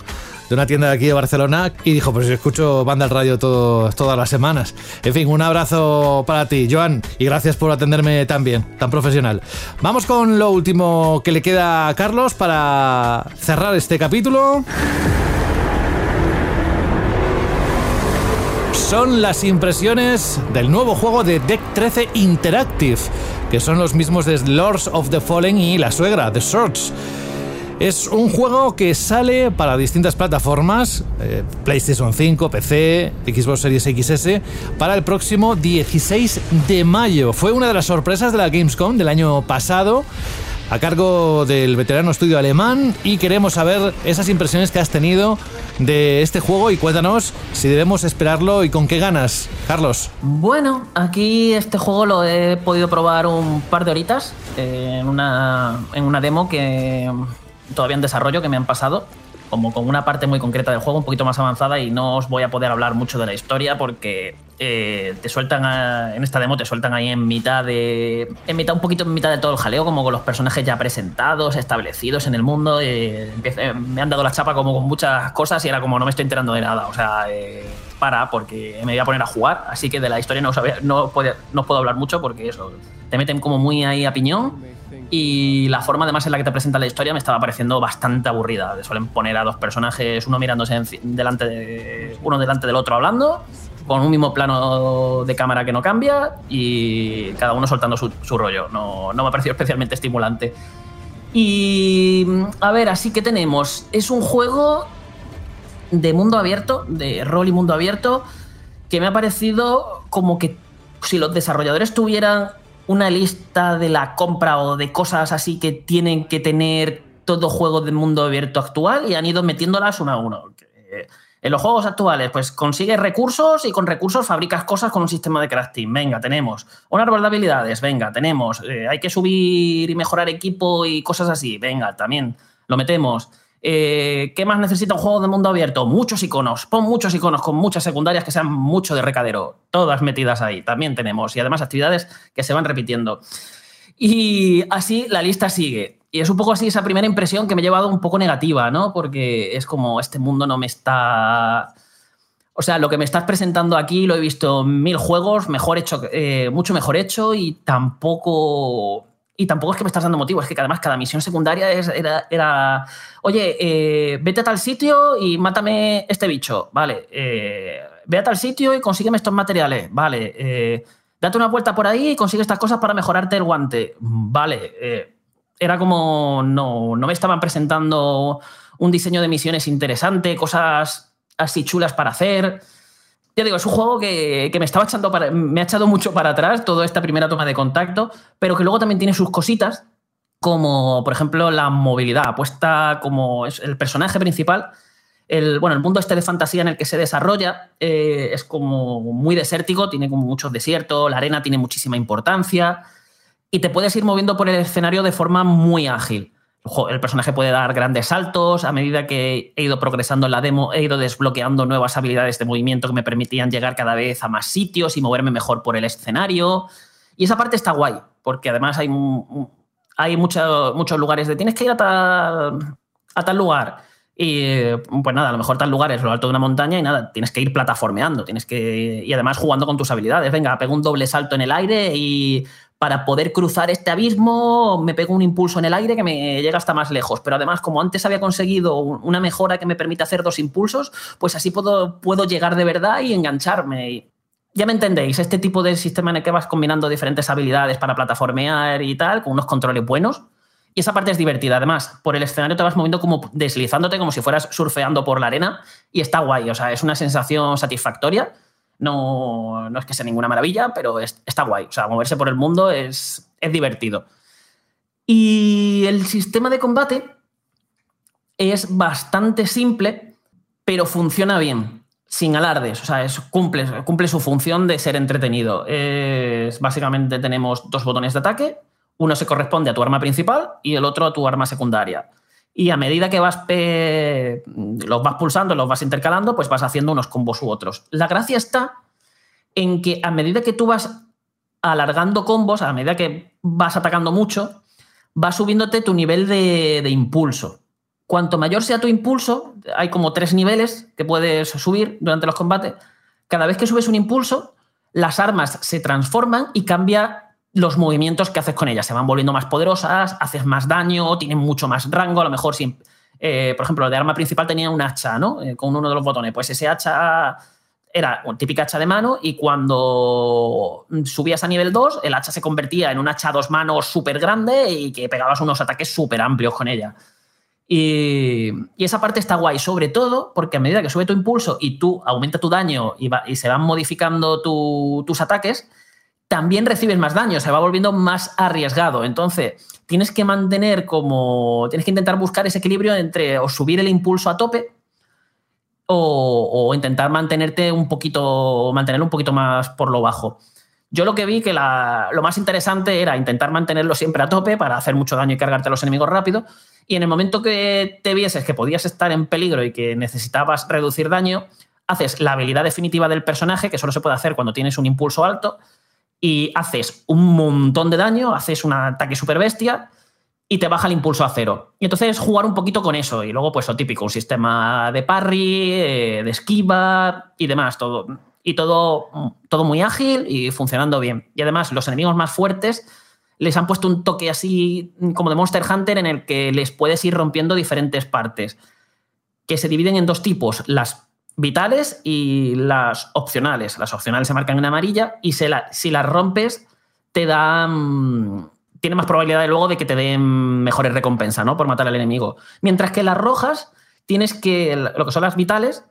[SPEAKER 3] de una tienda de aquí de Barcelona y dijo, pues yo escucho banda al radio todo, todas las semanas. En fin, un abrazo para ti, Joan, y gracias por atenderme tan bien, tan profesional. Vamos con lo último que le queda a Carlos para cerrar este capítulo. Son las impresiones del nuevo juego de Deck 13 Interactive, que son los mismos de Lords of the Fallen y La Suegra, The Swords. Es un juego que sale para distintas plataformas, eh, PlayStation 5, PC, Xbox Series XS, para el próximo 16 de mayo. Fue una de las sorpresas de la Gamescom del año pasado a cargo del veterano estudio alemán y queremos saber esas impresiones que has tenido de este juego y cuéntanos si debemos esperarlo y con qué ganas, Carlos.
[SPEAKER 6] Bueno, aquí este juego lo he podido probar un par de horitas eh, en, una, en una demo que todavía en desarrollo que me han pasado como con una parte muy concreta del juego, un poquito más avanzada, y no os voy a poder hablar mucho de la historia porque eh, te sueltan en esta demo, te sueltan ahí en mitad de. En mitad, un poquito en mitad de todo el jaleo, como con los personajes ya presentados, establecidos en el mundo. Eh, me han dado la chapa como con muchas cosas y era como no me estoy enterando de nada. O sea, eh, para, porque me voy a poner a jugar. Así que de la historia no, no, no puedo hablar mucho porque eso. Te meten como muy ahí a piñón y la forma además en la que te presenta la historia me estaba pareciendo bastante aburrida. Suelen poner a dos personajes, uno mirándose delante de, uno delante del otro hablando, con un mismo plano de cámara que no cambia y cada uno soltando su, rollo. No, no me ha parecido especialmente estimulante. Y a ver, así que tenemos. Es un juego de mundo abierto, de rol y mundo abierto, que me ha parecido como que si los desarrolladores tuvieran una lista de la compra o de cosas así que tienen que tener todo juego del mundo abierto actual y han ido metiéndolas uno a uno. Eh, en los juegos actuales, pues consigues recursos y con recursos fabricas cosas con un sistema de crafting. Venga, tenemos. Un árbol de habilidades, venga, tenemos. Eh, hay que subir y mejorar equipo y cosas así. Venga, también lo metemos. Eh, ¿Qué más necesita un juego de mundo abierto? Muchos iconos. Pon muchos iconos con muchas secundarias que sean mucho de recadero. Todas metidas ahí. También tenemos. Y además actividades que se van repitiendo. Y así la lista sigue. Y es un poco así esa primera impresión que me ha llevado un poco negativa, ¿no? Porque es como este mundo no me está. O sea, lo que me estás presentando aquí lo he visto en mil juegos, mejor hecho, eh, mucho mejor hecho y tampoco y tampoco es que me estás dando motivo, es que además cada misión secundaria era, oye, eh, vete a tal sitio y mátame este bicho, vale, eh, ve a tal sitio y consígueme estos materiales, vale, eh, date una vuelta por ahí y consigue estas cosas para mejorarte el guante, vale, era como, no, no me estaban presentando un diseño de misiones interesante, cosas así chulas para hacer ya digo, es un juego que, me estaba echando para, me ha echado mucho para atrás toda esta primera toma de contacto, pero que luego también tiene sus cositas, como por ejemplo la movilidad, apuesta como es el personaje principal. El, bueno, el mundo este de fantasía en el que se desarrolla eh, es como muy desértico, tiene como muchos desiertos, la arena tiene muchísima importancia y te puedes ir moviendo por el escenario de forma muy ágil el personaje puede dar grandes saltos. A medida que he ido progresando en la demo, he ido desbloqueando nuevas habilidades de movimiento que me permitían llegar cada vez a más sitios y moverme mejor por el escenario. Y esa parte está guay, porque además hay, hay muchos lugares de tienes que ir a tal, a tal lugar. Y pues nada, a lo mejor tal lugar es lo alto de una montaña y nada, tienes que ir plataformeando, tienes que. Y además jugando con tus habilidades. Venga, pego un doble salto en el aire y para poder cruzar este abismo me pego un impulso en el aire que me llega hasta más lejos. Pero además, como antes había conseguido una mejora que me permite hacer dos impulsos, pues así puedo, puedo llegar de verdad y engancharme. ya me entendéis, este tipo de sistema en el que vas combinando diferentes habilidades para plataformear y tal, con unos controles buenos. Y esa parte es divertida. Además, por el escenario te vas moviendo como deslizándote, como si fueras surfeando por la arena. Y está guay. O sea, es una sensación satisfactoria no, no es que sea ninguna maravilla, pero está guay. O sea, moverse por el mundo es, es divertido. Y el sistema de combate es bastante simple, pero funciona bien, sin alardes. O sea, es, cumple, cumple su función de ser entretenido. Es, básicamente tenemos dos botones de ataque, Uno se corresponde a tu arma principal y el otro a tu arma secundaria. Y a medida que vas los vas pulsando, los vas intercalando, pues vas haciendo unos combos u otros. La gracia está en que a medida que tú vas alargando combos, a medida que vas atacando mucho, va subiéndote tu nivel de, de impulso. Cuanto mayor sea tu impulso, hay como tres niveles que puedes subir durante los combates. Cada vez que subes un impulso, las armas se transforman y cambia los movimientos que haces con ellas. Se van volviendo más poderosas, haces más daño, tienen mucho más rango. A lo mejor, si, eh, por ejemplo, de arma principal tenía un hacha, ¿no? Eh, con uno de los botones. Pues ese hacha era una típica hacha de mano y cuando subías a nivel 2, el hacha se convertía en un hacha a dos manos súper grande y que pegabas unos ataques súper amplios con ella. Y, esa parte está guay, sobre todo porque a medida que sube tu impulso y tú aumenta tu daño y se van modificando tus ataques, también recibes más daño, se va volviendo más arriesgado. Entonces, tienes que mantener como. Tienes que intentar buscar ese equilibrio entre o subir el impulso a tope o, intentar mantenerte un poquito. mantenerlo un poquito más por lo bajo. Yo lo que vi que lo más interesante era intentar mantenerlo siempre a tope para hacer mucho daño y cargarte a los enemigos rápido. Y en el momento que te vieses que podías estar en peligro y que necesitabas reducir daño, haces la habilidad definitiva del personaje, que solo se puede hacer cuando tienes un impulso alto, y haces un montón de daño, haces un ataque super bestia y te baja el impulso a cero. Y entonces jugar un poquito con eso. Y luego, pues lo típico, un sistema de parry, eh, de esquiva y demás. Todo. Y todo, todo muy ágil y funcionando bien. Y además, los enemigos más fuertes les han puesto un toque así como de Monster Hunter en el que les puedes ir rompiendo diferentes partes. Que se dividen en dos tipos. Las vitales y las opcionales. Las opcionales se marcan en amarilla y si las rompes te dan... Tiene más probabilidad de luego de que te den mejores recompensas, ¿no? Por matar al enemigo. Mientras que las rojas tienes que, lo que son las vitales,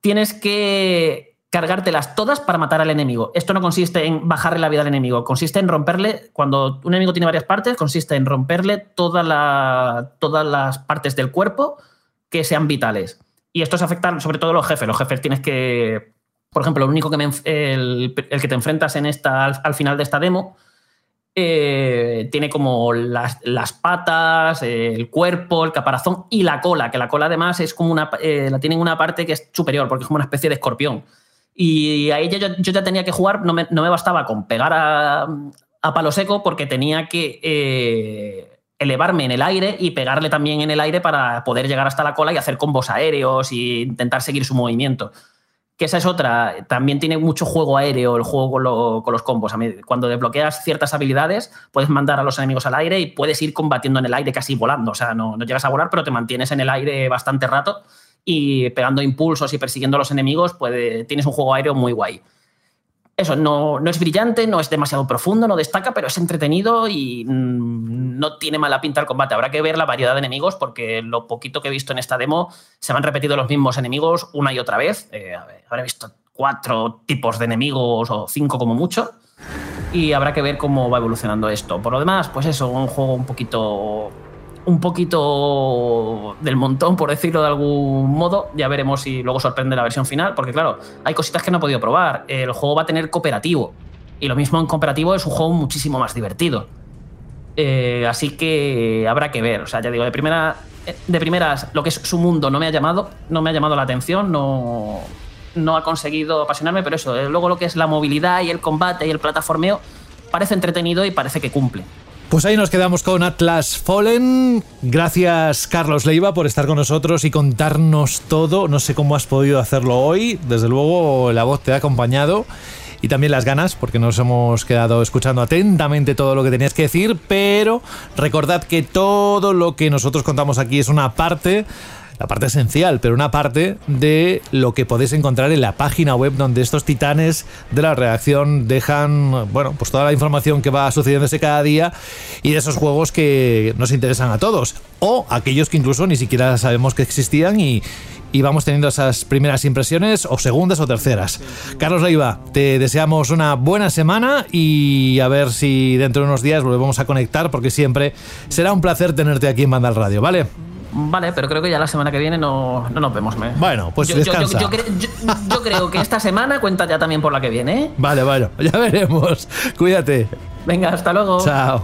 [SPEAKER 6] tienes que cargártelas todas para matar al enemigo. Esto no consiste en bajarle la vida al enemigo, consiste en romperle, cuando un enemigo tiene varias partes, consiste en romperle todas las partes del cuerpo que sean vitales. Y esto se afecta sobre todo a los jefes. Los jefes tienes que. Por ejemplo, el único que el, que te enfrentas en esta, al, final de esta demo eh, tiene como las, patas, el cuerpo, el caparazón y la cola, que la cola además es como una. Eh, la tienen una parte que es superior, porque es como una especie de escorpión. Y ahí yo, yo ya tenía que jugar, no me, no me bastaba con pegar a, a, palo seco, porque tenía que. Elevarme en el aire y pegarle también en el aire para poder llegar hasta la cola y hacer combos aéreos e intentar seguir su movimiento. Que esa es otra. También tiene mucho juego aéreo el juego con, los combos. Cuando desbloqueas ciertas habilidades, puedes mandar a los enemigos al aire y puedes ir combatiendo en el aire casi volando. O sea, no, no llegas a volar, pero te mantienes en el aire bastante rato y pegando impulsos y persiguiendo a los enemigos, tienes un juego aéreo muy guay eso, no, no, es brillante, no es demasiado profundo, no destaca, pero es entretenido y mm, no tiene mala pinta el combate. Habrá que ver la variedad de enemigos porque lo poquito que he visto en esta demo se me han repetido los mismos enemigos una y otra vez. Eh, habré visto cuatro tipos de enemigos o cinco como mucho y habrá que ver cómo va evolucionando esto. Por lo demás, pues eso, un juego un poquito un poquito del montón, por decirlo de algún modo. Ya veremos si luego sorprende la versión final, porque claro, hay cositas que no he podido probar. El juego va a tener cooperativo. Y lo mismo en cooperativo es un juego muchísimo más divertido. Eh, así que habrá que ver. O sea, ya digo, de primera. De primeras, lo que es su mundo no me ha llamado, no me ha llamado la atención, no, no ha conseguido apasionarme, pero eso, eh, luego lo que es la movilidad y el combate y el plataformeo parece entretenido y parece que cumple.
[SPEAKER 3] Pues ahí nos quedamos con Atlas Fallen. Gracias Carlos Leiva por estar con nosotros y contarnos todo. No sé cómo has podido hacerlo hoy. Desde luego la voz te ha acompañado y también las ganas, porque nos hemos quedado escuchando atentamente todo lo que tenías que decir, pero recordad que todo lo que nosotros contamos aquí es una parte la parte esencial, pero una parte de lo que podéis encontrar en la página web donde estos titanes de la redacción dejan, bueno, pues toda la información que va sucediéndose cada día y de esos juegos que nos interesan a todos o aquellos que incluso ni siquiera sabemos que existían y, y vamos teniendo esas primeras impresiones o segundas o terceras. Carlos Leiva, te deseamos una buena semana y a ver si dentro de unos días volvemos a conectar porque siempre será un placer tenerte aquí en Banda Radio, ¿vale?
[SPEAKER 6] Vale, pero creo que ya la semana que viene no, nos vemos.
[SPEAKER 3] Bueno, pues
[SPEAKER 6] yo,
[SPEAKER 3] descansa.
[SPEAKER 6] Yo, creo que esta semana cuenta ya también por la que viene. ¿eh?
[SPEAKER 3] Vale, bueno, ya veremos. Cuídate.
[SPEAKER 6] Venga, hasta luego.
[SPEAKER 3] Chao.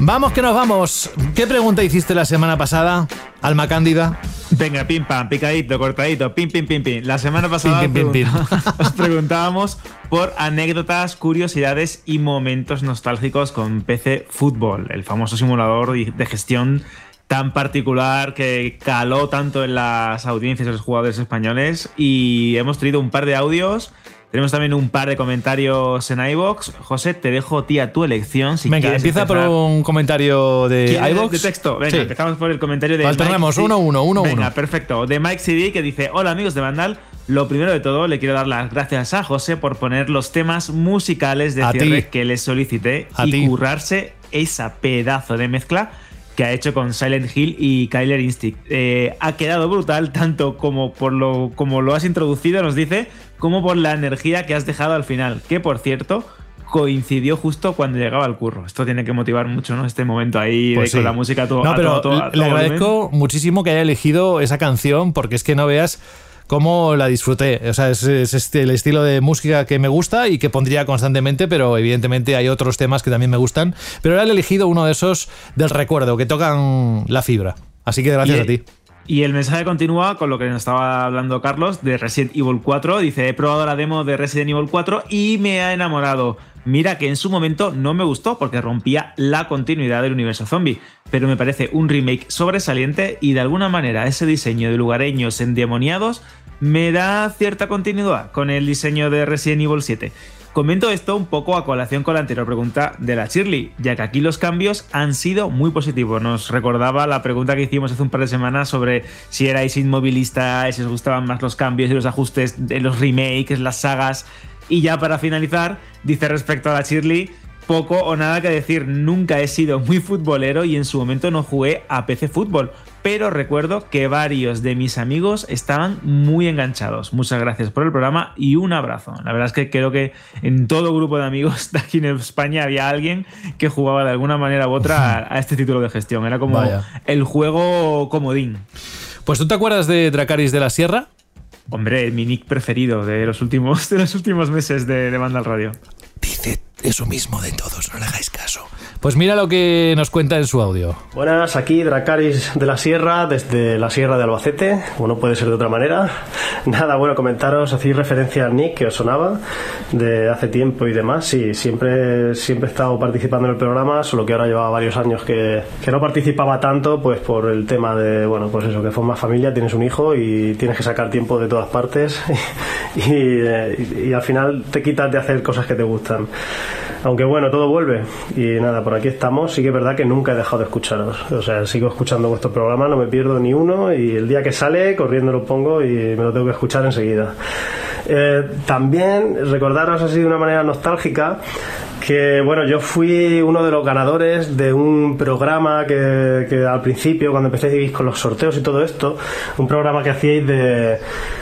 [SPEAKER 3] Vamos que nos vamos. ¿Qué pregunta hiciste la semana pasada, Alma Cándida?
[SPEAKER 5] Venga, pim pam, picadito, cortadito, pim pim pim pim. La semana pasada os preguntábamos por anécdotas, curiosidades y momentos nostálgicos con PC Fútbol, el famoso simulador de gestión tan particular que caló tanto en las audiencias de los jugadores españoles y hemos traído un par de audios tenemos también un par de comentarios en iBox. José, te dejo tía tu elección. Si
[SPEAKER 3] Venga, empieza por un comentario de iBox.
[SPEAKER 5] De texto. Venga, empezamos por el comentario de.
[SPEAKER 3] Alternamos uno, uno, uno,
[SPEAKER 5] Venga, perfecto. De Mike CD que dice: Hola amigos de Vandal. Lo primero de todo, le quiero dar las gracias a José por poner los temas musicales de cierre que le solicité y currarse esa pedazo de mezcla que ha hecho con Silent Hill y Kyler Instinct. Eh, ha quedado brutal, tanto como por lo, como lo has introducido, nos dice, como por la energía que has dejado al final. Que por cierto, coincidió justo cuando llegaba al curro. Esto tiene que motivar mucho, ¿no? Este momento ahí pues con la música todo.
[SPEAKER 3] No, pero le agradezco muchísimo que haya elegido esa canción, porque es que no veas cómo la disfruté. O sea, es, este, el estilo de música que me gusta y que pondría constantemente, pero evidentemente hay otros temas que también me gustan. Pero ahora he elegido uno de esos del recuerdo, que tocan la fibra. Así que gracias a ti.
[SPEAKER 5] Y el mensaje continúa con lo que nos estaba hablando Carlos de Resident Evil 4. Dice, he probado la demo de Resident Evil 4 y me ha enamorado. Mira que en su momento no me gustó porque rompía la continuidad del universo zombie, pero me parece un remake sobresaliente y de alguna manera ese diseño de lugareños endemoniados me da cierta continuidad con el diseño de Resident Evil 7. Comento esto un poco a colación con la anterior pregunta de la Shirley, ya que aquí los cambios han sido muy positivos. Nos recordaba la pregunta que hicimos hace un par de semanas sobre si erais inmovilistas, si os gustaban más los cambios y los ajustes de los remakes, las sagas. Y ya para finalizar, dice respecto a la Shirley, poco o nada que decir, nunca he sido muy futbolero y en su momento no jugué a PC Fútbol, pero recuerdo que varios de mis amigos estaban muy enganchados. Muchas gracias por el programa y un abrazo. La verdad es que creo que en todo grupo de amigos de aquí en España había alguien que jugaba de alguna manera u otra a, este título de gestión. Era como el juego comodín.
[SPEAKER 3] Pues tú te acuerdas de Dracaris de la Sierra?
[SPEAKER 5] Hombre, mi nick preferido de los últimos, de los últimos meses de, de Banda al Radio.
[SPEAKER 3] Dice eso mismo de todos, no le hagáis caso. Pues mira lo que nos cuenta en su audio.
[SPEAKER 14] Buenas, aquí Dracaris de la Sierra, desde la Sierra de Albacete, como no puede ser de otra manera. Nada, bueno, comentaros, hacéis referencia al Nick que os sonaba de hace tiempo y demás. Sí, siempre, siempre he estado participando en el programa, solo que ahora llevaba varios años que, que no participaba tanto, pues por el tema de, bueno, pues eso, que formas familia, tienes un hijo y tienes que sacar tiempo de todas partes y, y, y al final te quitas de hacer cosas que te gustan. Aunque bueno, todo vuelve. Y nada, por aquí estamos. Sí que es verdad que nunca he dejado de escucharos. O sea, sigo escuchando vuestro programa, no me pierdo ni uno. Y el día que sale, corriendo lo pongo y me lo tengo que escuchar enseguida. Eh, también recordaros así de una manera nostálgica que bueno, yo fui uno de los ganadores de un programa que, al principio, cuando empecé con los sorteos y todo esto, un programa que hacíais de,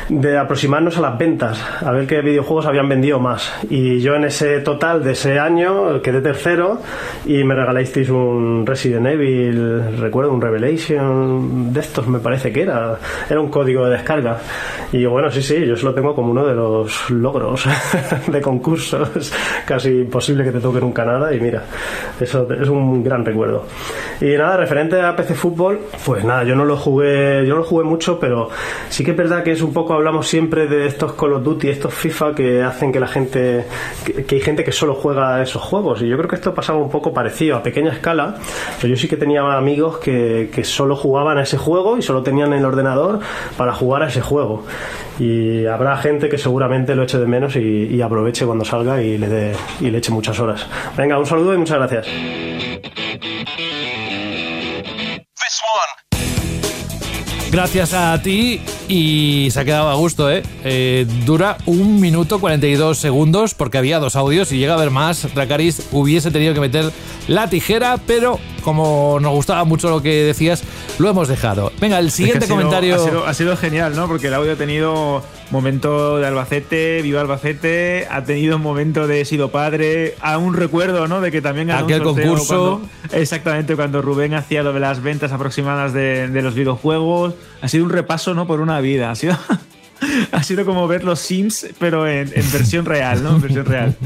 [SPEAKER 14] de aproximarnos a las ventas, a ver qué videojuegos habían vendido más. Y yo en ese total de ese año quedé tercero y me regalasteis un Resident Evil, recuerdo, un Revelation de estos me parece que era, era un código de descarga. Y bueno, sí, sí, yo se lo tengo como uno de los logros de concursos, casi imposible que te toque nunca nada y mira, eso es un gran recuerdo. Y nada, referente a PC Fútbol, pues nada, yo no lo jugué, yo no lo jugué mucho, pero sí que es verdad que es un poco, hablamos siempre de estos Call of Duty, estos FIFA que hacen que la gente, que, hay gente que solo juega esos juegos y yo creo que esto pasaba un poco parecido a pequeña escala, pero yo sí que tenía amigos que, que solo jugaban a ese juego y solo tenían el ordenador para jugar a ese juego y habrá gente que seguramente lo eche de menos y, aproveche cuando salga y le, dé, y le eche muchas horas. Venga, un saludo y muchas gracias.
[SPEAKER 3] Gracias a ti y se ha quedado a gusto, ¿eh? ¿eh? dura un minuto 42 segundos porque había dos audios y llega a haber más. Dracaris hubiese tenido que meter la tijera, pero como nos gustaba mucho lo que decías, lo hemos dejado. Venga, el siguiente comentario.
[SPEAKER 5] Ha sido, genial, ¿no? Porque el audio ha tenido momento de Albacete, viva Albacete, ha tenido un momento de sido padre, a un recuerdo, ¿no? De que también
[SPEAKER 3] ganó Aquel concurso.
[SPEAKER 5] exactamente, cuando Rubén hacía lo de las ventas aproximadas de, de los videojuegos. Ha sido un repaso, ¿no? Por una vida. Ha sido. Ha sido como ver los Sims, pero en, versión real, ¿no? En versión real.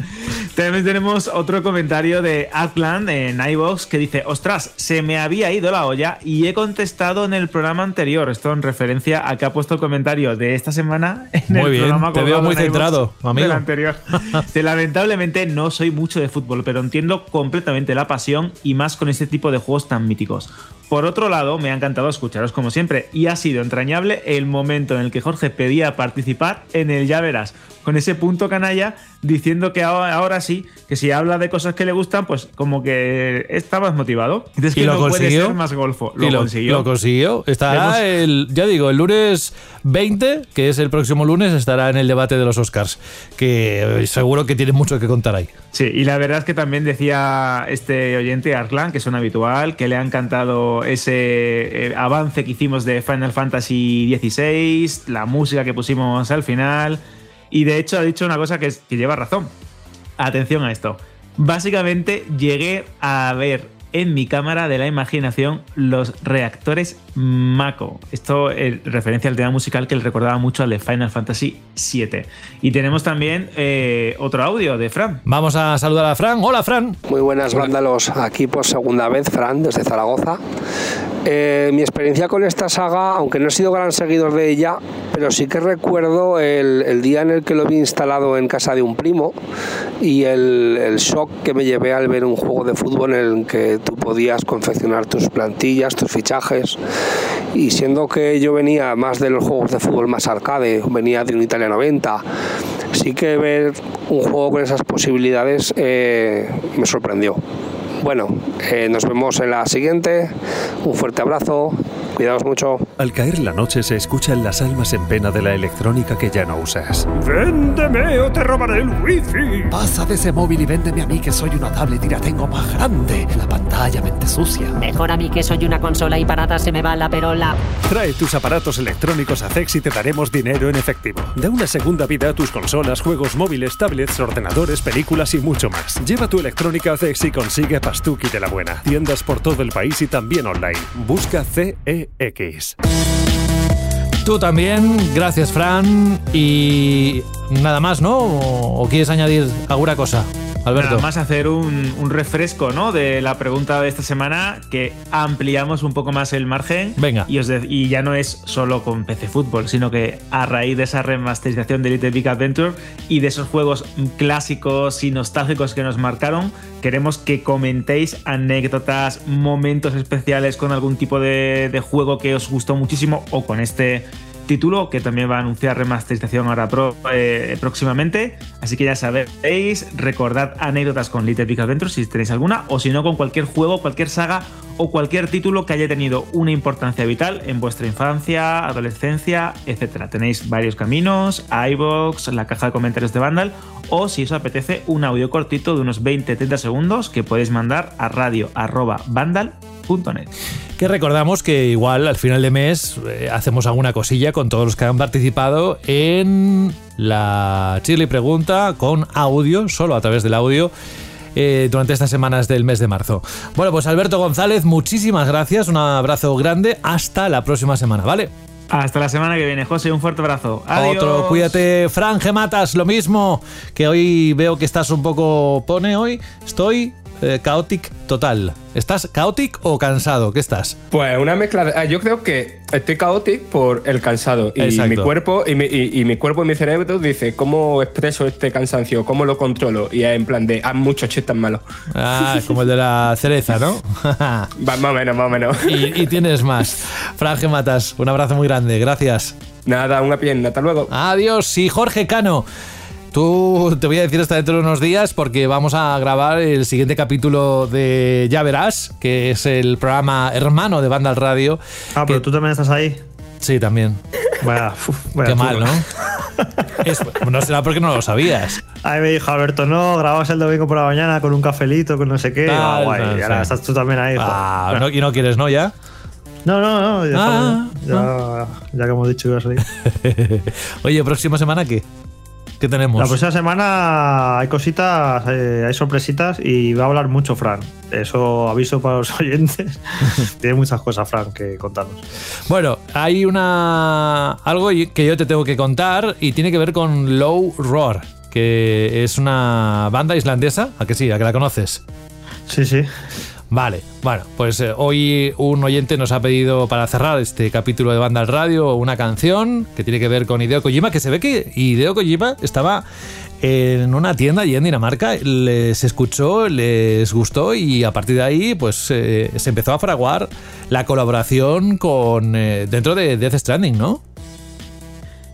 [SPEAKER 5] También tenemos otro comentario de Atlant en iVox que dice: Ostras, se me había ido la olla y he contestado en el programa anterior. Esto en referencia a que ha puesto el comentario de esta semana en
[SPEAKER 3] muy
[SPEAKER 5] el
[SPEAKER 3] bien,
[SPEAKER 5] programa
[SPEAKER 3] te veo muy centrado, amigo.
[SPEAKER 5] Del anterior. Lamentablemente no soy mucho de fútbol, pero entiendo completamente la pasión y más con este tipo de juegos tan míticos. Por otro lado, me ha encantado escucharos como siempre y ha sido entrañable el momento en el que Jorge pedía participar en el Ya Verás, con ese punto canalla diciendo que ahora, sí, que si habla de cosas que le gustan, pues como que está más motivado. Entonces
[SPEAKER 3] ¿Y
[SPEAKER 5] que
[SPEAKER 3] lo
[SPEAKER 5] no
[SPEAKER 3] consiguió?
[SPEAKER 5] puede ser más golfo. Lo,
[SPEAKER 3] Y
[SPEAKER 5] consiguió.
[SPEAKER 3] Lo consiguió. Estará el, ya digo, el lunes 20, que es el próximo lunes, estará en el debate de los Oscars, que seguro que tiene mucho que contar ahí.
[SPEAKER 5] Sí, y la verdad es que también decía este oyente, Arklan, que es un habitual, que le ha encantado ese eh, avance que hicimos de Final Fantasy XVI, la música que pusimos al final, y de hecho ha dicho una cosa que, es- que lleva razón. Atención a esto. Básicamente llegué a ver en mi cámara de la imaginación los reactores Mako. Esto en referencia al tema musical que le recordaba mucho al de Final Fantasy VII. Y tenemos también eh, otro audio de Fran.
[SPEAKER 3] Vamos a saludar a Fran. Hola, Fran.
[SPEAKER 15] Muy buenas, vándalos. Aquí por segunda vez, Fran, desde Zaragoza. Eh, mi experiencia con esta saga, aunque no he sido gran seguidor de ella, pero sí que recuerdo el, el día en el que lo vi instalado en casa de un primo y el, el shock que me llevé al ver un juego de fútbol en el que tú podías confeccionar tus plantillas, tus fichajes. Y siendo que yo venía más de los juegos de fútbol más arcade, venía de un Italia 90, sí que ver un juego con esas posibilidades eh, me sorprendió. Bueno, eh, nos vemos en la siguiente. Un fuerte abrazo. Cuidaos mucho.
[SPEAKER 7] Al caer la noche se escuchan las almas en pena de la electrónica que ya no usas.
[SPEAKER 9] ¡Véndeme o te robaré el wifi!
[SPEAKER 8] Pasa de ese móvil y véndeme a mí que soy una tablet y la tengo más grande. La pantalla mente sucia.
[SPEAKER 16] Mejor a mí que soy una consola y para nada se me va la perola.
[SPEAKER 7] Trae tus aparatos electrónicos a CEX y te daremos dinero en efectivo. Da una segunda vida a tus consolas, juegos móviles, tablets, ordenadores, películas y mucho más. Lleva tu electrónica a CEX y consigue Pastuki de la buena. Tiendas por todo el país y también online. Busca CEX.
[SPEAKER 3] Tú también, gracias, Fran. Y nada más, ¿no? ¿O, o quieres añadir alguna cosa, Alberto?
[SPEAKER 5] Nada más hacer un, un refresco ¿no? de la pregunta de esta semana, que ampliamos un poco más el margen.
[SPEAKER 3] Venga.
[SPEAKER 5] Y, os de- y ya no es solo con PC Fútbol, sino que a raíz de esa remasterización de Little Big Adventure y de esos juegos clásicos y nostálgicos que nos marcaron, queremos que comentéis anécdotas, momentos especiales con algún tipo de, de juego que os gustó muchísimo o con este título que también va a anunciar remasterización ahora pro- eh, próximamente. Así que ya sabéis, recordad anécdotas con Little Big Adventure si tenéis alguna, o si no, con cualquier juego, cualquier saga o cualquier título que haya tenido una importancia vital en vuestra infancia, adolescencia, etc. Tenéis varios caminos, iBox, la caja de comentarios de Vandal, o si os apetece, un audio cortito de unos 20-30 segundos que podéis mandar a
[SPEAKER 3] Que recordamos que igual al final de mes eh, hacemos alguna cosilla con todos los que han participado en la Chile Pregunta con audio, solo a través del audio. eh, durante estas semanas del mes de marzo. Bueno, pues Alberto González, muchísimas gracias, un abrazo grande, hasta la próxima semana, ¿vale?
[SPEAKER 5] Hasta la semana que viene, José, un fuerte abrazo. Adiós.
[SPEAKER 3] Otro, cuídate, Fran Gematas, lo mismo, que hoy veo que estás un poco, pone hoy, estoy eh, chaotic total. ¿Estás chaotic o cansado? ¿Qué estás?
[SPEAKER 10] Pues una mezcla de, ah, Yo creo que estoy caótico por el cansado. Y
[SPEAKER 3] Exacto.
[SPEAKER 10] mi cuerpo y mi, y- y mi cuerpo y mi cerebro dice cómo expreso este cansancio, cómo lo controlo. Y es en plan de haz muchos chistes malos.
[SPEAKER 3] Ah, como el de la cereza, ¿no?
[SPEAKER 10] Más o menos, más o menos.
[SPEAKER 3] y, y tienes más. Fran Gematas, un abrazo muy grande, gracias.
[SPEAKER 10] Nada, una pierna, hasta luego.
[SPEAKER 3] Adiós. Y Jorge Cano, tú te voy a decir hasta dentro de unos días porque vamos a grabar el siguiente capítulo de Ya Verás, que es el programa hermano de Banda al Radio.
[SPEAKER 4] Ah, pero tú también estás ahí.
[SPEAKER 3] Sí, también.
[SPEAKER 4] Vaya, uf, vaya
[SPEAKER 3] Qué mal. ¿no? Es- no será porque no lo sabías.
[SPEAKER 4] Ahí me dijo Alberto, no, grababas el domingo por la mañana con un cafelito, con no sé qué.
[SPEAKER 3] Tal,
[SPEAKER 4] Ah, guay, y ahora
[SPEAKER 3] sí.
[SPEAKER 4] estás tú también ahí.
[SPEAKER 3] Ah,
[SPEAKER 4] joder.
[SPEAKER 3] no- y no quieres, ¿no? Ya.
[SPEAKER 4] No, no, no, ya,
[SPEAKER 3] Ah,
[SPEAKER 4] ya, ya que hemos dicho que ibas a salir.
[SPEAKER 3] Oye, próxima semana qué? ¿Qué tenemos?
[SPEAKER 4] La próxima semana hay cositas, eh, hay sorpresitas y va a hablar mucho Fran. Eso aviso para los oyentes. Tiene muchas cosas, Fran, que contarnos.
[SPEAKER 3] Bueno, hay una algo que yo te tengo que contar y tiene que ver con Low Roar. que es una banda islandesa, ¿a que sí? ¿A que la conoces?
[SPEAKER 4] Sí, sí.
[SPEAKER 3] Vale, bueno, pues eh, hoy un oyente nos ha pedido para cerrar este capítulo de Banda al Radio una canción que tiene que ver con Hideo Kojima, que se ve que Hideo Kojima estaba en una tienda allí en Dinamarca, les escuchó, les gustó y a partir de ahí pues eh, se empezó a fraguar la colaboración con eh, dentro de Death Stranding, ¿no?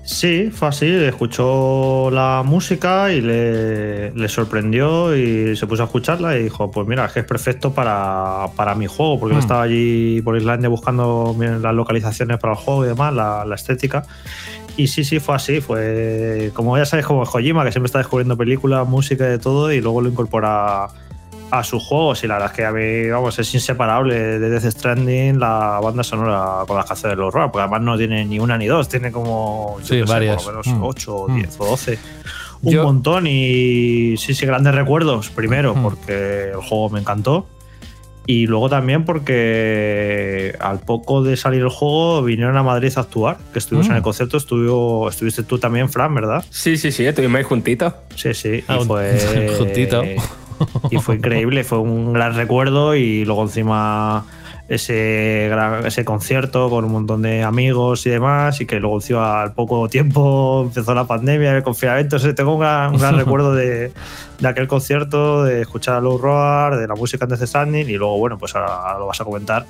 [SPEAKER 4] Sí, fue así, escuchó la música y le, sorprendió y se puso a escucharla y dijo, pues mira, es que es perfecto para, mi juego, porque
[SPEAKER 3] Mm.
[SPEAKER 4] estaba allí por Islandia buscando las localizaciones para el juego y demás, la, la estética. Y sí, sí, fue así, fue como ya sabes, como Kojima, que siempre está descubriendo películas, música y de todo y luego lo incorpora a sus juegos y la verdad es que a mí, vamos, es inseparable de Death Stranding la banda sonora con las canciones de los horror, porque además no tiene ni una ni dos, tiene como yo
[SPEAKER 3] Sí,
[SPEAKER 4] qué sé,
[SPEAKER 3] varias.
[SPEAKER 4] por lo menos
[SPEAKER 3] Mm.
[SPEAKER 4] 8 o
[SPEAKER 3] Mm.
[SPEAKER 4] 10 o 12. Un
[SPEAKER 3] Yo-
[SPEAKER 4] montón y sí, sí, grandes recuerdos. Primero, porque el juego me encantó. Y luego también porque al poco de salir el juego vinieron a Madrid a actuar, que estuvimos
[SPEAKER 10] Mm.
[SPEAKER 4] en el concierto, estuvo, estuviste tú también, Fran, ¿verdad?
[SPEAKER 10] Sí, sí, sí, estuvimos ahí juntitos.
[SPEAKER 4] Sí, sí.
[SPEAKER 10] Ah,
[SPEAKER 4] Y fue,
[SPEAKER 10] juntito.
[SPEAKER 4] y fue increíble, fue un gran recuerdo y luego encima ese, gran- ese concierto con un montón de amigos y demás y que luego encima al poco tiempo empezó la pandemia, el confinamiento, entonces tengo un gran, un gran recuerdo de, de aquel concierto, de escuchar a Low Roar, de la música de Death Stranding y luego bueno, pues ahora, ahora lo vas a comentar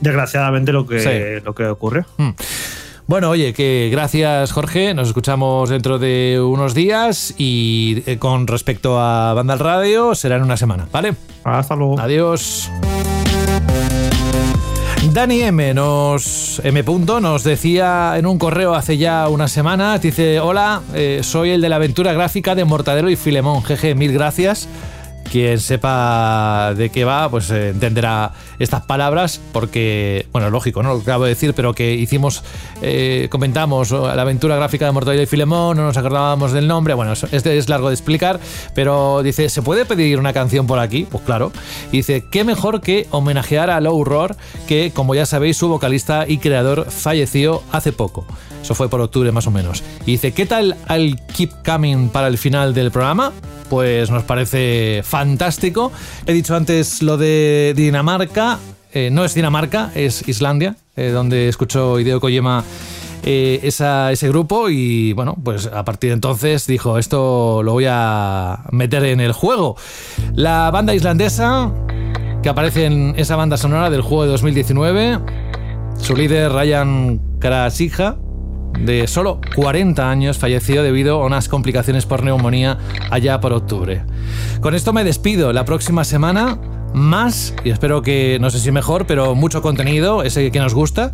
[SPEAKER 4] desgraciadamente lo que,
[SPEAKER 3] Sí.
[SPEAKER 4] lo que ocurrió.
[SPEAKER 3] Bueno, oye, que gracias Jorge, nos escuchamos dentro de unos días y eh, con respecto a Banda al Radio será en una semana, ¿vale?
[SPEAKER 4] Hasta luego.
[SPEAKER 3] Adiós. Dani M nos M. Punto, nos decía en un correo hace ya una semana, dice, hola, eh, soy el de la aventura gráfica de Mortadelo y Filemón, jeje, mil gracias. Quien sepa de qué va, pues eh, entenderá estas palabras, porque, bueno, lógico, ¿no? Lo acabo de decir, pero que hicimos, eh, comentamos la aventura gráfica de Mortadelo y Filemón, no nos acordábamos del nombre, bueno, este es largo de explicar, pero dice, ¿se puede pedir una canción por aquí? Pues claro. Dice, ¿qué mejor que homenajear a Low Roar, que, como ya sabéis, su vocalista y creador falleció hace poco? Eso fue por octubre más o menos. Y dice, ¿qué tal al Keep Coming para el final del programa? Pues nos parece fantástico. He dicho antes lo de Dinamarca. Eh, no es Dinamarca, es Islandia, eh, donde escuchó Hideo Kojima eh, esa- ese grupo y bueno, pues a partir de entonces dijo, esto lo voy a meter en el juego. La banda islandesa que aparece en esa banda sonora del juego de 2019, su líder Ryan Krasija, de solo 40 años, falleció debido a unas complicaciones por neumonía allá por octubre. Con esto me despido. La próxima semana más y espero que, no sé si mejor, pero mucho contenido, ese que nos gusta.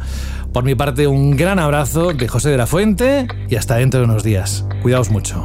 [SPEAKER 3] Por mi parte, un gran abrazo de José de la Fuente y hasta dentro de unos días. Cuidaos mucho.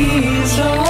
[SPEAKER 1] Jesus.